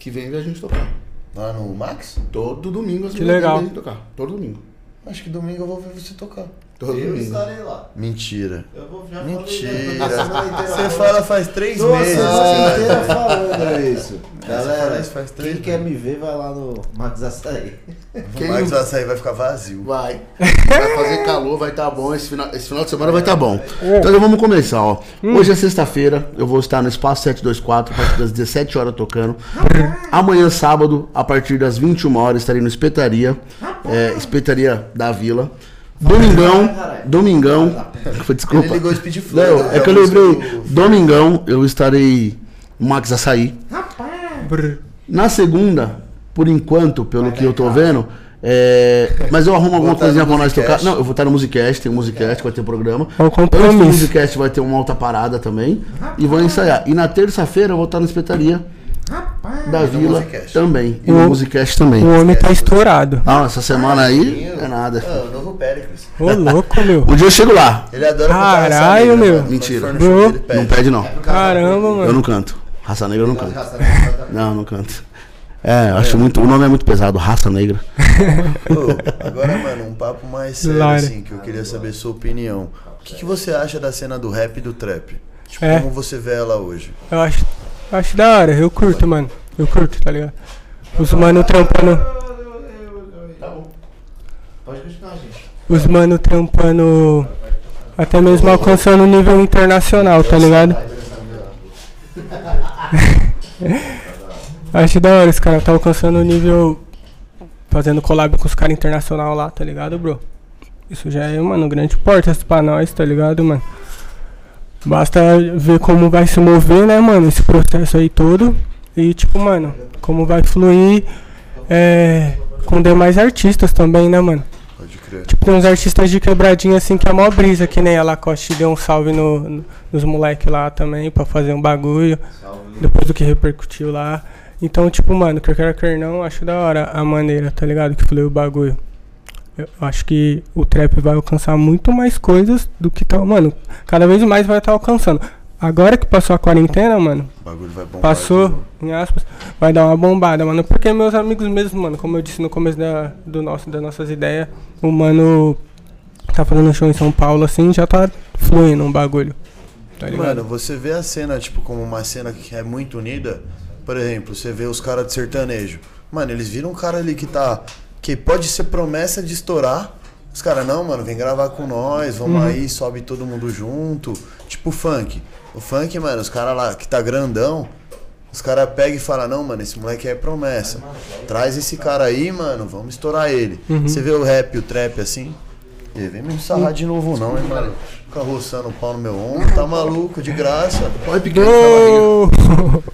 que vem ver a gente tocar.
Lá no Max?
Todo domingo as
Que
meninas
legal.
tocar. Todo domingo.
Acho que domingo eu vou ver você tocar.
Todo
Eu
domingo.
estarei lá.
Mentira.
Eu vou já
Mentira.
falei.
Você fala faz três
Tô a
meses.
semana
assim,
inteira falando isso. Galera,
faz- faz três
quem quer me ver vai lá no Max Açaí.
Quem
O Max Açaí vai ficar vazio.
Vai. Vai fazer calor, vai estar bom. Esse final, esse final de semana vai estar bom. Então já vamos começar, ó. Hoje é sexta-feira, eu vou estar no Espaço 724, a partir das 17 horas tocando. Amanhã, sábado, a partir das 21 horas, estarei no Espetaria, é, Espetaria da Vila. Domingão, Domingão, foi desculpa.
Ele ligou o Speed Flow,
Não,
né?
é que eu lembrei,
do-
Domingão eu estarei no Max Açaí.
Brr.
Na segunda, por enquanto, pelo que eu tô vendo, é, mas eu arrumo alguma coisinha pra nós tocar. Não, eu vou estar no Musicast, tem um Musicast, vai ter programa.
É um
Antes do
compromisso.
Musicast vai ter uma alta parada também. E vou ensaiar. E na terça-feira eu vou estar na espetaria da Vila também. E no
O-
Musicast também.
O homem tá estourado.
Ah, essa semana aí é nada.
Ah, o novo Péricles.
Ô, louco, meu.
Um dia eu chego lá.
Ele adora
Caralho,
Negra,
meu.
Quando
Mentira.
pede.
Não pede, não.
Caramba,
Eu
mano.
não canto. Raça Negra eu não canto. Não, não canto. É, eu acho muito. O nome é muito pesado, Raça Negra.
Ô, agora, mano, um papo mais sério,
Lara.
assim, que eu queria saber sua opinião. O que, que você acha da cena do rap e do trap? Tipo,
É.
como você vê ela hoje?
Eu acho, acho da hora, eu curto, mano. Eu curto, tá ligado? Os mano trampando.
Tá bom. Pode continuar, gente.
Os mano trampando. Até mesmo alcançando o nível internacional, tá ligado? Acho da hora, os caras tá alcançando o nível. Fazendo collab com os caras internacional lá, tá ligado, bro? Isso já é, mano, grande portas pra nós, tá ligado, mano? Basta ver como vai se mover, né, mano, esse processo aí todo. E, tipo, mano, como vai fluir é, com demais artistas também, né, mano?
Pode crer.
Tipo, tem uns artistas de quebradinha assim que é mó brisa, que nem a Lacoste deu um salve no, no- nos moleque lá também pra fazer um bagulho, depois do que repercutiu lá. Então, tipo, mano, quer queira quer não, acho da hora a maneira, tá ligado? Que fluiu o bagulho. Eu acho que o trap vai alcançar muito mais coisas do que tá. Mano, cada vez mais vai estar alcançando. Agora que passou a quarentena, mano,
O bagulho vai bombar.
passou, em aspas, vai dar uma bombada, mano. Porque meus amigos mesmo, mano, como eu disse no começo da, do nosso, das nossas ideias, o mano tá fazendo show em São Paulo, assim, já tá fluindo um bagulho. Tá ligado?
Mano, você vê a cena, tipo, como uma cena que é muito unida. Por exemplo, você vê os caras de sertanejo. Mano, eles viram um cara ali que tá. Que pode ser promessa de estourar. Os caras, não, mano, vem gravar com nós, vamos
Uhum.
aí, sobe todo mundo junto. Tipo funk. O funk, mano, os caras lá que tá grandão. Os caras pegam e falam, não, mano, esse moleque é promessa. Traz esse cara aí, mano, vamos estourar ele.
Uhum.
Você vê o rap e o trap assim? E vem me sarrar de novo não, hein, mano. Fica roçando o pau no meu ombro, tá maluco, de graça.
É pequeno,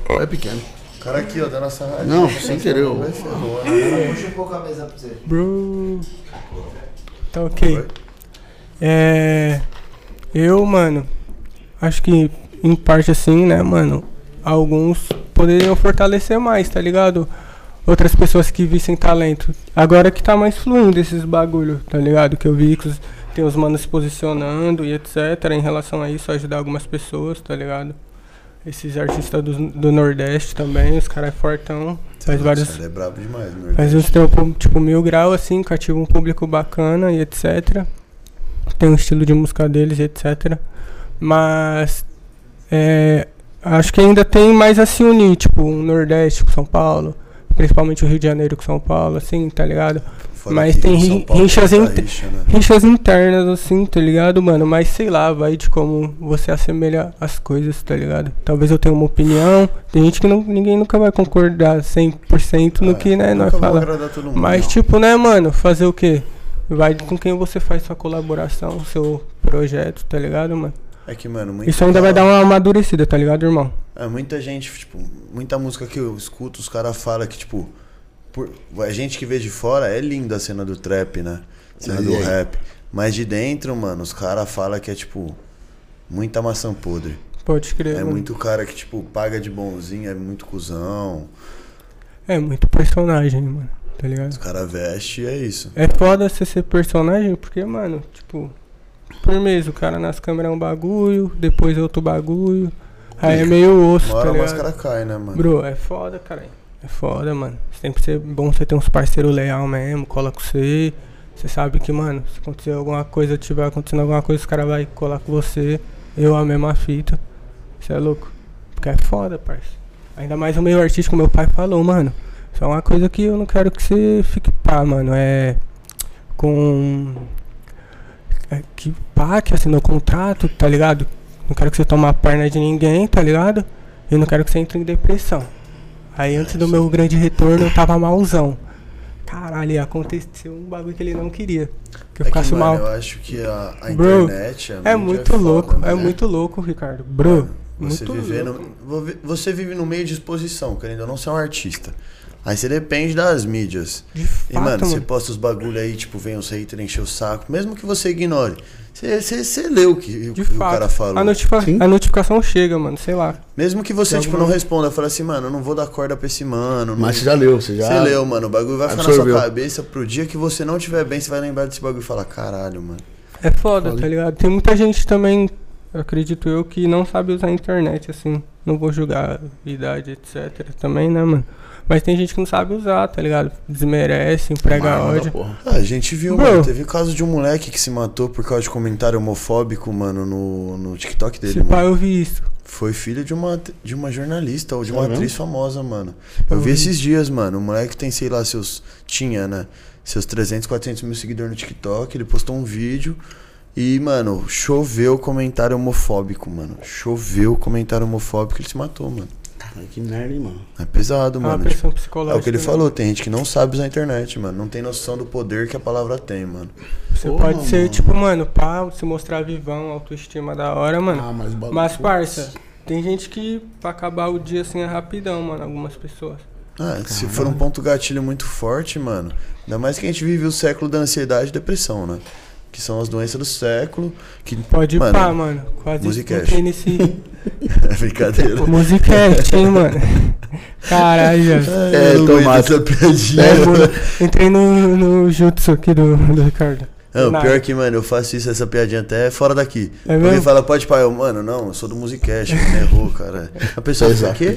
tá é pequeno.
O cara aqui, ó, dando essa sarradinha.
Não, sem querer, eu-?
Puxa um pouco a mesa pra você.
Bro! Tá ok. É. Eu, mano, acho que em parte assim, né, mano, alguns poderiam fortalecer mais, tá ligado? Outras pessoas que vissem talento. Agora que tá mais fluindo esses bagulho, tá ligado? Que eu vi que os- tem os manos se posicionando e etc. Em relação a isso, ajudar algumas pessoas, tá ligado? Esses artistas do, do Nordeste também, os caras é fortão. Faz vários.
Ele é brabo demais, no
Faz
Nordeste.
uns tempos, tipo, mil grau, assim, cativa um público bacana e etc. Tem um estilo de música deles e etc. Mas. é, acho que ainda tem mais a se unir, tipo, o Nordeste com São Paulo. Principalmente o Rio de Janeiro com São Paulo, assim, tá ligado?
Fora
mas tem ri-
Paulo muita rixa, né?
Internas, assim, tá ligado, mano? Mas sei lá, vai de como você assemelha as coisas, tá ligado? Talvez eu tenha uma opinião. Tem gente que não, ninguém nunca vai concordar 100% no que, né, nós
Nunca vou
fala.
agradar todo mundo,
Mas,
não.
tipo, né, mano, fazer o quê? Vai com quem você faz sua colaboração, seu projeto, tá ligado, mano?
É que, mano,
Isso ainda vai dar uma amadurecida, tá ligado, irmão?
É, muita gente, tipo, muita música que eu escuto, os caras falam que, tipo, por, a gente que vê de fora é linda a cena do trap, né? Cena
Mas
do
e aí?
rap. Mas de dentro, mano, os caras falam que é, tipo, muita maçã podre.
Pode crer.
É
mano.
muito cara que, tipo, paga de bonzinho, é muito cuzão.
É muito personagem, mano, tá ligado?
Os caras vestem e é isso.
É foda você ser personagem, porque, mano, tipo, por mês o cara nas câmeras é um bagulho, depois é outro bagulho. Aí é meio osso,
Uma
tá
a
ligado?
máscara cai, né, mano?
Bro, é foda, cara. É foda, mano. Sempre ser bom você ter uns parceiros leal mesmo, cola com você. Você sabe que, mano, se acontecer alguma coisa, tiver acontecendo alguma coisa, os caras vão colar com você. Eu a mesma fita. Você é louco? Porque é foda, parça. Ainda mais o meio artístico, meu pai falou, mano. Isso é uma coisa que eu não quero que você fique pá, mano. É. Com. É que pá, que assinou contrato, tá ligado? Não quero que você tome a perna de ninguém, tá ligado? E não quero que você entre em depressão. Aí antes do meu grande retorno eu tava malzão. Caralho, aconteceu um bagulho que ele não queria. Que eu
É que,
ficasse
mano,
mal.
eu acho que a, a
Bro,
internet... a
É muito
foda,
louco,
né?
é muito louco, Ricardo. Bro,
Mano, Você, viver
louco.
no, você vive no meio de exposição, querendo ou não ser um artista. Aí você depende das mídias.
De
E,
fato,
mano, você
mano.
posta os bagulho aí, tipo, vem os haters encher o saco, mesmo que você ignore. Você, lê o que, o
De
que o
fato.
cara falou.
A, notifica-
Sim.
a notificação chega, mano, sei lá.
Mesmo que você, tipo, não responda, fala assim, mano, eu não vou dar corda pra esse mano.
Mas você já leu, você já.
Você leu, mano. O bagulho vai ficar na
absorveu.
sua cabeça pro dia que você não tiver bem, você vai lembrar desse bagulho e falar, caralho, mano.
É foda,
Foda.
tá ligado? Tem muita gente também, acredito eu, que não sabe usar a internet, assim. Não vou julgar idade, etc. Também, né, mano? Mas tem gente que não sabe usar, tá ligado? Desmerece, emprega
Mano,
ódio.
porra.
Ah, a gente viu,
Bro.
mano. Teve o caso de um moleque que se matou por causa de comentário homofóbico, mano, no, no TikTok dele,
Se
mano.
pá, eu vi isso.
Foi filho de uma, de uma jornalista ou de
É
uma
mesmo?
atriz famosa, mano.
pá,
Eu vi
vi.
esses dias, mano. O moleque tem, sei lá, seus. Tinha, né? Seus 300, 400 mil seguidores no TikTok. Ele postou um vídeo. E, mano, choveu comentário homofóbico, mano. Choveu comentário homofóbico. Ele se matou, mano.
Caralho, que merda, hein, mano.
É pesado,
É uma
mano. Tipo,
pressão
é
psicológica.
o que ele
né?
falou. Tem gente que não sabe usar a internet, mano. Não tem noção do poder que a palavra tem, mano.
Você
Porra,
pode ser,
mano.
tipo, mano, pá, se mostrar vivão, autoestima da hora, mano.
Ah, mas bagulho.
Mas, parça, tem gente que pra acabar o dia assim é rapidão, mano, algumas pessoas.
Ah, se for um ponto gatilho muito forte, mano. Ainda mais que a gente vive o século da ansiedade e depressão, né? Que são as doenças do século. Que,
Pode ir
Mano,
pá, mano. Quase
Musicast.
nesse.
é brincadeira.
Musicast, hein, mano. Caralho, velho.
É,
eu
Tomás.
aguento essa piadinha.
É, mano. Entrei no, no jutsu aqui do, do Ricardo.
Não,
Nada.
pior que, mano, eu faço isso, essa piadinha até fora daqui.
É
Alguém
mesmo?
fala, pode pai, eu, mano, não, eu sou do Musicast, me errou, cara. A pessoa fala,
Exato.
quê?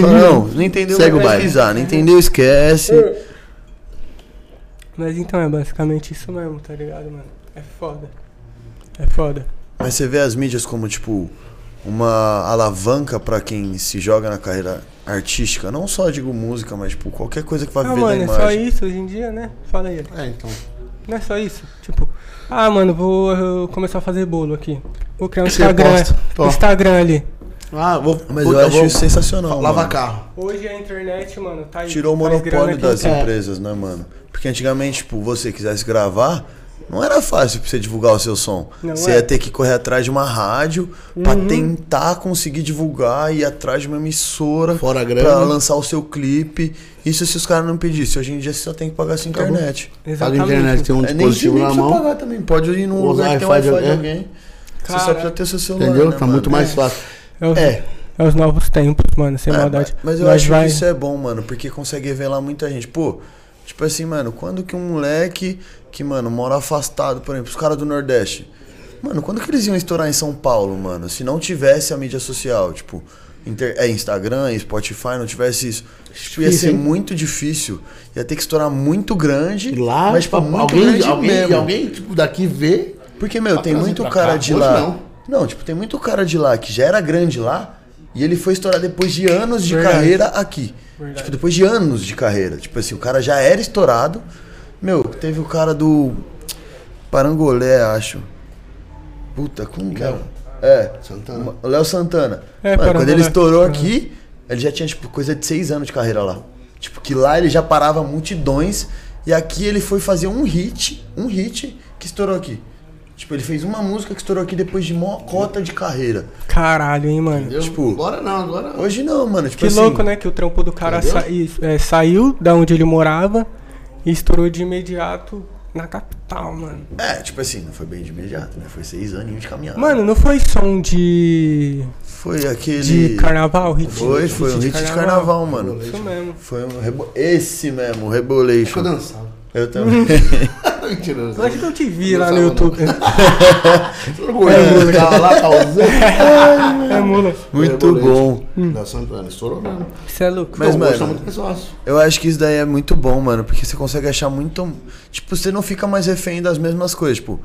Fala, não, não entendeu,
Segue
vai
o baile.
pesquisar, não entendeu, esquece.
Mas então é basicamente isso mesmo, tá ligado, mano? É foda. É foda.
Mas você vê as mídias como, tipo, uma alavanca pra quem se joga na carreira artística, não só digo música, mas tipo, qualquer coisa que vai
Ah,
viver
mano,
da
é só
imagem.
isso hoje em dia, né? Fala aí.
É, então.
Não é só isso. Tipo, ah, mano, vou eu começar a fazer bolo aqui. Vou criar um
Você
Instagram.
posta.
Instagram ali.
Ah, vou.
Mas
vou-
eu acho
vou
isso sensacional,
Lavar
mano.
carro.
Hoje a internet, mano, tá aí.
Tirou o
grana
monopólio das
quer.
empresas, né, mano? Porque antigamente, tipo, você quisesse gravar, não era fácil pra você divulgar o seu som.
Não
você
é.
ia ter que correr atrás de uma rádio pra
Uhum.
tentar conseguir divulgar, ir atrás de uma emissora
Fora a
pra
grana.
lançar o seu clipe. Isso se os caras não pedissem. Hoje em dia você só tem que pagar sua internet.
Paga a internet, tem um
É, nem
dispositivo
nem
na
precisa
mão.
pagar também. Pode ir num lugar que tem
Wi-Fi de
Wi-Fi de
alguém.
alguém. Você só precisa ter seu celular.
Entendeu?
né,
Tá
mano?
muito mais
É.
fácil.
É os,
É.
é os novos tempos, mano, sem
É,
maldade.
Mas, mas eu
Nós
acho
vai-
que isso é bom, mano, porque consegue revelar muita gente. Pô, tipo assim, mano, quando que um moleque que, mano, mora afastado, por exemplo, os caras do Nordeste. Mano, quando que eles iam estourar em São Paulo, mano? Se não tivesse a mídia social, tipo, inter- é, Instagram, Spotify, não tivesse isso, tipo, ia ser muito difícil. Ia ter que estourar muito grande.
E lá,
mas tipo,
tipo,
muito
alguém,
grande
alguém,
mesmo.
alguém, tipo, daqui vê.
Porque, meu, tem muito cara
cá.
de
Hoje
lá.
não.
Não. tipo, tem muito cara de lá que já era grande lá e ele foi estourar depois de anos de
Verdade.
carreira aqui.
Verdade.
Tipo, depois de anos de carreira. Tipo assim, o cara já era estourado. Meu, teve o cara do Parangolé, acho. Puta, como que é? É.
Santana.
O Léo Santana.
É,
Mano, quando ele estourou
Uhum.
aqui, ele já tinha, tipo, coisa de seis anos de carreira lá. Tipo, que lá ele já parava multidões. E aqui ele foi fazer um hit, um hit que estourou aqui. Tipo, ele fez uma música que estourou aqui depois de mó cota de carreira.
Caralho, hein, mano.
Entendeu?
Tipo,
agora não, agora.
Hoje não, mano. Tipo
Que
assim,
louco, né? Que o trampo do cara sa- é, saiu da onde ele morava e estourou de imediato na capital, mano.
É, tipo assim, não foi bem de imediato, né? Foi seis aninhos de caminhada.
Mano, não foi som de.
foi aquele.
de carnaval? Hit,
Foi, foi um hit de carnaval, mano.
Isso mesmo.
Foi um rebo... Esse mesmo, o Rebolation.
Eu dançava.
Eu também.
Mentira, eu
Eu acho que eu te vi lá no YouTube.
Eu tava lá, causando.
É mula.
Muito bom.
Da Santana, estourou mesmo.
Você é louco.
Mas,
tá
mano,
muito mais fácil.
Eu acho que isso daí é muito bom, mano, porque você consegue achar muito. Tipo, você não fica mais refém das mesmas coisas. Tipo,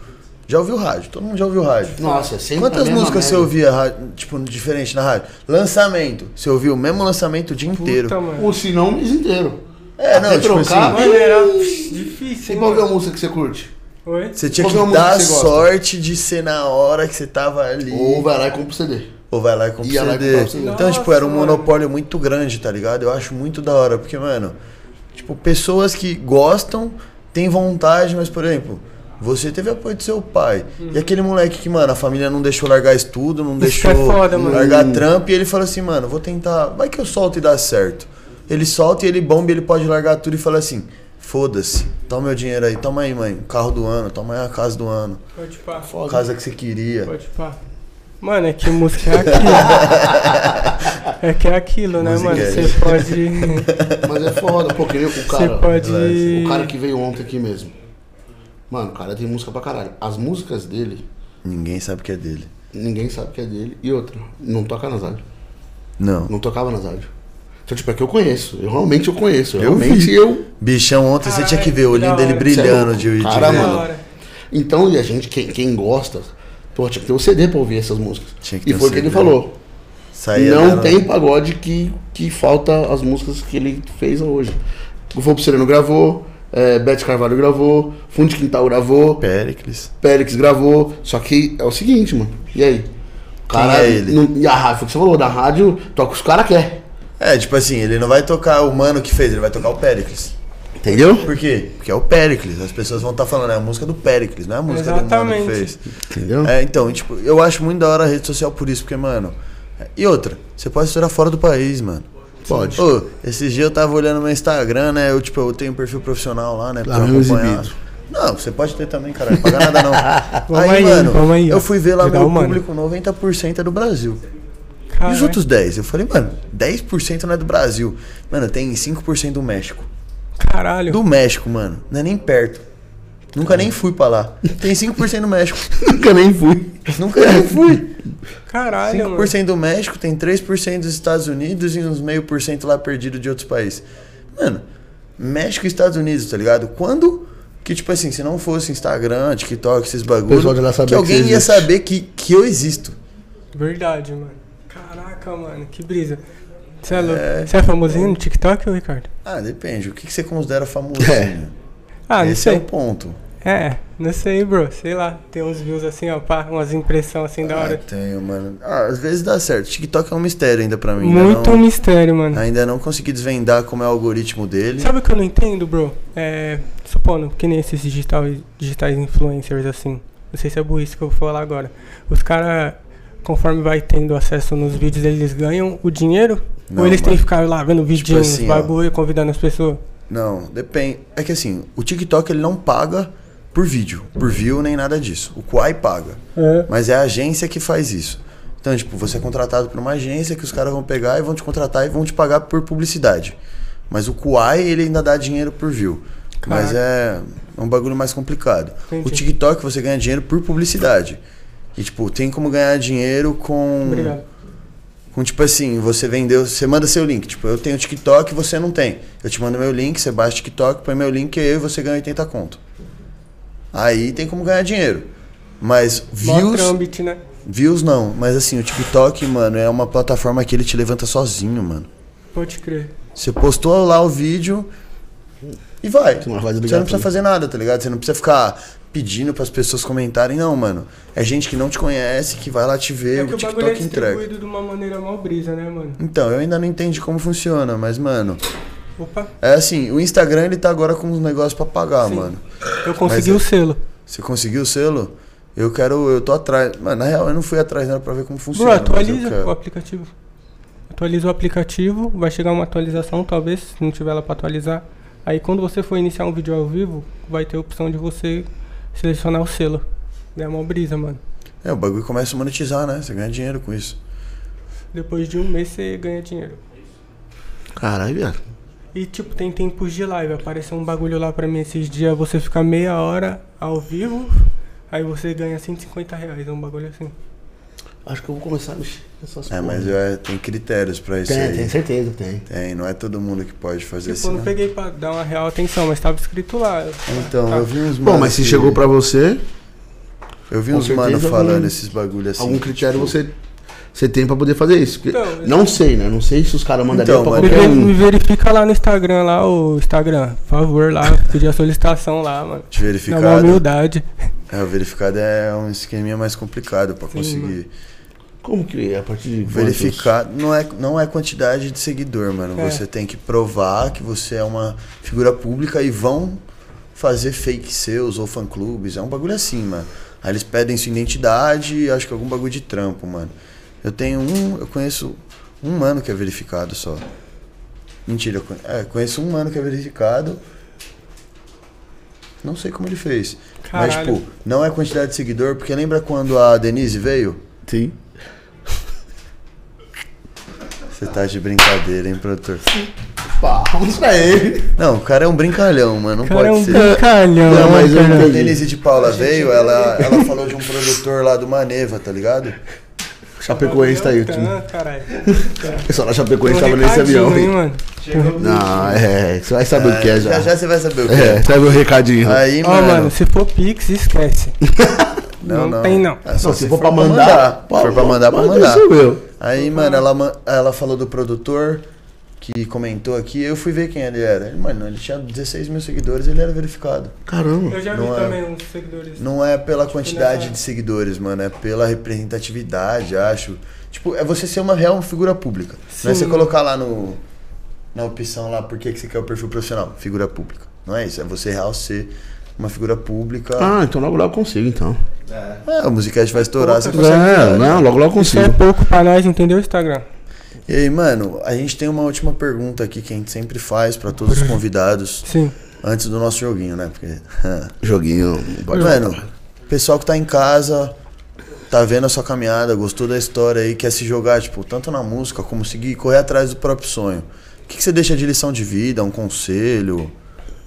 já ouviu rádio? Todo mundo já ouviu rádio.
Nossa, é sempre
Quantas músicas você ouvia, tipo, diferente na rádio? Lançamento. Você ouviu o mesmo lançamento o dia inteiro.
Puta, mano.
Ou se não, o mês inteiro.
É, não, tipo
trocar,
assim,
Mano, era difícil.
Pode ver
mano.
a música que você curte.
Oi?
Você tinha
Qual
que
que é
dar
que
sorte de ser na hora que você tava ali.
Ou vai lá e compra o CD.
Ou vai lá e compra o
lá e
CD.
comprar o CD.
Então, tipo, era um
Nossa,
monopólio muito grande, tá ligado? Eu acho muito da hora, porque, mano, tipo, pessoas que gostam, têm vontade, mas, por exemplo, você teve apoio do seu pai. E aquele moleque que, mano, a família não deixou largar estudo, não
Isso
deixou
é foda, mano.
largar trampo, e ele falou assim, mano, vou tentar, vai que eu solto e dá certo. Ele solta e ele bomba e ele pode largar tudo e fala assim, foda-se, toma meu dinheiro aí, toma aí, mãe, carro do ano, toma aí a casa do ano,
Pode pá.
a casa que você queria.
Pode pá. Mano, é que música é aquilo. é que é aquilo, né,
Música
mano?
é
Você
isso.
pode.
Mas é foda, pô, que nem o
Você
cara.
pode.
O cara que veio ontem aqui mesmo. Mano, o cara tem música pra caralho. As músicas dele,
Ninguém sabe que é dele.
ninguém sabe que é dele. E outra, não toca nas rádios.
Não.
Não tocava nas rádios. Então, tipo, é que eu conheço. Eu realmente eu conheço. Eu, realmente
vi.
eu.
Bichão, ontem você tinha que ver o
Caralho,
olhinho dele brilhando
da
de, de
Cara,
ver.
Mano. Então, e a gente, quem, quem gosta, pô, tinha que ter um CD pra ouvir essas músicas.
Tinha que
E foi
um
o que ele falou.
Saía
não tem pagode que, que falta as músicas que ele fez hoje. O Fogo Sereno gravou, é, Beth Carvalho gravou, Fundo de Quintal gravou,
Péricles.
Périx gravou. Só que é o seguinte, mano. E aí?
Quem
Cara,
é ele?
não- e a rádio, foi o que você falou, da rádio, toca os caras quer.
É, tipo assim, ele não vai tocar o mano que fez, ele vai tocar o Péricles.
Entendeu?
Por quê? Porque é o Péricles. As pessoas vão estar falando, é a música do Péricles, não é a música do mano
Exatamente.
que fez.
Entendeu?
É, então, tipo, eu acho muito da hora a rede social por isso, porque, mano. E outra, você pode estourar fora do país, mano.
Pode.
Ô, esses dias eu tava olhando meu Instagram, né? Eu, tipo, eu tenho um perfil profissional lá, né? Pra
Lá mesmo
acompanhar.
exibido.
Não, você pode ter também, cara. Não paga nada não. Aí,
aí,
mano,
aí,
eu fui ver lá meu
mano.
público, 90% é do Brasil. E os outros 10? Eu falei, mano, 10% não é do Brasil. Mano, tem 5% do México.
Caralho.
Do México, mano. Não é nem perto. Nunca nem fui pra lá. Tem 5% do México.
Nunca nem fui.
Nunca nem fui.
Caralho, mano.
5% do México, tem 3% dos Estados Unidos e uns meio por cento lá perdido de outros países. Mano, México e Estados Unidos, tá ligado? Quando que, tipo assim, se não fosse Instagram, TikTok, esses bagulhos, que alguém
que
ia saber que, que eu existo.
Verdade, mano. Caraca, mano, que brisa. Você é louco. Você é famosinho no TikTok, ô Ricardo?
Ah, depende. O que, que você considera famoso?
É.
Ah, não
Esse é o ponto.
É, não sei, bro. Sei lá. Tem uns views assim, ó, pá, umas impressões assim da
Ah,
hora.
tenho, mano. Ah, às vezes dá certo. TikTok é um mistério ainda pra mim. ainda
Muito
não-
mistério, mano.
Ainda não consegui desvendar como é o algoritmo dele.
Sabe o que eu não entendo, bro? É. Supondo, que nem esses digital, digitais influencers assim. Não sei se é burrice que eu vou falar agora. Os caras, conforme vai tendo acesso nos vídeos, eles ganham o dinheiro?
Não,
ou eles têm que ficar lá vendo vídeo,
assim, ó.
bagulho, convidando as pessoas?
Não, depende. É que assim, o TikTok ele não paga por vídeo, por view, nem nada disso. O Quai paga.
É.
Mas é a agência que faz isso. Então, tipo, você é contratado por uma agência que os caras vão pegar e vão te contratar e vão te pagar por publicidade. Mas o Quai, ele ainda dá dinheiro por view. Mas é um bagulho mais complicado.
Entendi.
O TikTok você ganha dinheiro por publicidade. E, tipo, tem como ganhar dinheiro com.
Obrigado.
Com tipo assim, você vendeu, você manda seu link. Tipo, eu tenho TikTok e você não tem. Eu te mando meu link, você baixa o TikTok, põe meu link e eu e você ganha 80 conto. Aí tem como ganhar dinheiro. Mas views.
trâmite, né?
Views não, mas assim, o TikTok, mano, é uma plataforma que ele te levanta sozinho, mano.
Pode crer.
Você postou lá o vídeo e vai.
Você não
precisa fazer nada, tá ligado? Você não precisa ficar pedindo pras pessoas comentarem, não, mano. É gente que não te conhece, que vai lá te ver,
É
o
o bagulho é
TikTok entrega.
de uma maneira mal brisa, né, mano?
Então, eu ainda não entendi como funciona, mas, mano,
Opa,
é assim, o Instagram ele tá agora com uns negócios pra pagar,
Sim.
mano.
eu consegui
Mas
o selo.
Você conseguiu o selo? Eu quero, eu tô atrás. Mano, na real, eu não fui atrás nada pra ver como
Bro,
funciona. eu
atualiza o aplicativo. Atualiza o aplicativo, vai chegar uma atualização, talvez, se não tiver ela pra atualizar. Aí quando você for iniciar um vídeo ao vivo, vai ter a opção de você selecionar o selo. É uma brisa, mano.
É, o bagulho começa a monetizar, né? Você ganha dinheiro com isso.
Depois de um mês você ganha dinheiro.
Caralho, viado.
E tipo, tem tempos de live. Apareceu um bagulho lá pra mim esses dias, você fica meia hora ao vivo, aí você ganha 150 reais, é um bagulho assim.
Acho que eu vou começar a mexer nessas
É, mas é, tem critérios pra isso
Tem,
aí.
tem certeza, tem.
Tem, não é todo mundo que pode fazer
Tipo,
assim.
eu não
não.
peguei pra dar uma real atenção, mas tava escrito lá.
Então,
Ah,
eu vi uns
Bom,
mano
mas se
que-
chegou pra você,
Eu vi
com
uns mano falando
algum-
esses bagulho assim.
algum critério
tipo,
você, você tem pra poder fazer isso. Porque-
Então,
não sei, né? Não sei se os caras mandariam
Então,
pra
Me,
qualquer
me
um.
verifica lá no Instagram, lá, o Instagram, por favor, lá, pedir a solicitação lá, mano.
De
Na
verificado.
uma humildade.
É, o verificado é um esqueminha mais complicado pra
Sim,
conseguir.
Como que é? A partir de quantos?
Verificar não é, não é quantidade de seguidor, mano.
É.
Você tem que provar que você é uma figura pública e vão fazer fake seus ou fã-clubes. É um bagulho assim, mano. Aí eles pedem sua identidade e acho que algum bagulho de trampo, mano. Eu tenho um, eu conheço um mano que é verificado só. Mentira, eu conhe- é, conheço um mano que é verificado. Não sei como ele fez. Mas,
Caralho.
tipo, não é quantidade de seguidor, porque lembra quando a Denise veio?
Sim.
Você tá de brincadeira, hein, produtor?
Palmas pra ele.
Não, o cara é um brincalhão, mano. Não
O cara é
pode
um
ser.
brincalhão.
Não, mas
cara.
Quando a. Denise de Paula veio, ela, ela falou de um produtor lá do Maneva, tá ligado?
Chapecoense tá aí. o time.
Ah, caralho.
O pessoal da Chapecoense tava nesse avião.
hein, mano.
Não, é. Você vai saber o que é já.
Já já você vai saber o que
É,
é.
sabe o recadinho.
Aí,
Ó,
mano.
mano, se for Pix, esquece. não, tem, não.
É só
Não, se for pra mandar,
Se for pra mandar, pra
manda
mandar.
isso, meu.
Aí, mano, ela, ela falou do produtor que comentou aqui. Eu fui ver quem ele era. Ele, mano, ele tinha 16 mil seguidores ele era verificado.
Caramba.
Eu já vi
Não é-
também uns seguidores.
Não é pela quantidade
nessa-
de seguidores, mano. É pela representatividade, acho. Tipo, é você ser uma real figura pública. Não é
Sim.
você colocar lá no. Na opção lá, por que que você quer o perfil profissional? Figura pública. Não é isso. É você real ser uma figura pública.
Ah, então logo logo eu consigo, então.
É, o Musicast vai estourar, você
Pouca
consegue.
É, não, logo logo eu
Isso é
consigo.
pouco pra nós, entendeu, Instagram?
E aí, mano, a gente tem uma última pergunta aqui que a gente sempre faz pra todos os convidados
Sim.
antes do nosso joguinho, né? Porque.
Joguinho.
Mano, pessoal que tá em casa, tá vendo a sua caminhada, gostou da história aí, quer se jogar, tipo, tanto na música como seguir, correr atrás do próprio sonho. O que, que você deixa de lição de vida, um conselho?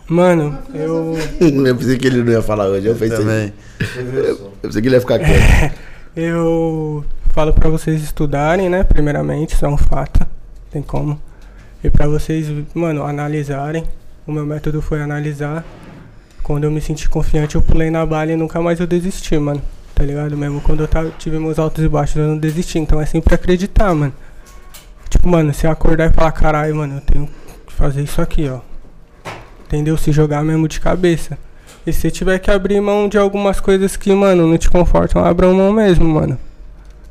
Mano, eu.
Eu pensei que ele não ia falar hoje. Eu pensei,
Também.
eu pensei que ele ia ficar quieto.
Eu falo pra vocês estudarem, né? Primeiramente, isso é um fato. Tem como. E pra vocês, mano, analisarem. O meu método foi analisar. Quando eu me senti confiante, eu pulei na bala e nunca mais eu desisti, mano. Tá ligado? Mesmo quando eu tava, tive meus altos e baixos, eu não desisti. Então é sempre acreditar, mano. Tipo, mano, se eu acordar e falar, caralho, mano, eu tenho que fazer isso aqui, ó. Entendeu? Se jogar mesmo de cabeça. E se tiver que abrir mão de algumas coisas que, mano, não te confortam, abra mão mesmo, mano.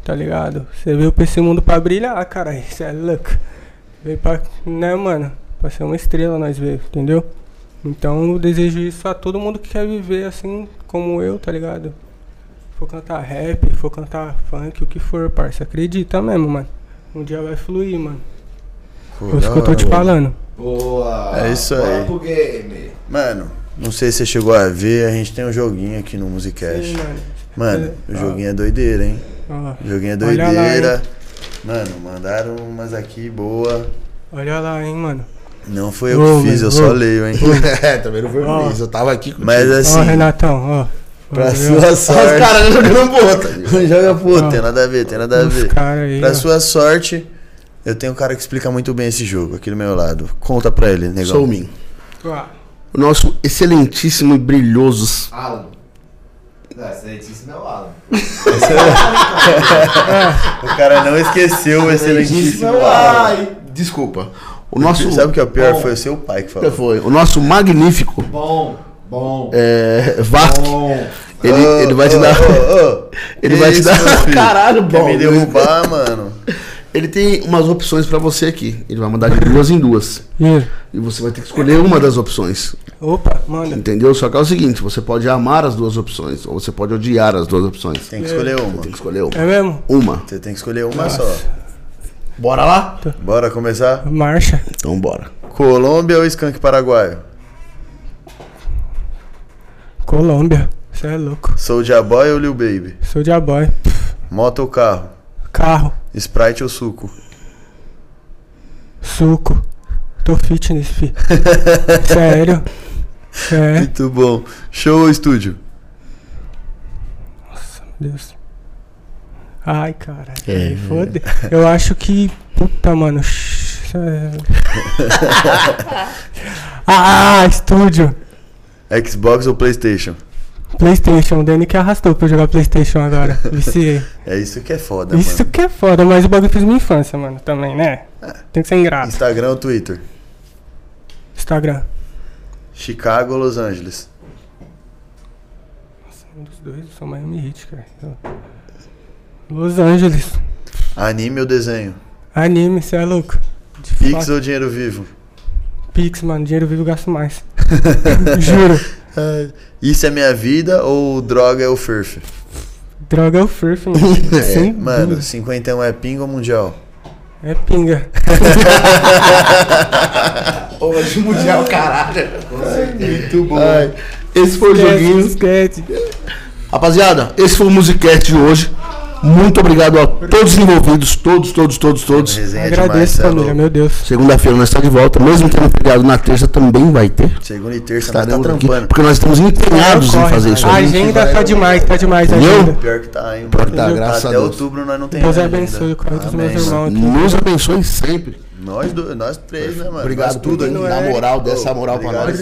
Tá ligado? Você veio pra esse mundo pra brilhar, cara. Isso é louco. Veio pra. Né, mano? Pra ser uma estrela nós veio, entendeu? Então eu desejo isso a todo mundo que quer viver assim como eu, tá ligado? For cantar rap, for cantar funk, o que for, parça. Acredita mesmo, mano. Um dia vai fluir, mano.
Pô,
É isso que eu tô te falando.
Boa.
É isso aí.
Papo game.
Mano, não sei se você chegou a ver, a gente tem um joguinho aqui no Musicast.
Sim, mano.
Mano, o
Ah.
joguinho é doideira, hein?
Ó,
O joguinho é
Olha lá,
doideira. Mano, mandaram umas aqui boa.
olha lá, hein, mano.
Não foi eu
Ô,
que fiz,
mano,
eu só
ô.
leio, hein?
é, também não foi
Ó.
por isso. Eu tava aqui com
Mas
Ó,
assim,
Renatão, ó.
Pra sua
Olha os
sorte.
caras jogando bota.
Não joga
Não.
tem nada a ver, tem nada a ver.
aí,
Pra
ó.
sua sorte, eu tenho um cara que explica muito bem esse jogo aqui do meu lado. Conta pra ele, negão.
Sou mim.
Ah,
O nosso excelentíssimo e brilhoso.
Alan. Não, excelentíssimo é o Alan.
O cara não esqueceu o excelentíssimo.
é o Alan.
Desculpa. O nosso.
Sabe o que é o pior?
Bom.
Foi o seu pai que
que
falou.
foi? O nosso magnífico
Bom, bom,
é, Vac.
bom.
Ele,
Ô,
ele vai te
ô,
dar.
ô.
Ele
Que
vai te
isso,
dar.
meu filho?
Caralho,
Quer
bom.
me derrubar, mano.
Ele tem umas opções pra você aqui. Ele vai mandar de duas em duas. E você vai ter que escolher uma das opções.
Opa, manda.
Entendeu? Só que é o seguinte: você pode amar as duas opções. Ou você pode odiar as duas opções.
Tem que escolher uma.
Tem que escolher uma.
É mesmo?
Uma.
Você tem que escolher uma só.
Bora lá?
Bora começar?
Marcha.
Então bora.
Colômbia ou skunk paraguaio?
Colômbia. Você é louco.
Soulja Boy ou Lil Baby?
Sou boy.
Moto ou carro?
Carro.
Sprite ou suco?
Suco. Tô fitness, fi. Sério. É.
Muito bom. Show ou estúdio?
Meu Deus. Ai, cara.
É.
Foda. Eu acho que. Puta, mano. é- ah, estúdio.
Xbox ou Playstation?
Playstation. O Danny que arrastou pra eu jogar Playstation agora. Viciei.
É isso que é foda,
Isso
mano.
que é foda, mas o bagulho fez minha infância, mano. Também, né? Tem que ser ingrato.
Instagram ou Twitter?
Instagram.
Chicago ou Los Angeles?
Um dos dois, eu sou Miami Heat, cara. Los Angeles.
Anime ou desenho?
Anime, cê é louco. De
Pix ou dinheiro vivo?
Pix, mano. Dinheiro vivo eu gasto mais. Juro.
Isso é minha vida ou droga é o surf?
Droga é o mano. Sem
Mano,
dúvida.
51 é pinga ou mundial?
É pinga.
Hoje mundial, caralho.
Muito bom.
Ai, esse foi o joguinho.
Esquece.
Rapaziada, esse foi o Musicast de hoje. Muito obrigado a todos os envolvidos, todos, todos, todos, todos.
Resenha demais,
Agradeço,
cê é
família, meu Deus.
Segunda-feira nós estamos de volta, mesmo tendo feriado na terça também vai ter.
Segunda e terça nós tá
Estaremos aqui,
trampando.
porque nós estamos empenhados em fazer isso
A agenda tá demais, tá demais a
Entendeu?
agenda.
Pior que tá, hein,
Pior que tá, graças a
Até
Deus.
outubro nós não tem
Deus abençoe o dos meus irmãos aqui.
Nos abençoe sempre.
Nós, dois, nós três, né, mano?
Obrigado
nós tudo aqui.
dar moral, dessa moral pra nós.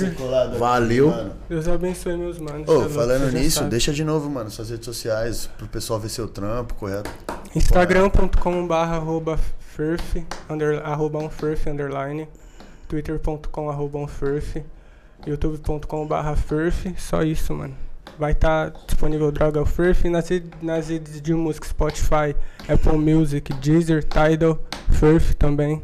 Valeu.
Deus abençoe meus manos.
Ô,
louco,
falando nisso,
sabe.
deixa de novo, mano, suas redes sociais, pro pessoal ver seu trampo, correto?
Instagram.com barra arroba furf, under, arroba um furf, underline. Twitter.com arroba um furf. youtube.com barra furf. Só isso, mano. Vai estar disponível Droga Furf nas, nas redes de música Spotify, Apple Music, Deezer, Tidal, Furf também.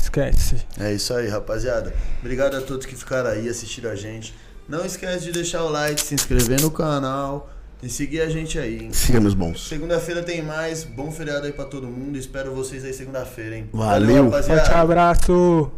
Esquece.
É isso aí, rapaziada. Obrigado a todos que ficaram aí assistindo a gente. Não esquece de deixar o like, se inscrever no canal e seguir a gente aí, hein?
Siga, meus bons.
Segunda-feira tem mais. Bom feriado aí pra todo mundo. Espero vocês aí segunda-feira, hein?
Valeu.
Forte abraço!